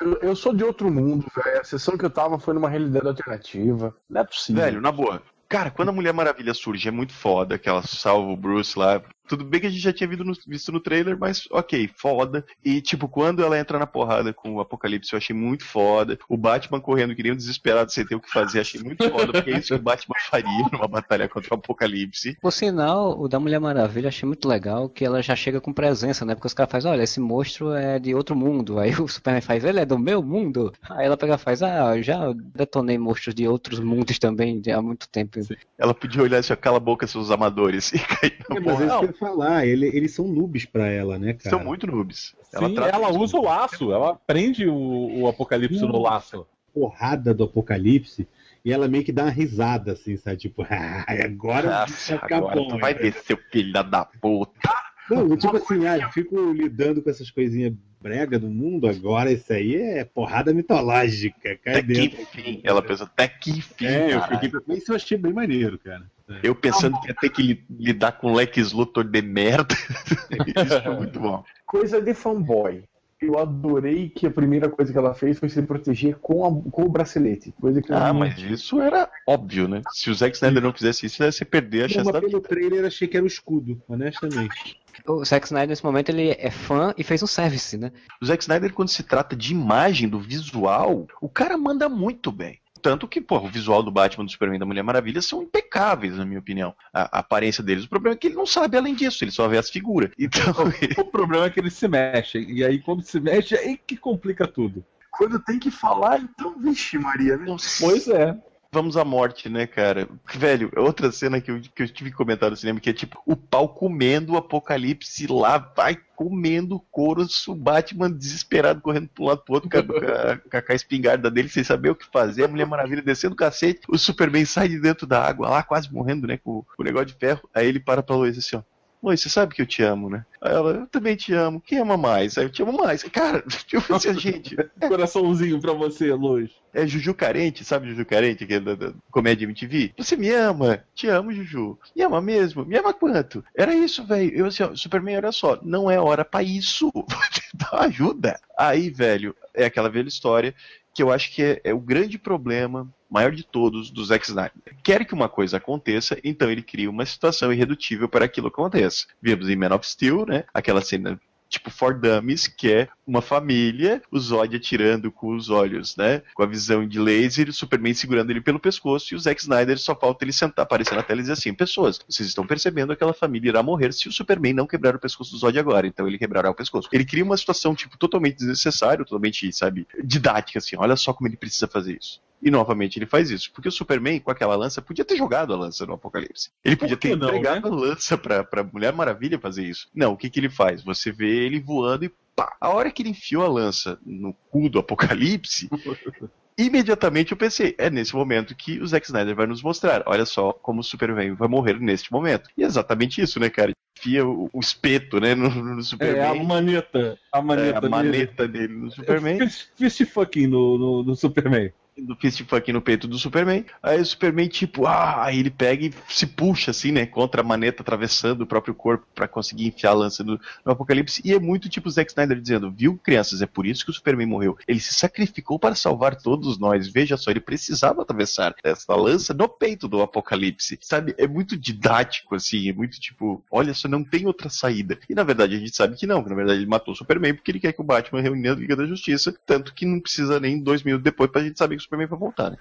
Eu, eu sou de outro mundo, velho. A sessão que eu tava foi numa realidade alternativa. Não é possível. Velho, na boa. Cara, quando a Mulher Maravilha surge, é muito foda, que ela salva o Bruce lá. Tudo bem que a gente já tinha visto no, visto no trailer, mas ok, foda. E, tipo, quando ela entra na porrada com o Apocalipse, eu achei muito foda. O Batman correndo que nem um desesperado sem ter o que fazer, achei muito foda, porque é isso que o Batman faria numa batalha contra o Apocalipse. Por sinal, o da Mulher Maravilha eu achei muito legal que ela já chega com presença, né? Porque os caras fazem, olha, esse monstro é de outro mundo. Aí o Superman faz, ele é do meu mundo. Aí ela pega e faz, ah, eu já detonei monstros de outros mundos também há muito tempo. Ela podia olhar assim, ó, cala a boca, seus amadores, *laughs* e cair na É, é porra. Falar. ele- eles são noobs pra ela, né, cara? São muito noobs. Sim, trata ela usa o laço, ela prende o, o apocalipse no laço. porrada do apocalipse e ela meio que dá uma risada, assim, sabe? Tipo, *laughs* ah, agora Nossa, vai ficar agora bom. tu vai né? ver, seu filho da puta. Não, tipo assim, ah, eu fico lidando com essas coisinhas brega do mundo, agora isso aí é porrada mitológica. Cai Até que fim. Ela pensa, até que fim. É, eu fiquei isso eu achei bem maneiro, cara. Eu pensando que ia ter que li- lidar com Lex Luthor de merda. *laughs* Isso foi muito bom. Coisa de fanboy. Eu adorei que a primeira coisa que ela fez foi se proteger com, a- com o bracelete. Coisa que Ah, não- mas isso era óbvio, né? Se o Zack Snyder não fizesse isso, ia se perder a Não, chance mas da pelo vida. trailer achei que era o escudo, honestamente. O Zack Snyder, nesse momento, ele é fã e fez um service, né? O Zack Snyder, quando se trata de imagem, do visual, o cara manda muito bem. Tanto que, pô, o visual do Batman, do Superman e da Mulher Maravilha são impecáveis, na minha opinião. A, a aparência deles. O problema é que ele não sabe além disso, ele só vê as figuras. Então, *laughs* O problema é que eles se mexem. E aí, quando se mexe, é aí que complica tudo. Quando tem que falar, então, vixe, Maria, né? Pois é. Vamos à morte, né, cara? Velho, outra cena que eu, que eu tive que comentar no cinema, que é tipo o pau comendo o apocalipse lá, vai comendo couro, o Batman desesperado correndo pro lado pro outro com a, com a, com a espingarda dele, sem saber o que fazer, a Mulher Maravilha descendo o cacete, o Superman sai de dentro da água lá, quase morrendo, né, com, com o negócio de ferro. Aí ele para pra Lois assim, ó. Lois, você sabe que eu te amo, né? Aí ela, eu também te amo. Quem ama mais? Aí eu te amo mais. Cara, eu *laughs* falei assim, gente, *laughs* Coraçãozinho pra você, Luz. é Juju Carente, sabe Juju Carente, que é da, da comédia MTV? Você me ama, te amo, Juju. Me ama mesmo, me ama quanto? Era isso, velho. Eu assim, ó, Superman, olha só, não é hora pra isso. *laughs* Dá ajuda. Aí, velho, é aquela velha história que eu acho que é, é o grande problema, maior de todos, do Zack Snyder. Quer que uma coisa aconteça, então ele cria uma situação irredutível para aquilo que aconteça. Vimos em Man of Steel, né? Aquela cena tipo For Dummies, que é uma família, o Zod atirando com os olhos, né? Com a visão de laser, o Superman segurando ele pelo pescoço, e o Zack Snyder só falta ele sentar, aparecer na tela e dizer assim: pessoas, vocês estão percebendo que aquela família irá morrer se o Superman não quebrar o pescoço do Zod agora, então ele quebrará o pescoço. Ele cria uma situação, tipo, totalmente desnecessária, totalmente, sabe, didática, assim, olha só como ele precisa fazer isso. E novamente ele faz isso. Porque o Superman, com aquela lança, podia ter jogado a lança no Apocalipse. Ele podia ter não, entregado a lança pra, pra Mulher Maravilha fazer isso. Não, o que, que ele faz? Você vê ele voando e pá. A hora que ele enfiou a lança no cu do Apocalipse, *laughs* imediatamente eu pensei, é nesse momento que o Zack Snyder vai nos mostrar. Olha só como o Superman vai morrer neste momento. E é exatamente isso, né, cara? Enfia o, o espeto, né, no, no É, a Superman. maneta. A É, maneta, a maneta dele no Superman. Fist fucking no, no, no Superman. Do fist fuck no peito do Superman. Aí o Superman, tipo, ah, aí ele pega e se puxa, assim, né, contra a maneta, atravessando o próprio corpo pra conseguir enfiar a lança no, no Apocalipse. E é muito tipo o Zack Snyder dizendo, viu, crianças, é por isso que o Superman morreu. Ele se sacrificou para salvar todos nós. Veja só, ele precisava atravessar essa lança no peito do Apocalipse. Sabe, é muito didático, assim, é muito tipo, olha só, não tem outra saída. E na verdade a gente sabe que não, que na verdade ele matou o Superman porque ele quer que o Batman reúne a Liga da Justiça, tanto que não precisa nem dois minutos depois pra gente saber que o Superman vai voltar, né?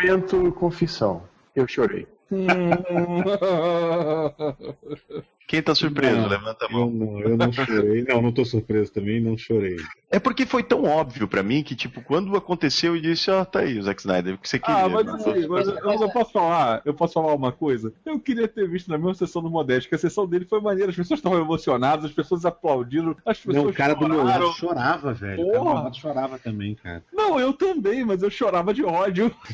Momento confissão. Eu chorei. *laughs* Quem tá surpreso? Não, Levanta a Eu mão. não, eu não chorei. Não, não tô surpreso também, não chorei. É porque foi tão óbvio pra mim que, tipo, quando aconteceu, eu disse, ó, tá aí o Zack Snyder, o que você queria. Ah, mas né? assim, mas eu, eu posso falar, eu posso falar uma coisa. Eu queria ter visto na mesma sessão do Modesto, que a sessão dele foi maneira, as pessoas estavam emocionadas, as pessoas aplaudiram, as pessoas Não, o cara do meu choraram. lado chorava, velho. O cara do lado chorava também, cara. Não, eu também, mas eu chorava de ódio. *laughs*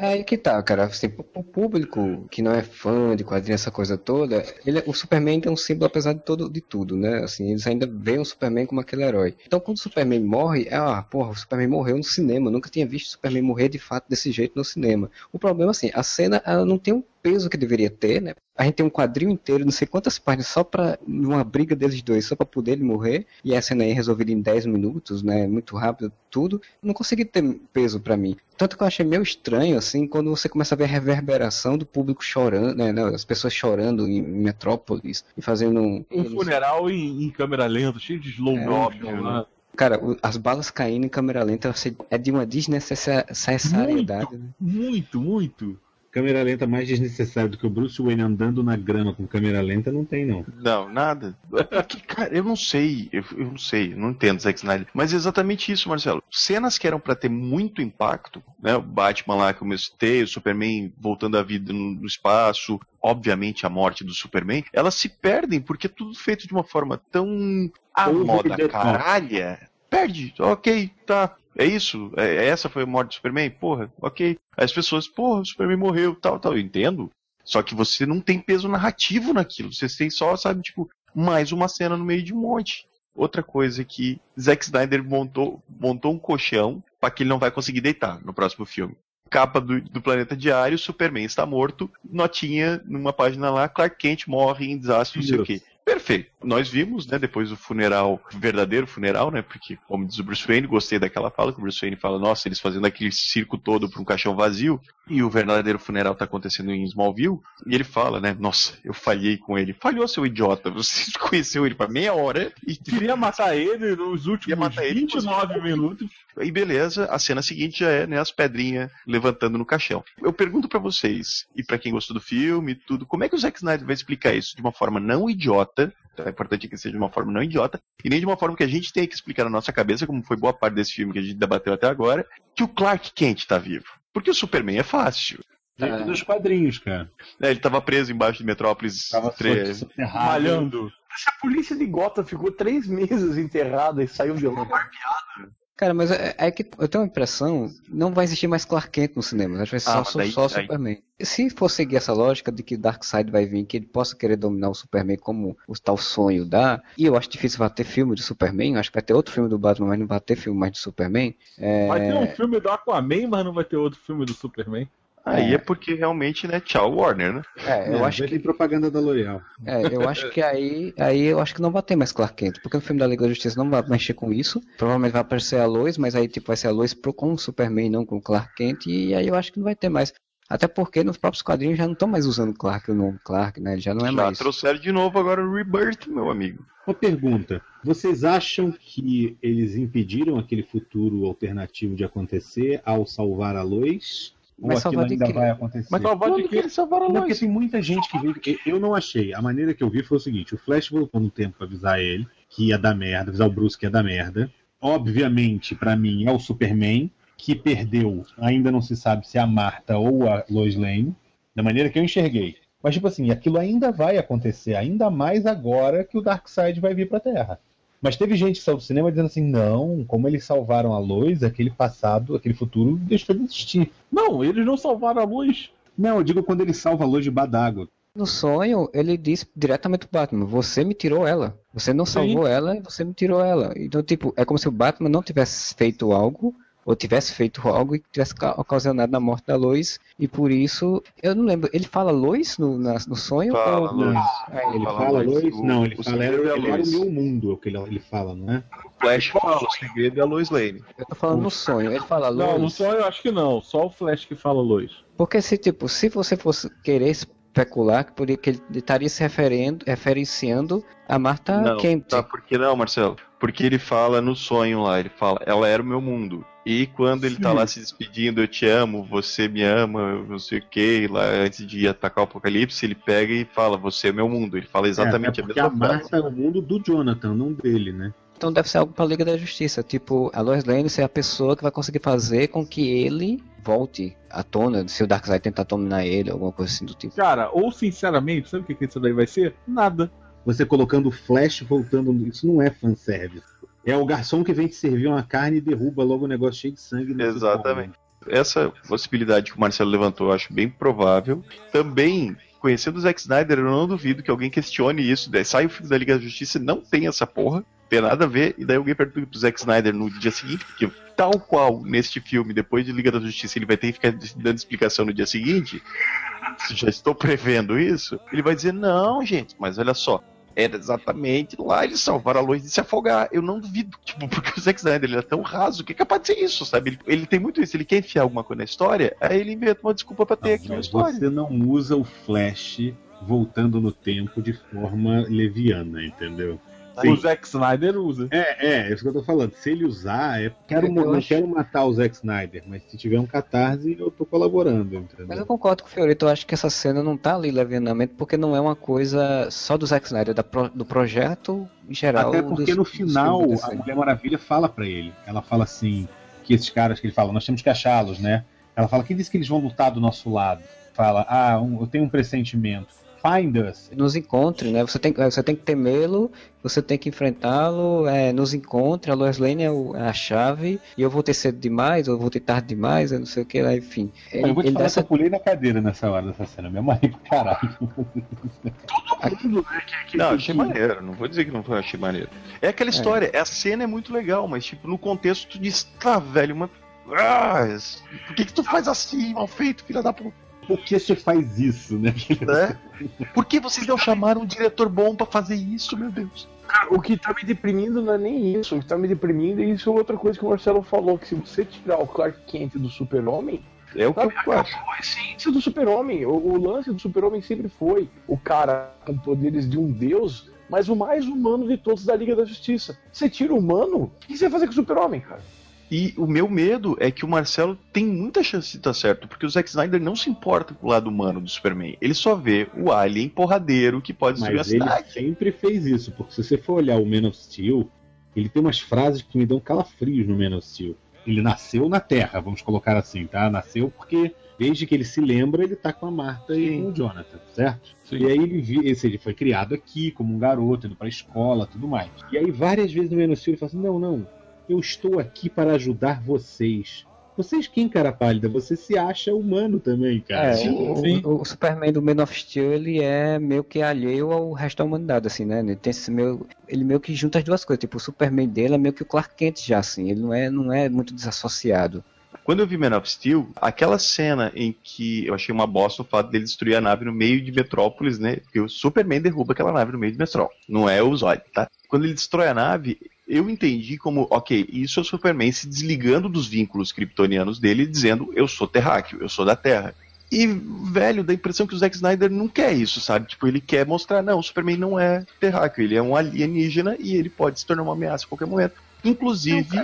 É aí que tá, cara. Assim, o público que não é fã de quadrinhos, essa coisa toda, ele, o Superman é um símbolo apesar de, todo, de tudo, né? Assim, eles ainda veem o Superman como aquele herói. Então, quando o Superman morre, é, ah, porra, o Superman morreu no cinema. Nunca tinha visto o Superman morrer de fato desse jeito no cinema. O problema, assim, a cena ela não tem um peso que deveria ter, né? A gente tem um quadrinho inteiro, não sei quantas páginas, só pra uma briga deles dois, só pra poder ele morrer. E a cena aí é resolvida em 10 minutos, né? Muito rápido, tudo. Não consegui ter peso pra mim. Tanto que eu achei meio estranho, assim, quando você começa a ver a reverberação do público chorando, né? As pessoas chorando em Metrópolis e fazendo um. Um funeral em, em câmera lenta, cheio de slow É, motion, óbvio, né? Cara, as balas caindo em câmera lenta é de uma desnecessariedade, né? Muito, muito. Câmera lenta mais desnecessária do que o Bruce Wayne andando na grama com câmera lenta, não tem, não. Não, nada. Porque, cara, eu não sei, eu, eu não sei, eu não entendo Zack Snyder. Mas é exatamente isso, Marcelo. Cenas que eram pra ter muito impacto, né? O Batman lá que eu citei, o Superman voltando à vida no, espaço, obviamente a morte do Superman, elas se perdem porque é tudo feito de uma forma tão à Over moda caralha. Perde, ok, tá. É isso? É, essa foi a morte do Superman? Porra, ok. Aí as pessoas, porra, o Superman morreu, tal, tal. Eu entendo. Só que você não tem peso narrativo naquilo. Você tem só, sabe, tipo, mais uma cena no meio de um monte. Outra coisa que Zack Snyder montou, montou um colchão para que ele não vai conseguir deitar no próximo filme. Capa do, do Planeta Diário, Superman está morto, notinha numa página lá, Clark Kent morre em desastre, não sei o quê. Perfeito. Nós vimos, né, depois do funeral, verdadeiro funeral, né, porque, como diz o Bruce Wayne, gostei daquela fala, que o Bruce Wayne fala, nossa, eles fazendo aquele circo todo para um caixão vazio, e o verdadeiro funeral tá acontecendo em Smallville, e ele fala, né, nossa, eu falhei com ele. Falhou, seu idiota, *laughs* você conheceu ele por meia hora, e, Queria *laughs* matar ele nos últimos matar ele, 29 minutos. e beleza, a cena seguinte já é, né, as pedrinhas levantando no caixão. Eu pergunto pra vocês, e pra quem gostou do filme e tudo, como é que o Zack Snyder vai explicar isso de uma forma não idiota, então é importante que seja de uma forma não idiota, e nem de uma forma que a gente tenha que explicar na nossa cabeça, como foi boa parte desse filme que a gente debateu até agora, que o Clark Kent tá vivo. Porque o Superman é fácil. Dentro dos quadrinhos, cara. É, ele tava preso embaixo de Metrópolis Tava 3. soterrado. Malhando. Se a polícia de Gotham ficou três meses enterrada e saiu de lá. Cara, mas é, é que eu tenho a impressão não vai existir mais Clark Kent no cinema, acho que vai ser Ah, só, daí- só aí- Superman. Se for seguir essa lógica de que Darkseid vai vir, que ele possa querer dominar o Superman como o tal sonho dá, e eu acho difícil vai ter filme de Superman, acho que vai ter outro filme do Batman, mas não vai ter filme mais de Superman. É, Vai ter um filme do Aquaman, mas não vai ter outro filme do Superman. Aí é porque realmente, né, tchau Warner, né? é, eu É, acho que propaganda da L'Oreal. É, eu acho que aí, aí eu acho que não vai ter mais Clark Kent, porque no filme da Liga da Justiça não vai mexer com isso. Provavelmente vai aparecer a Lois, mas aí tipo vai ser a Lois pro, com o Superman, não com o Clark Kent, e aí eu acho que não vai ter mais. Até porque nos próprios quadrinhos já não estão mais usando Clark, o nome Clark, né? Ele já não é Já mais. trouxeram de novo agora o Rebirth, meu amigo. Uma pergunta. Vocês acham que eles impediram aquele futuro alternativo de acontecer ao salvar a Lois? Ou Mas aquilo salvar de ainda vai acontecer? Mas salvar de que quê? eles salvaram a Não, porque tem muita gente que veio. eu- Eu não achei. A maneira que eu vi foi o seguinte: o Flash voltou no tempo pra avisar ele que ia dar merda, avisar o Bruce que ia dar merda. Obviamente, pra mim, é o Superman, que perdeu. Ainda não se sabe se é a Marta ou a Lois Lane, da maneira que eu enxerguei. Mas, tipo assim, aquilo ainda vai acontecer, ainda mais agora que o Darkseid vai vir pra Terra. Mas teve gente que saiu do cinema dizendo assim: não, como eles salvaram a Lois, aquele passado, aquele futuro deixou de existir. Não, eles não salvaram a luz. Não, eu digo quando ele salva a Lois de Badago. No sonho, ele disse diretamente pro Batman: Você me tirou ela. Você não salvou ela e você me tirou ela. Então, tipo, é como se o Batman não tivesse feito algo, ou tivesse feito algo e tivesse ca- ocasionado a morte da Lois. E por isso, eu não lembro, ele fala Lois no, na- no sonho? Fala, ou... Lois. É, Ele Fala fala, Lois, Lois? o- Não, ele o fala, era, é ele era o Lois. meu mundo, é o que ele, ele fala, não é? Flash fala, o segredo é a Lois Lane. Eu tô falando no sonho, ele fala Lois. Não, no sonho eu acho que não. Só o Flash que fala luz. Porque se tipo, se você fosse querer especular, que poderia que ele estaria se referendo, referenciando a Marta não, Kent. tá, por que não, Marcelo? Porque ele fala no sonho lá, ele fala, ela era o meu mundo. E quando ele tá lá se despedindo, eu te amo, você me ama, não sei o que, lá antes de atacar o apocalipse, ele pega e fala, você é meu mundo. Ele fala exatamente é, a porque mesma a frase. Marta é o mundo do Jonathan, não dele, né? Então deve ser algo pra Liga da Justiça, tipo, a Lois Lane ser a pessoa que vai conseguir fazer com que ele volte à tona, se o Darkseid tentar dominar ele, alguma coisa assim do tipo. Cara, ou sinceramente, sabe o que que isso daí vai ser? Nada. Você colocando o Flash voltando, isso não é fanservice. É o garçom que vem te servir uma carne e derruba logo o negócio cheio de sangue. Exatamente. Essa possibilidade que o Marcelo levantou, eu acho bem provável. Também, conhecendo o Zack Snyder, eu não duvido que alguém questione isso. Daí sai o filme da Liga da Justiça e não tem essa porra, tem nada a ver, e daí alguém pergunta pro Zack Snyder no dia seguinte, porque tal qual neste filme, depois de Liga da Justiça, ele vai ter que ficar dando explicação no dia seguinte. Já estou prevendo isso. Ele vai dizer: não, gente, mas olha só. Era exatamente lá eles salvaram a Lois de se afogar. Eu não duvido, tipo, *laughs* porque o Zack Snyder ele é tão raso que é capaz de ser isso, sabe? Ele, ele tem muito isso, ele quer enfiar alguma coisa na história, aí ele inventa uma desculpa pra ter Não, aquilo na mas história. você não usa o Flash voltando no tempo de forma leviana, entendeu? O Zack Snyder usa. É, é, é isso que eu tô falando. Se ele usar, é quero, Eu não acho- quero matar o Zack Snyder, mas se tiver um catarse, eu tô colaborando, entendeu? Mas eu concordo com o Fiorito, eu acho que essa cena não tá ali levianamente, porque não é uma coisa só do Zack Snyder, é da pro- do projeto em geral. Até porque dos- no final a. Mulher Maravilha fala pra ele. Ela fala assim que esses caras que ele fala, nós temos que achá-los, né? Ela fala quem disse que eles vão lutar do nosso lado. Fala, ah, um- eu tenho um pressentimento. Find us. nos encontre, né? Você tem, você tem que temê-lo, você tem que enfrentá-lo, é, nos encontre, a Lois Lane é, o- é a chave, e eu vou ter cedo demais, ou eu vou ter tarde demais, eu não sei o que lá, enfim. Ele, eu vou te ele falar dá que eu essa, pulei na cadeira nessa hora dessa cena. Me amarrei pra caralho. Não, achei maneiro, não vou dizer que não foi, achei maneiro. É aquela história, a cena é muito legal, mas tipo, no contexto tu diz, tá, velho, mas. Ah, por que, que tu faz assim, mal feito, filha da puta? Por que você faz isso, né? né? Por que vocês não chamaram um diretor bom pra fazer isso, meu Deus? Cara, o que tá me deprimindo não é nem isso. O que tá me deprimindo é isso outra coisa que o Marcelo falou: que se você tirar o Clark Kent do Super-Homem, É o que sabe, eu acho. acabou a essência do Super-Homem. O, o lance do Super-Homem sempre foi o cara com poderes de um deus, mas o mais humano de todos da Liga da Justiça. Você tira o humano, o que você vai fazer com o Super-Homem, cara? E o meu medo é que o Marcelo tem muita chance de estar certo, porque o Zack Snyder não se importa com o lado humano do Superman. Ele só vê o alien porradeiro que pode a Mas ele sempre fez isso, porque se você for olhar o Man of Steel, ele tem umas frases que me dão calafrios no Man of Steel. Ele nasceu na Terra, vamos colocar assim, tá? Nasceu porque desde que ele se lembra, ele tá com a Marta e Sim. com o Jonathan, certo? Sim. E aí ele, esse, ele foi criado aqui como um garoto, indo pra escola, tudo mais. E aí várias vezes no Man of Steel ele fala assim, não, não, eu estou aqui para ajudar vocês. Vocês quem, cara pálida? Você se acha humano também, cara. É, Sim, o, sim. o- o Superman do Man of Steel, ele é meio que alheio ao resto da humanidade, assim, né? Ele, tem esse meio, ele meio que junta as duas coisas. Tipo, o Superman dele é meio que o Clark Kent já, assim. Ele não é, não é muito desassociado. Quando eu vi Man of Steel, aquela cena em que eu achei uma bosta o fato dele destruir a nave no meio de Metrópolis, né? Porque o Superman derruba aquela nave no meio de Metrópolis. Não é o Zod, tá? Quando ele destrói a nave, eu entendi como, ok, isso é o Superman se desligando dos vínculos kryptonianos dele dizendo, eu sou terráqueo, eu sou da Terra. E, velho, dá a impressão que o Zack Snyder não quer isso, sabe? Tipo, ele quer mostrar, não, o Superman não é terráqueo, ele é um alienígena e ele pode se tornar uma ameaça a qualquer momento. Inclusive,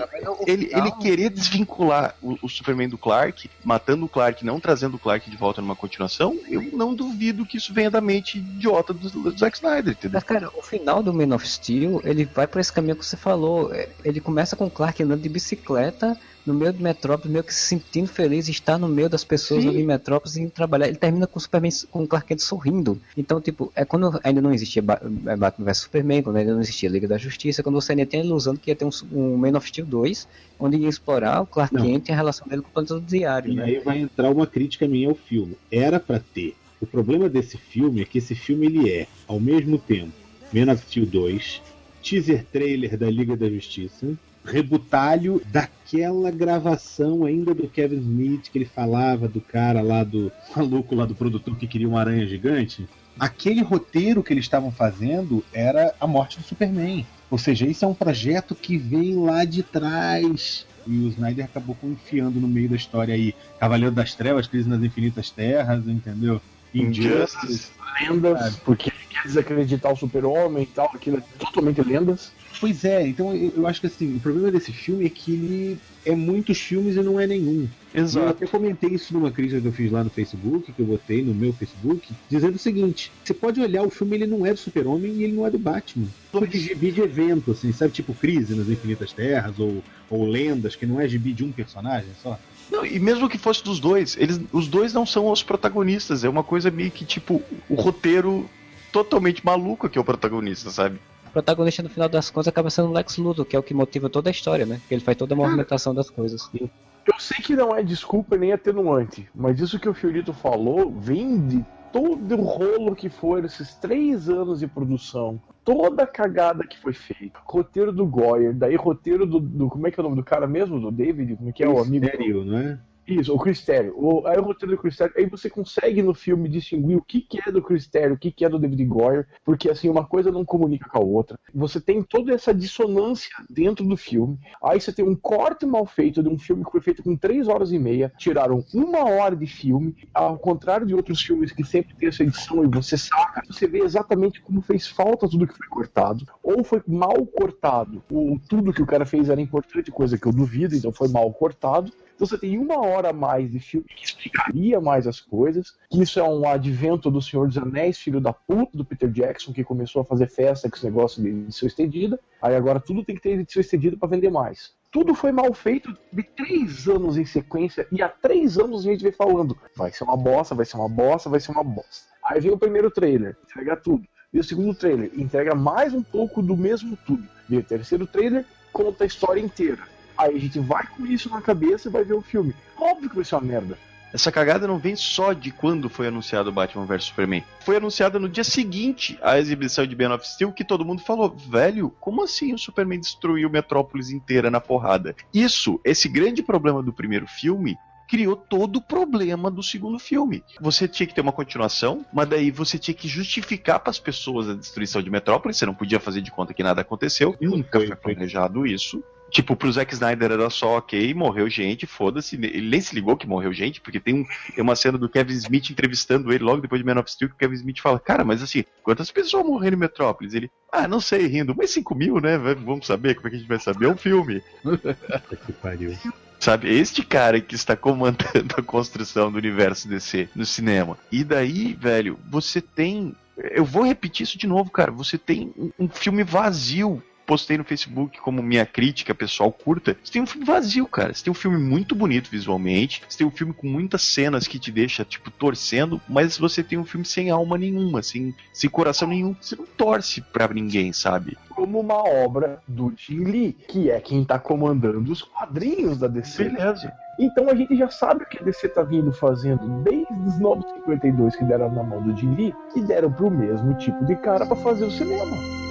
ele, ele querer desvincular o, o Superman do Clark, matando o Clark, não trazendo o Clark de volta numa continuação, eu não duvido que isso venha da mente idiota do, do Zack Snyder, entendeu? Mas, cara, o final do Man of Steel, ele vai por esse caminho que você falou. É, Ele começa com o Clark andando de bicicleta no meio de Metrópolis, meio que se sentindo feliz, estar no meio das pessoas Sim. ali em Metrópolis e trabalhar. Ele termina com o Superman, com o Clark Kent sorrindo. Então, tipo, é quando ainda não existia é, Batman vs Superman, quando ainda não existia Liga da Justiça, quando você ainda tem a ilusão de que ia ter um, um Man of Steel 2, onde ia explorar o Clark Não. Kent e a relação dele com o planeta do diário, E né? aí vai entrar uma crítica minha ao filme. Era pra ter. O problema desse filme é que esse filme ele é, ao mesmo tempo, Man of Steel 2, teaser trailer da Liga da Justiça, rebutalho daquela gravação ainda do Kevin Smith que ele falava do cara lá do maluco lá do produtor que queria uma aranha gigante. Aquele roteiro que eles estavam fazendo era a morte do Superman. Ou seja, isso é um projeto que vem lá de trás. E o Snyder acabou confiando no meio da história aí. Cavaleiro das Trevas, Crise nas Infinitas Terras, entendeu? Injustice. lendas, porque ele quer desacreditar o super-homem e tal, aquilo é totalmente lendas. Pois é, então eu, acho que assim, o problema desse filme é que ele é muitos filmes e não é nenhum. Eu até comentei isso numa crítica que eu fiz lá no Facebook, que eu botei no meu Facebook, dizendo o seguinte: você pode olhar o filme, ele não é do Super-Homem e ele não é do Batman. Foi de gibi de evento, assim, sabe? Tipo Crise nas Infinitas Terras ou, ou Lendas, que não é gibi de um personagem só. Não, e mesmo que fosse dos dois, eles, os dois não são os protagonistas, é uma coisa meio que tipo o roteiro totalmente maluco que é o protagonista, sabe? O protagonista, no final das contas, acaba sendo o Lex Luthor, que é o que motiva toda a história, né? Porque ele faz toda a movimentação das coisas. Eu sei que não é desculpa nem atenuante, mas isso que o Fiorito falou vem de todo o rolo que foram esses três anos de produção. Toda a cagada que foi feita. Roteiro do Goyer, daí roteiro do, do- Como é que é o nome do cara mesmo? Do David? Como é que é o amigo? Sério, não é? Isso, o Cristério. O, aí o roteiro do Cristério, aí você consegue no filme distinguir o que, que é do Cristério, o que, que é do David Goyer, porque assim, uma coisa não comunica com a outra. Você tem toda essa dissonância dentro do filme. Aí você tem um corte mal feito de um filme que foi feito com três horas e meia, tiraram uma hora de filme, ao contrário de outros filmes que sempre tem essa edição e você saca, você vê exatamente como fez falta tudo que foi cortado, ou foi mal cortado, ou tudo que o cara fez era importante, coisa que eu duvido, então foi mal cortado. Então você tem uma hora a mais de filme que explicaria mais as coisas. Que isso é um advento do Senhor dos Anéis, filho da puta do Peter Jackson, que começou a fazer festa com esse negócio de edição estendida. Aí agora tudo tem que ter edição estendida para vender mais. Tudo foi mal feito de três anos em sequência, e há três anos a gente vem falando: vai ser uma bosta, vai ser uma bosta, vai ser uma bosta. Aí vem o primeiro trailer, entrega tudo. E o segundo trailer entrega mais um pouco do mesmo tudo. E o terceiro trailer conta a história inteira. Aí a gente vai com isso na cabeça e vai ver o filme. Óbvio que vai ser uma merda. Essa cagada não vem só de quando foi anunciado Batman vs Superman. Foi anunciada no dia seguinte à exibição de Man of Steel que todo mundo falou: velho, como assim o Superman destruiu Metrópolis inteira na porrada? Isso, esse grande problema do primeiro filme. Criou todo o problema do segundo filme. Você tinha que ter uma continuação, mas daí você tinha que justificar para as pessoas a destruição de Metrópolis. Você não podia fazer de conta que nada aconteceu. Nunca Foi, foi foi. planejado isso. Tipo, pro Zack Snyder era só ok, morreu gente, foda-se. Ele nem se ligou que morreu gente, porque tem, um, tem uma cena do Kevin Smith entrevistando ele logo depois de Man of Steel, que o Kevin Smith fala, cara, mas assim, quantas pessoas morreram em Metrópolis? Ele, ah, não sei, rindo, mas 5 mil, né? Vamos saber, como é que a gente vai saber? É um filme. *laughs* Que pariu. Sabe, este cara que está comandando a construção do universo DC no cinema. E daí, velho, você tem. Eu vou repetir isso de novo, cara. Você tem um, um filme vazio postei no Facebook como minha crítica pessoal curta. Você tem um filme vazio, cara. Você tem um filme muito bonito visualmente. Você tem um filme com muitas cenas que te deixa, tipo, torcendo, mas você tem um filme sem alma nenhuma, sem, sem coração nenhum. Você não torce pra ninguém, sabe? Como uma obra do Jim Lee, que é quem tá comandando os quadrinhos da DC. Beleza. Então a gente já sabe o que a DC tá vindo fazendo desde os Novos 52 que deram na mão do Jim Lee, que deram pro mesmo tipo de cara pra fazer o cinema.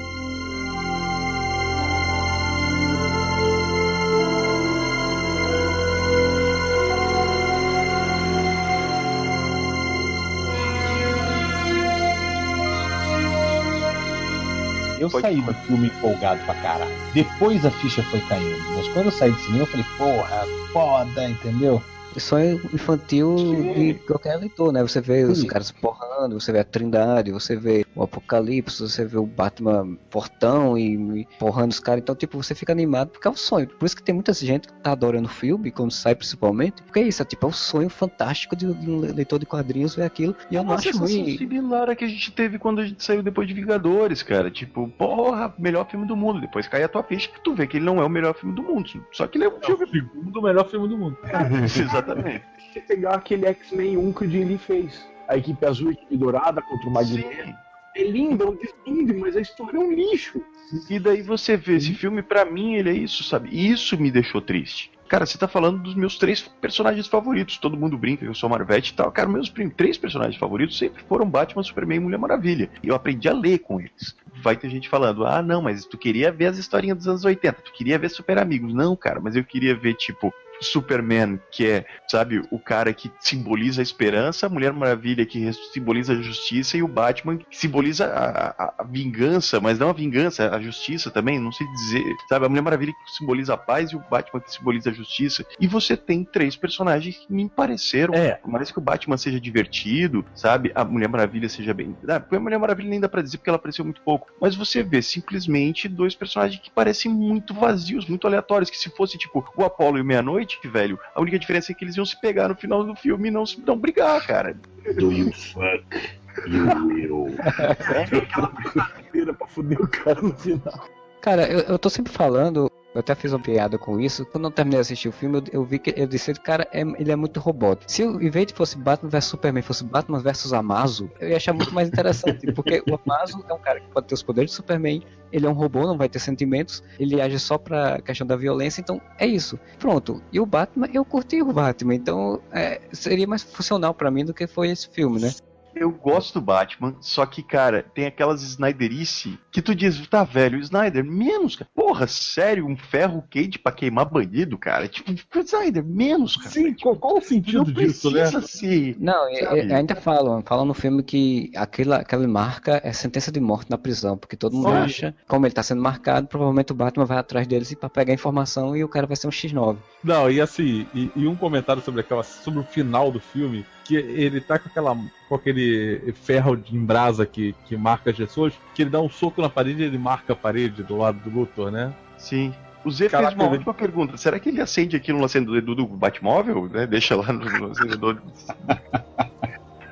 Eu Pode saí do filme empolgado pra caralho. Depois a ficha foi caindo. Mas quando eu saí do cinema, eu falei, porra, foda, entendeu? sonho infantil de qualquer leitor, né? Você vê os Sim. caras porrando, você vê a Trindade, você vê o Apocalipse, você vê o Batman fortão e, e porrando os caras. Então, tipo, você fica animado porque é um sonho. Por isso que tem muita gente que tá adorando o filme, quando sai principalmente. Porque é isso, é tipo, é um sonho fantástico de, de um leitor de quadrinhos ver aquilo. E eu não uma acho ruim. similar à que a gente teve quando a gente saiu depois de Vingadores, cara. Tipo, porra, melhor filme do mundo. Depois cai a tua ficha, tu vê que ele não é o melhor filme do mundo. Só que ele é um É o filme. segundo melhor filme do mundo. *laughs* Exatamente. Você pegar aquele X-Men 1 que o Jim Lee fez. A equipe azul e a equipe dourada contra o Magneto. É lindo, é um desfile, mas a história é um lixo. E daí você vê, esse filme, pra mim, ele é isso, sabe? E isso me deixou triste. Cara, você tá falando dos meus três personagens favoritos. Todo mundo brinca que eu sou Marvete e tal. Cara, meus três personagens favoritos sempre foram Batman, Superman e Mulher Maravilha. E eu aprendi a ler com eles. Vai ter gente falando, ah, não, mas tu queria ver as historinhas dos anos 80, tu queria ver Super Amigos. Não, cara, mas eu queria ver, tipo, Superman, que é, sabe, o cara que simboliza a esperança, a Mulher Maravilha que simboliza a justiça e o Batman que simboliza a, a- a vingança, mas não a vingança, a justiça também, não sei dizer, sabe, a Mulher Maravilha que simboliza a paz e o Batman que simboliza a justiça. E você tem três personagens que me pareceram, É. mais que o Batman seja divertido, sabe, a Mulher Maravilha seja bem, ah, porque a Mulher Maravilha nem dá pra dizer porque ela apareceu muito pouco, mas você vê simplesmente dois personagens que parecem muito vazios, muito aleatórios, que se fosse tipo o Apollo e o Meia-Noite, velho, a única diferença é que eles iam se pegar no final do filme e não se não brigar, cara. Do you fuck you will. *laughs* Era pra fuder o cara no final. Cara, eu, eu tô sempre falando, eu até fiz uma piada com isso. Quando eu terminei de assistir o filme, eu, eu vi que eu disse, cara, é- ele é muito robótico. Se o- de fosse Batman vs Superman, fosse Batman vs Amazo, eu ia achar muito mais interessante. *laughs* porque o Amazo é um cara que pode ter os poderes do Superman, ele é um robô, não vai ter sentimentos, ele age só pra questão da violência, então é isso. Pronto. E o Batman, eu curti o Batman, então é, seria mais funcional pra mim do que foi esse filme, né? Eu gosto do Batman, só que, cara, tem aquelas Snyderice que tu diz, tá velho, Snyder, menos, cara. Porra, sério, um ferro quente pra queimar bandido, cara? Tipo, Snyder, menos, cara. Sim, qual, qual o sentido não disso, né? precisa ser. Não, e- Sabe? e- ainda falam, falam no filme que aquela, aquela marca é sentença de morte na prisão, porque todo mundo Sim. acha, como ele tá sendo marcado, provavelmente o Batman vai atrás deles e pra pegar informação e o cara vai ser um X9. Não, e assim, e, e um comentário sobre aquela, sobre o final do filme, que ele tá com aquela, com aquele ferro de- brasa que, que marca as pessoas, que ele dá um soco na parede e ele marca a parede do lado do Luthor, né? Sim. O Zé Caraca, fez uma ele- ótima pergunta. Será que ele acende aquilo no acendedor do Batmóvel? Né? Deixa lá no, no acendedor. *laughs*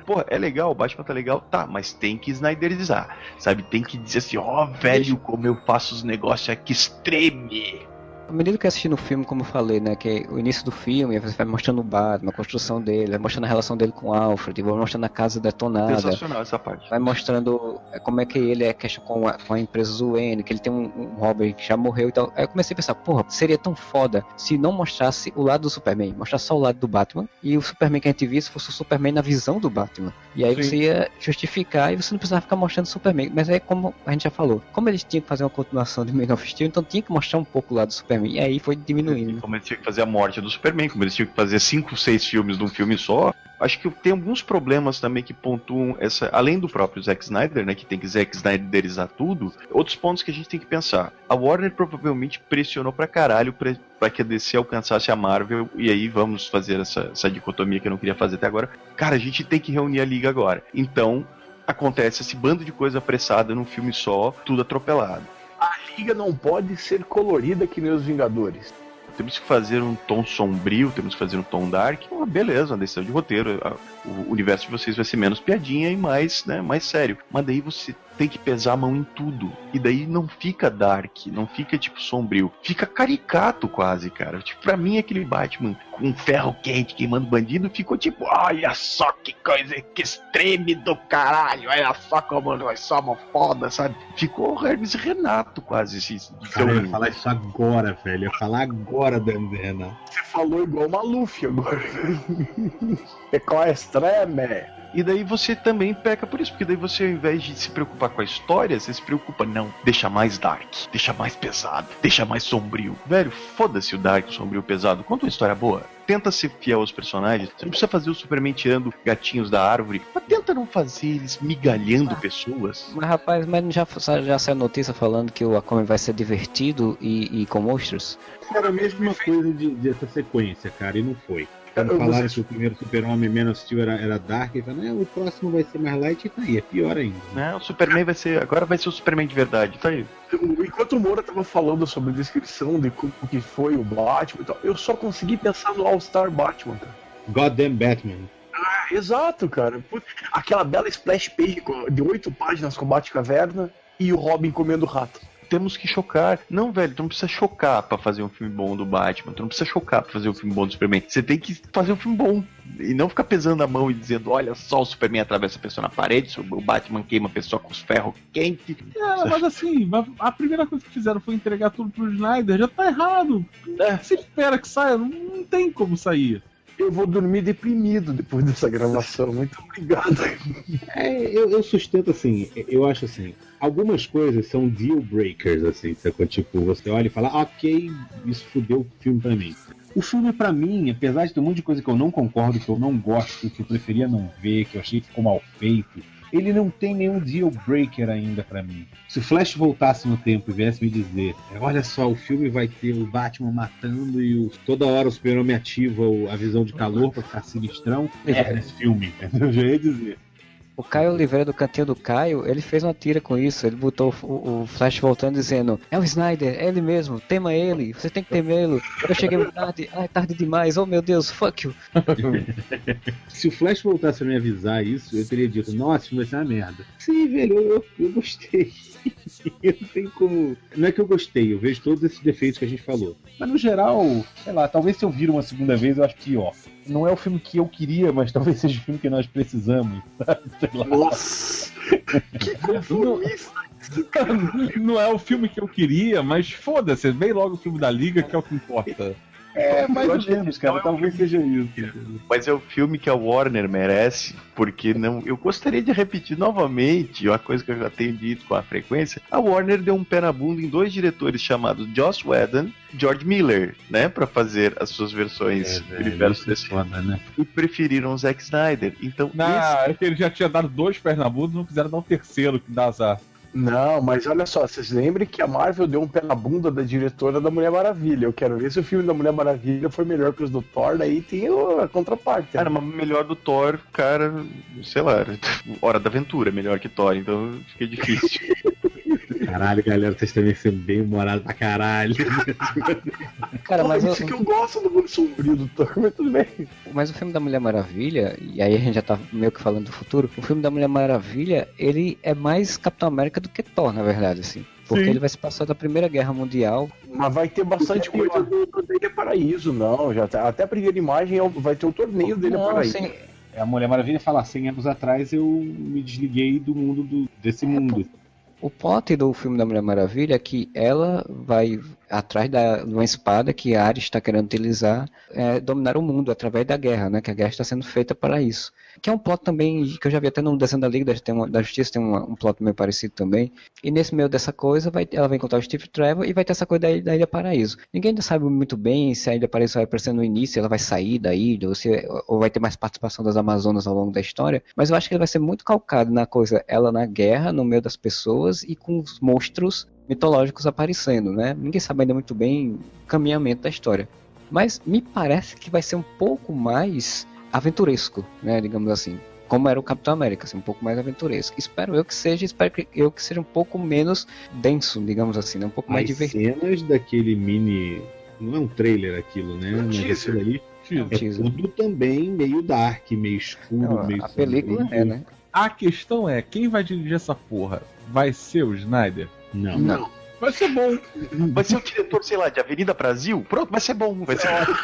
Porra, é legal, o Batman tá legal, tá, mas tem que snyderizar, sabe? Tem que dizer assim, ó, velho, como eu faço os negócios aqui extreme. À medida que eu assisti no filme, como eu falei, né, que o início do filme, você vai mostrando o Batman, a construção dele, vai mostrando a relação dele com o Alfred, vai mostrando a casa detonada, Sensacional essa parte. vai mostrando é, como é que ele é questão com a, com a empresa Zuene, que ele tem um, um Robert que já morreu e tal. Aí eu comecei a pensar, porra, seria tão foda se não mostrasse o lado do Superman, mostrasse só o lado do Batman, e o Superman que a gente visse fosse o Superman na visão do Batman. E aí Sim. você ia justificar e você não precisava ficar mostrando o Superman. Mas aí, como a gente já falou, como eles tinham que fazer uma continuação de Man of Steel, então tinha que mostrar um pouco o lado do Superman. E aí foi diminuindo. Como eles tinham que fazer a morte do Superman, como eles tinham que fazer cinco, seis filmes de um filme só. Acho que tem alguns problemas também que pontuam essa. Além do próprio Zack Snyder, né? Que tem que Zack Snyderizar tudo. Outros pontos que a gente tem que pensar. A Warner provavelmente pressionou pra caralho pra, pra que a DC alcançasse a Marvel. E aí vamos fazer essa, essa dicotomia que eu não queria fazer até agora. Cara, a gente tem que reunir a liga agora. Então. Acontece esse bando de coisa apressada num filme só, tudo atropelado. Liga não pode ser colorida que nem os Vingadores. Temos que fazer um tom sombrio, temos que fazer um tom dark. Ah, beleza, uma decisão de roteiro. Ah, O universo de vocês vai ser menos piadinha e mais, né, mais sério. Mas daí você tem que pesar a mão em tudo. E daí não fica dark, não fica tipo sombrio. Fica caricato quase, cara. Tipo, pra mim aquele Batman com ferro quente queimando bandido ficou tipo, olha só que coisa, que extreme do caralho, olha só como nós somos foda, sabe? Ficou o Hermes Renato quase. Assim, Cara, eu ia falar isso agora, velho. Eu ia falar agora da Hermes Renato. Você falou igual Maluf agora. *laughs* é com a extreme. E daí você também peca por isso, porque daí você, ao invés de se preocupar com a história, você se preocupa, não, deixa mais dark, deixa mais pesado, deixa mais sombrio. Velho, foda-se o dark, sombrio, pesado. Conta uma história boa. Tenta ser fiel aos personagens. Você não precisa fazer o Superman tirando gatinhos da árvore, mas tenta não fazer eles migalhando pessoas. Mas rapaz, mas já, já saiu notícia falando que o Aquaman vai ser divertido e, e com monstros? Era a mesma coisa de, dessa sequência, cara, e não foi. Quando Eu- falaram você- que o primeiro Super-Homem Man of Steel era, era Dark, falou, não, o próximo vai ser mais light, e tá aí, é pior ainda. Né? O Superman vai ser. Agora vai ser o Superman de verdade, tá aí. Enquanto o Moura tava falando sobre a descrição de como que foi o Batman e tal, eu só consegui pensar no All-Star Batman, cara. Goddamn Batman. Ah, exato, cara. Putz, Aquela bela splash page de oito páginas com o Batcaverna e o Robin comendo rato. Temos que chocar. Não, velho, tu não precisa chocar pra fazer um filme bom do Batman. Tu não precisa chocar pra fazer um filme bom do Superman. Você tem que fazer um filme bom. E não ficar pesando a mão e dizendo: olha só, o Superman atravessa a pessoa na parede, o Batman queima a pessoa com os ferros quentes. É, mas assim, a primeira coisa que fizeram foi entregar tudo pro Snyder. Já tá errado. É. Se espera que saia, não tem como sair. Eu vou dormir deprimido depois dessa gravação. Muito obrigado. É, eu, eu sustento assim, eu acho assim, algumas coisas são deal breakers, assim? Tipo, você olha e fala, "Ah, ok, isso fudeu o filme pra mim. O filme, pra mim, apesar de ter um monte de coisa que eu não concordo, que eu não gosto, que eu preferia não ver, que eu achei que ficou mal feito, ele não tem nenhum deal breaker ainda pra mim. Se o Flash voltasse no tempo e viesse me dizer, olha só, o filme vai ter o Batman matando e o- toda hora o super-homem ativa a visão de calor pra ficar sinistrão, é *laughs* nesse filme? Eu já ia dizer. O Caio Oliveira do Cantinho do Caio, ele fez uma tira com isso. Ele botou o, o Flash voltando dizendo: É o Snyder, é ele mesmo, tema ele, você tem que temê-lo. Eu cheguei tarde, ai, tarde demais, oh meu Deus, fuck you. *laughs* Se o Flash voltasse a me avisar isso, eu teria dito, nossa, vai ser uma merda. Sim, velho, eu, eu- gostei. *laughs* eu não tem como. Não é que eu gostei, eu vejo todos esses defeitos que a gente falou. Mas no geral, sei lá, talvez se eu vir uma segunda vez, eu acho pior. Não é o filme que eu queria, mas talvez seja o filme que nós precisamos. *laughs* Nossa! que *laughs* conformista! Não é o filme que eu queria, mas foda-se, vem logo o filme da Liga, que é o que importa. É, mais ou menos, cara, talvez seja isso. Mas é o filme que a Warner merece, porque não. Eu gostaria de repetir novamente uma coisa que eu já tenho dito com a frequência. A Warner deu um pé na bunda em dois diretores chamados Joss Whedon e George Miller, né? Pra fazer as suas versões do universo desse foda, né? E preferiram o Zack Snyder. Então, Não, é que ele já tinha dado dois Pernambucos, não quiseram dar um terceiro, que dá azar. Não, mas olha só, vocês lembram que a Marvel deu um pé na bunda da diretora da Mulher Maravilha. Eu quero ver se o filme da Mulher Maravilha foi melhor que os do Thor, daí tem a contraparte. Cara, mas melhor do Thor, cara, sei lá, Hora da Aventura é melhor que Thor, então fica difícil. *laughs* Caralho, galera, vocês também são bem humorados pra caralho. *laughs* Cara, Pô, mas, isso o, que eu gosto do mundo sombrio do Thor, *laughs* mas tudo bem. mas o filme da Mulher Maravilha, e aí a gente já tá meio que falando do futuro, o filme da Mulher Maravilha, ele é mais Capitão América do que Thor, na verdade, assim. Porque Sim. ele vai se passar da Primeira Guerra Mundial. Mas vai ter bastante coisa do, do Ilha Paraíso, não. Já tá, até a primeira imagem é vai ter o torneio dele Não, Paraíso. assim, É, A Mulher Maravilha fala, 100 anos atrás eu me desliguei do mundo do- desse mundo. O plot do filme da Mulher Maravilha é que ela vai atrás da, de uma espada que Ares está querendo utilizar, é, dominar o mundo através da guerra, né? Que a guerra está sendo feita para isso. Que é um plot também que eu já vi até no desenho da Liga tem uma- da Justiça, tem uma- um plot meio parecido também. E nesse meio dessa coisa, vai, ela vai encontrar o Steve Trevor e vai ter essa coisa da, Ilha- da Ilha Paraíso. Ninguém ainda sabe muito bem se a Ilha Paraíso vai aparecer no início, ela vai sair da ilha, ou, se, ou vai ter mais participação das Amazonas ao longo da história. Mas eu acho que ele vai ser muito calcado na coisa, ela na guerra, no meio das pessoas e com os monstros mitológicos aparecendo, né? Ninguém sabe ainda muito bem o caminhamento da história. Mas me parece que vai ser um pouco mais aventuresco, né? Digamos assim. Como era o Capitão América, assim, um pouco mais aventuresco. Espero eu que seja, espero que eu que seja um pouco menos denso, digamos assim, né? Um pouco mais As divertido. cenas daquele mini. Não é um trailer aquilo, né? Mas teaser. ali É um é teaser. tudo também meio dark, meio escuro, Não, meio a película é, né? A questão é, quem vai dirigir essa porra? Vai ser o Snyder? Não. Não. Vai ser bom. Vai ser o diretor, sei lá, de Avenida Brasil? Pronto, vai ser bom. Vai ser ótimo.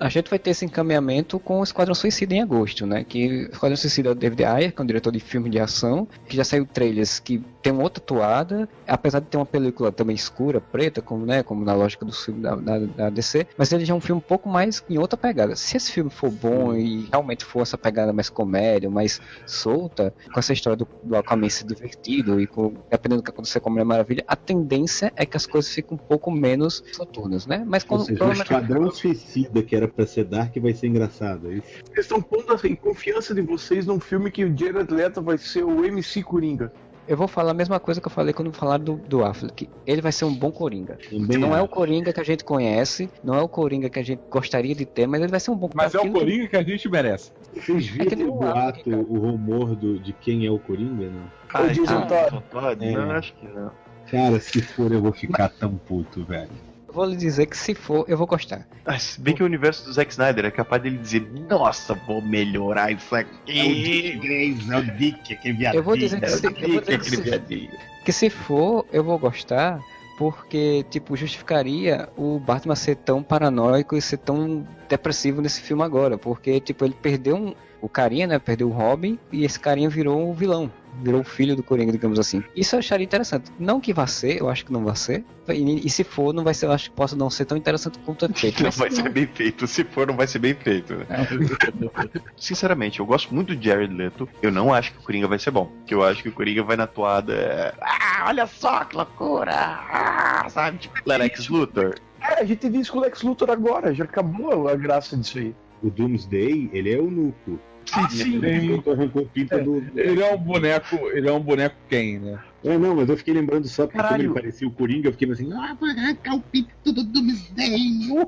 A gente vai ter esse encaminhamento com o Esquadrão Suicida em agosto, né? Que o Esquadrão Suicida é o David Ayer, que é um diretor de filme de ação, que já saiu trailers que tem uma outra toada, apesar de ter uma película também escura, preta, como, né, como na lógica do filme da, da, da DC, mas ele já é um filme um pouco mais em outra pegada. Se esse filme for bom e realmente for essa pegada mais comédia, mais solta, com essa história do, do Aquaman ser divertido e com, dependendo do que acontecer com a Mulher Maravilha, a tendência é que as coisas fiquem um pouco menos soturnas, né? Mas Ou quando seja, o Esquadrão Suicida, que era pra ser Dark, vai ser engraçado. É isso? Vocês estão pondo assim, confiança de vocês num filme que o Jared Leto vai ser o MC Coringa. Eu vou falar a mesma coisa que eu falei quando falaram do, do Affleck. Ele vai ser um bom Coringa. Também não é o acho. Coringa que a gente conhece, não é o Coringa que a gente gostaria de ter, mas ele vai ser um bom Mas é o Coringa que a gente merece. Vocês É viram nem o o Affleck, boato, cara. o rumor do, de quem é o Coringa, não? Ah, O Jason Todd. Todd? É. Não, acho que não. Cara, se for eu vou ficar tão puto, velho. Eu vou lhe dizer que se for, eu vou gostar. Ah, se bem que o universo do Zack Snyder é capaz dele dizer, nossa, vou melhorar isso É aqui. Grace, é o Dick, aquele viadinho. Eu vou dizer que É, se, dizer que aquele se, viadinho. que se for, eu vou gostar, porque, tipo, justificaria o Batman ser tão paranoico e ser tão depressivo nesse filme agora. Porque, tipo, ele perdeu um, o carinha, né? Perdeu o Robin e esse carinha virou o vilão. Virou o filho do Coringa, digamos assim. Isso eu acharia interessante. Não que vá ser, eu acho que não vai ser. E, e se for, não vai ser, eu acho que possa não ser tão interessante quanto é feito. *laughs* Não Mas vai se ser bem feito. Se for, não vai ser bem feito. né? *laughs* Sinceramente, eu gosto muito do Jared Leto. Eu não acho que o Coringa vai ser bom. Que eu acho que o Coringa vai na toada. é, Ah, olha só que loucura! Ah, sabe? Tipo, Lex Luthor. É, a gente viu isso com o Lex Luthor agora, já acabou a graça disso aí. O Doomsday, ele é eunuco. Ah, sim. Ele arrancou pinta do. Ele é um boneco, ele é um boneco quem, né? É, não, mas eu fiquei lembrando só porque Caralho. como ele parecia o Coringa, eu fiquei assim, ah, vai arrancar o pinto do Doomsday. uh."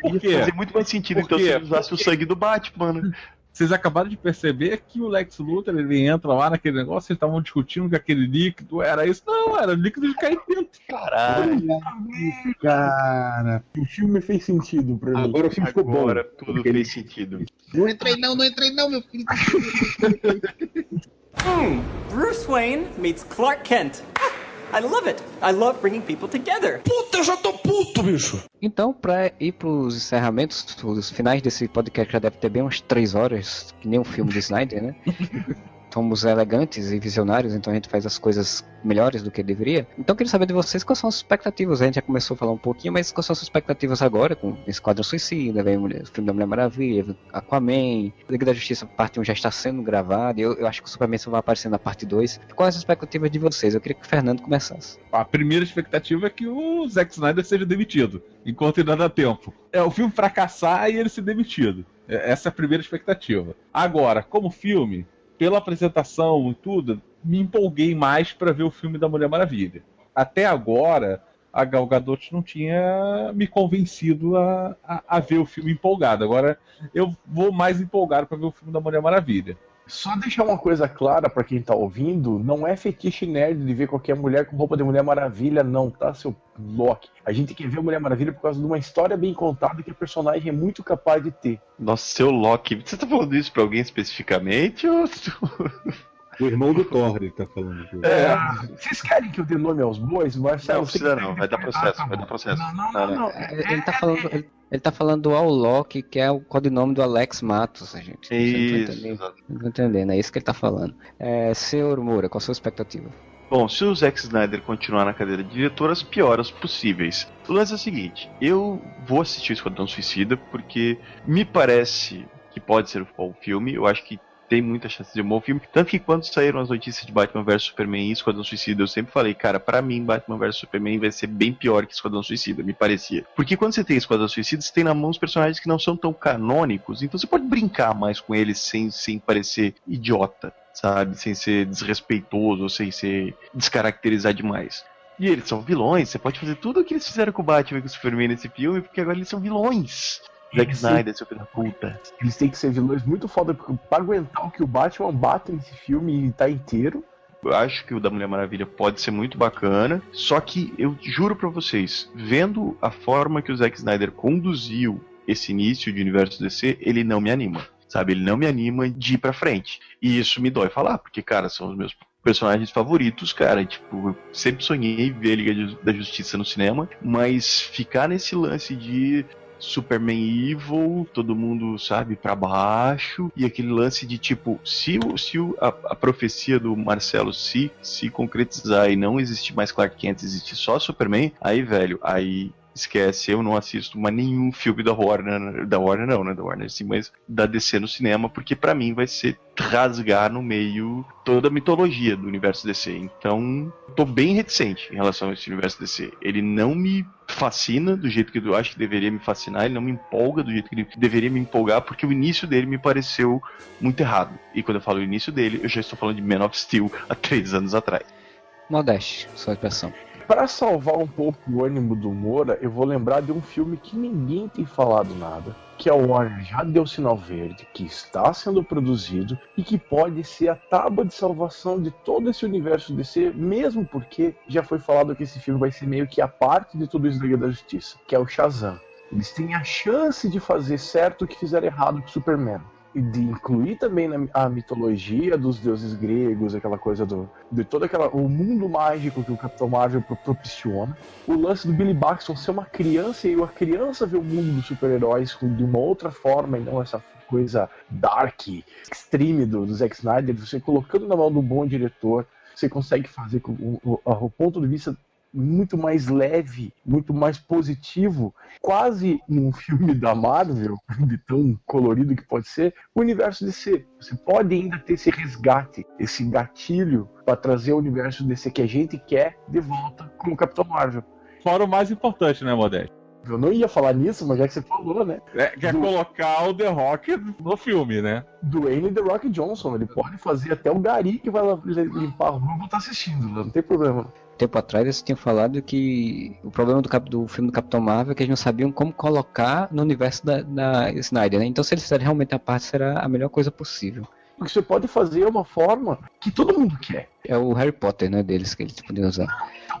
Por Ia quê? fazer muito mais sentido Por então quê? se ele usasse o sangue do Batman. Vocês acabaram de perceber que o Lex Luthor ele entra lá naquele negócio, eles estavam discutindo que aquele líquido era isso. Não, era líquido de caimento. Caralho. Cara, O filme fez sentido pra mim. agora o filme ficou bom. Agora tudo fez sentido. Não entrei não, não entrei não, meu filho. Hmm. *laughs* Bruce Wayne meets Clark Kent. I love it. I love bringing people together. Então, pra ir pros encerramentos, os finais desse podcast que já deve ter bem umas três horas, que nem um filme do Snyder, né? *laughs* Somos elegantes e visionários, então a gente faz as coisas melhores do que deveria. Então eu queria saber de vocês quais são as expectativas. A gente já começou a falar um pouquinho, mas quais são as expectativas agora com Esquadrão Suicida, vem o filme da Mulher Maravilha, Aquaman, Liga da Justiça parte 1 já está sendo gravado, eu, eu acho que o Superman só vai aparecer na parte 2. Quais as expectativas de vocês? Eu queria que o Fernando começasse. A primeira expectativa é que o Zack Snyder seja demitido, enquanto ainda dá tempo. É o filme fracassar e ele ser demitido. É- Essa é a primeira expectativa. Agora, como filme, pela apresentação e tudo, me empolguei mais pra ver o filme da Mulher Maravilha. Até agora, a Gal Gadot não tinha me convencido a, a, a ver o filme empolgado. Agora eu vou mais empolgado pra ver o filme da Mulher Maravilha. Só deixar uma coisa clara pra quem tá ouvindo, não é fetiche nerd de ver qualquer mulher com roupa de Mulher Maravilha, não, tá, seu Loki? A gente quer ver a Mulher Maravilha por causa de uma história bem contada que a personagem é muito capaz de ter. Nossa, seu Loki. Você tá falando isso pra alguém especificamente? Ou... *laughs* O irmão do Thor, ele tá falando. É, vocês querem que eu dê nome aos bois? Marcelo, Não você precisa não, vai dar processo, tá vai dar processo. Não, não, Não, não, não. Ele, ele tá falando. Ele, ele tá falando do Alloc, que é o codinome do Alex Matos, a gente. Vocês não Isso. estão entendendo, não entendendo, é isso que ele tá falando. É, senhor Moura, qual a sua expectativa? Bom, se o Zack Snyder continuar na cadeira de diretor, as pioras possíveis. O lance é o seguinte: eu vou assistir o Esquadrão Suicida porque me parece que pode ser um bom filme. Eu acho que tem muita chance de um bom filme. Tanto que quando saíram as notícias de Batman vs Superman e Esquadrão Suicida, eu sempre falei, cara, pra mim Batman vs Superman vai ser bem pior que Esquadrão Suicida, me parecia. Porque quando você tem Esquadrão Suicida, você tem na mão os personagens que não são tão canônicos, então você pode brincar mais com eles sem, sem parecer idiota, sabe? Sem ser desrespeitoso, sem ser descaracterizar demais. E eles são vilões, você pode fazer tudo o que eles fizeram com o Batman e com o Superman nesse filme, porque agora eles são vilões. Zack. Snyder, seu filho da puta. Eles têm que ser vilões muito foda porque pra aguentar o que o Batman bate nesse filme e tá inteiro. Eu acho que o da Mulher Maravilha pode ser muito bacana, só que eu juro pra vocês, vendo a forma que o Zack Snyder conduziu esse início de universo DC, ele não me anima. sabe? Ele não me anima de ir pra frente. E isso me dói falar, porque, cara, são os meus personagens favoritos, cara. Tipo, eu sempre sonhei ver Liga de- da Justiça no cinema, mas ficar nesse lance de Superman Evil, todo mundo, sabe, pra baixo, e aquele lance de tipo, se, o, se a, a profecia do Marcelo se, se concretizar e não existir mais Clark Kent, existir só Superman, aí, velho, aí esquece, eu não assisto mais nenhum filme da Warner, da Warner não, né, da Warner sim, mas da DC no cinema, porque pra mim vai ser rasgar no meio toda a mitologia do universo DC. Então, tô bem reticente em relação a esse universo DC. Ele não me fascina do jeito que eu acho que deveria me fascinar, ele não me empolga do jeito que ele deveria me empolgar, porque o início dele me pareceu muito errado. E quando eu falo o início dele, eu já estou falando de Man of Steel há três anos atrás. Modeste, sua expressão. Pra salvar um pouco o ânimo do Moura, eu vou lembrar de um filme que ninguém tem falado nada, que a Warner já deu sinal verde, que está sendo produzido e que pode ser a tábua de salvação de todo esse universo DC, mesmo porque já foi falado que esse filme vai ser meio que a parte de tudo isso da Liga da Justiça, que é o Shazam. Eles têm a chance de fazer certo o que fizeram errado com o Superman. De incluir também na, a mitologia dos deuses gregos, aquela coisa do, de todo aquela, o mundo mágico que o Capitão Marvel pro- propiciona. O lance do Billy Baxton ser uma criança e a criança ver o mundo dos super-heróis de uma outra forma e não essa coisa dark, extreme do, do Zack Snyder, você colocando na mão do bom diretor, você consegue fazer com o, o, o ponto de vista muito mais leve, muito mais positivo, quase num *laughs* filme da Marvel, de tão colorido que pode ser, o universo DC. Você pode ainda ter esse resgate, esse gatilho para trazer o universo DC que a gente quer de volta com o Capitão Marvel. Fora o mais importante, né, Modeste? Eu não ia falar nisso, mas já que você falou, né? É, que é Do- colocar o The Rock no filme, né? Dwayne The Rock Johnson, ele pode fazer até o Gari que vai lá limpar a rua, vou estar assistindo, não tem problema. Tempo atrás eles tinham falado que o problema do, do filme do Capitão Marvel é que eles não sabiam como colocar no universo da, da Snyder, né? Então se eles fizerem realmente a parte, será a melhor coisa possível. O que você pode fazer é uma forma que todo mundo quer. É o Harry Potter, né, deles que eles podiam usar.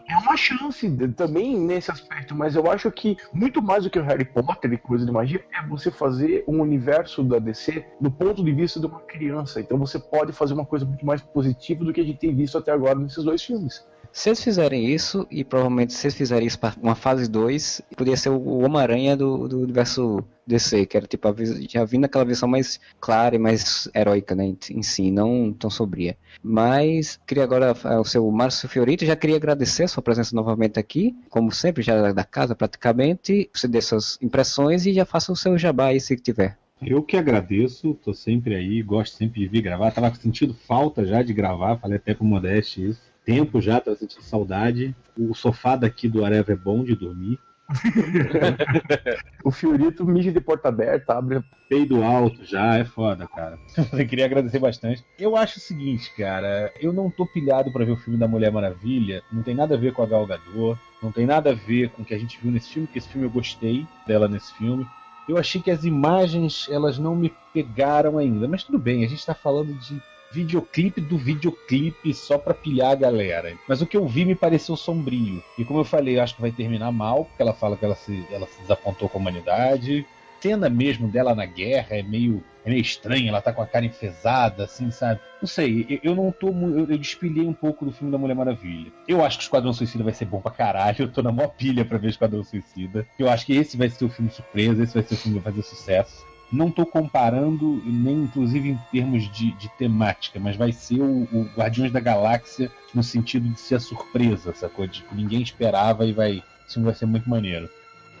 É uma chance de- também nesse aspecto, mas eu acho que muito mais do que o Harry Potter e coisa de magia é você fazer um universo da DC do ponto de vista de uma criança. Então você pode fazer uma coisa muito mais positiva do que a gente tem visto até agora nesses dois filmes. Se eles fizerem isso, e provavelmente se eles fizerem isso para uma fase 2, poderia ser o Homem-Aranha do, do universo DC, que era tipo já vindo aquela visão mais clara e mais heróica, né, em, si, não tão sombria. Mas queria agora eh, o seu Márcio Fiorito, já queria agradecer a sua presença novamente aqui, como sempre, já da casa praticamente. Você dê suas impressões e já faça o seu jabá aí se tiver. Eu que agradeço, tô sempre aí, gosto sempre de vir gravar. Tava sentindo falta já de gravar, falei até pro Modeste isso. Tempo já, tava sentindo saudade. O sofá daqui do Areva é bom de dormir. *laughs* O Fiorito mija de porta aberta, abre. Peido alto já, é foda, cara. *laughs* Eu queria agradecer bastante. Eu acho o seguinte, cara, eu não tô pilhado pra ver o filme da Mulher Maravilha. Não tem nada a ver com a Gal Gadot, não tem nada a ver com o que a gente viu nesse filme, porque esse filme eu gostei dela nesse filme. Eu achei que as imagens, elas não me pegaram ainda, mas tudo bem, a gente tá falando de videoclipe do videoclipe só pra pilhar a galera. Mas o que eu vi me pareceu sombrio. E como eu falei, eu acho que vai terminar mal, porque ela fala que ela se, ela se desapontou com a humanidade. A cena mesmo dela na guerra é meio, é meio estranha, ela tá com a cara enfesada, assim, sabe? Não sei, eu, eu não tô. Eu, eu despilhei um pouco do filme da Mulher Maravilha. Eu acho que o Esquadrão Suicida vai ser bom pra caralho. *laughs* Eu tô na maior pilha pra ver Esquadrão Suicida. Eu acho que esse vai ser o filme surpresa, esse vai ser o filme que vai fazer sucesso. Não tô comparando, nem inclusive em termos de, de temática, mas vai ser o, o Guardiões da Galáxia no sentido de ser a surpresa, sacou? De que ninguém esperava e vai. Filme vai ser muito maneiro.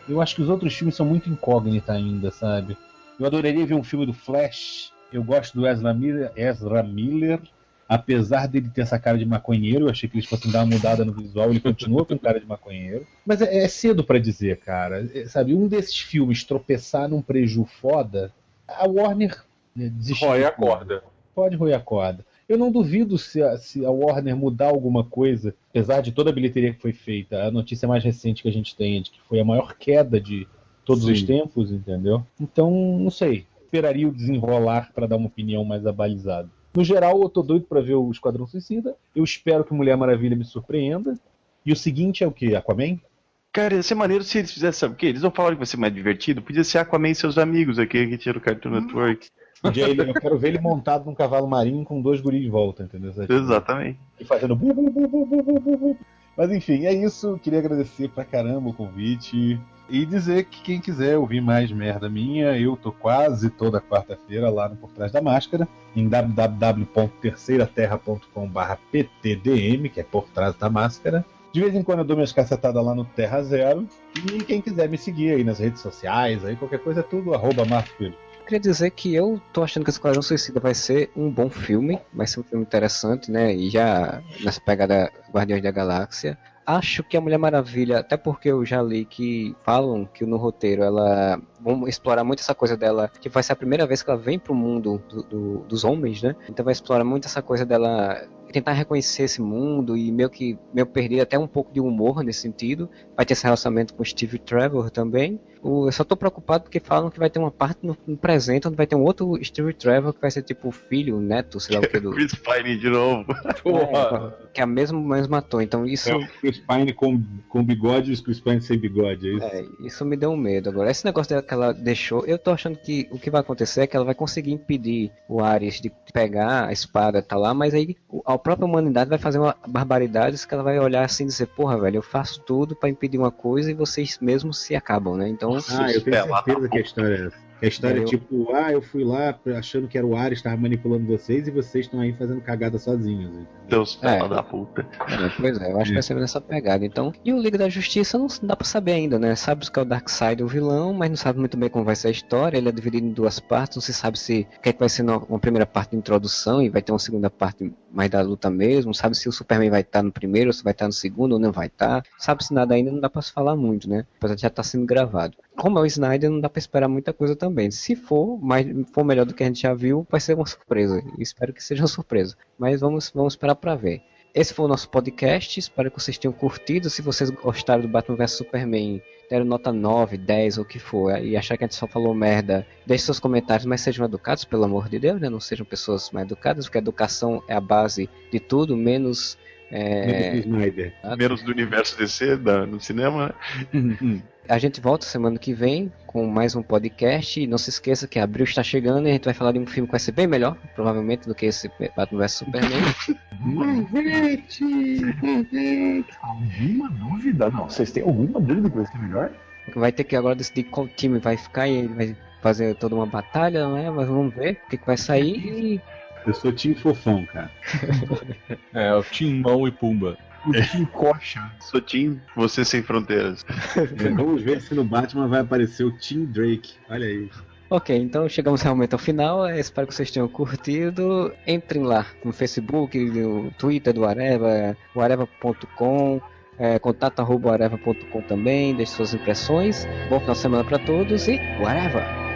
Eu acho que os outros filmes são muito incógnita ainda, sabe? Eu adoraria ver um filme do Flash. Eu gosto do Ezra Miller, Ezra Miller apesar dele ter essa cara de maconheiro, eu achei que eles fossem dar uma mudada no visual, ele continua com cara de maconheiro. Mas é, é cedo pra dizer, cara. É, sabe, um desses filmes tropeçar num preju foda, a Warner né, desistiu. Roy de a corda. Pode roer a corda. Eu não duvido se a, se a Warner mudar alguma coisa, apesar de toda a bilheteria que foi feita. A notícia mais recente que a gente tem é de que foi a maior queda de todos os Sim. tempos, entendeu? Então, não sei. Esperaria o desenrolar para dar uma opinião mais abalizada. No geral, eu tô doido pra ver o Esquadrão Suicida. Eu espero que Mulher Maravilha me surpreenda. E o seguinte é o que? Aquaman? Cara, ia ser maneiro se eles fizessem, sabe o quê? Eles não falaram que vai ser mais divertido, podia ser Aquaman e seus amigos aqui, que tinha no Cartoon Network. Um dia ele- eu quero ver ele montado num cavalo marinho com dois guris de volta, entendeu? Sabe? Exatamente. E fazendo bu, bu, bu, bu, bu, bu, bu. Mas enfim, é isso. Queria agradecer pra caramba o convite. E dizer que quem quiser ouvir mais merda minha, eu tô quase toda quarta-feira lá no Por Trás da Máscara, em www.terceiraterra.com.br ptdm, que é Por Trás da Máscara. De vez em quando eu dou minhas cacetadas lá no Terra Zero. E quem quiser me seguir aí nas redes sociais, aí qualquer coisa é tudo, arroba Marcos Filho. Queria dizer que eu tô achando que Esquadrão Suicida vai ser um bom filme, vai ser um filme interessante, né? E já nessa pegada Guardiões da Galáxia. Acho que a Mulher Maravilha, até porque eu já li que falam que no roteiro ela vão explorar muito essa coisa dela, que vai ser a primeira vez que ela vem pro mundo do- do- dos homens, né? Então vai explorar muito essa coisa dela tentar reconhecer esse mundo e meio que meio perder até um pouco de humor nesse sentido. Vai ter esse relacionamento com Steve Trevor também. O- eu só tô preocupado porque falam que vai ter uma parte no, no presente onde vai ter um outro Steve Trevor que vai ser tipo o filho, o neto, sei lá o que do. *laughs* Chris Pine de novo. *laughs* É, que é a mesmo, mesmo ator. Então isso, É o Chris Pine com, com bigode e o Chris Pine sem bigode, é isso? é, isso me deu um medo. Agora, esse negócio dela que ela deixou, eu tô achando que o que vai acontecer é que ela vai conseguir impedir o Ares de pegar a espada, tá lá, mas aí o- a própria humanidade vai fazer uma barbaridades que ela vai olhar assim e dizer, porra, velho, eu faço tudo pra impedir uma coisa e vocês mesmos se acabam, né? Então, Ah, eu tenho É, lá certeza que a história é essa. Que a história é Eu- tipo, ah, eu fui lá achando que era o Ares, estava manipulando vocês e vocês estão aí fazendo cagada sozinhos. entendeu? Deus, É. da puta. É, pois é, eu acho que vai ser nessa pegada. Então, e o Liga da Justiça não dá pra saber ainda, né? Sabe que é o Darkseid o vilão, mas não sabe muito bem como vai ser a história. Ele é dividido em duas partes, não se sabe se o que, é que vai ser uma primeira parte de introdução e vai ter uma segunda parte mais da luta mesmo. Não sabe se o Superman vai estar no primeiro, ou se vai estar no segundo, ou não vai estar. Sabe-se nada ainda, não dá pra se falar muito, né? Apesar de já estar sendo gravado. Como é o Snyder, não dá pra esperar muita coisa também. Se for, mas for melhor do que a gente já viu, vai ser uma surpresa. Espero que seja uma surpresa. Mas vamos, vamos esperar pra ver. Esse foi o nosso podcast. Espero que vocês tenham curtido. Se vocês gostaram do Batman vs Superman, deram nota 9, 10 ou o que for, e achar que a gente só falou merda, deixe seus comentários, mas sejam educados, pelo amor de Deus, né? Não sejam pessoas mais educadas, porque a educação é a base de tudo, menos. É, Snyder. Menos do universo DC da- no cinema, né? A gente volta semana que vem com mais um podcast. E não se esqueça que abril está chegando e a gente vai falar de um filme que vai ser bem melhor, provavelmente, do que esse Batman vs Superman. Alguma dúvida? Não, vocês têm alguma dúvida que vai ser melhor? Vai ter que agora decidir qual time vai ficar e ele vai fazer toda uma batalha, né? Mas vamos ver o que, que vai sair. E Eu sou time fofão, cara. *laughs* É, o Timão e Pumba. O Tim Coxa. Sou Tim, você sem fronteiras. *laughs* Vamos ver se no Batman vai aparecer o Tim Drake. Olha aí. Ok, então chegamos realmente ao final. Eu espero que vocês tenham curtido. Entrem lá no Facebook, no Twitter do Areva, areva.com, é, contato arroba areva.com também. Deixe suas impressões. Bom final de semana para todos e whatever!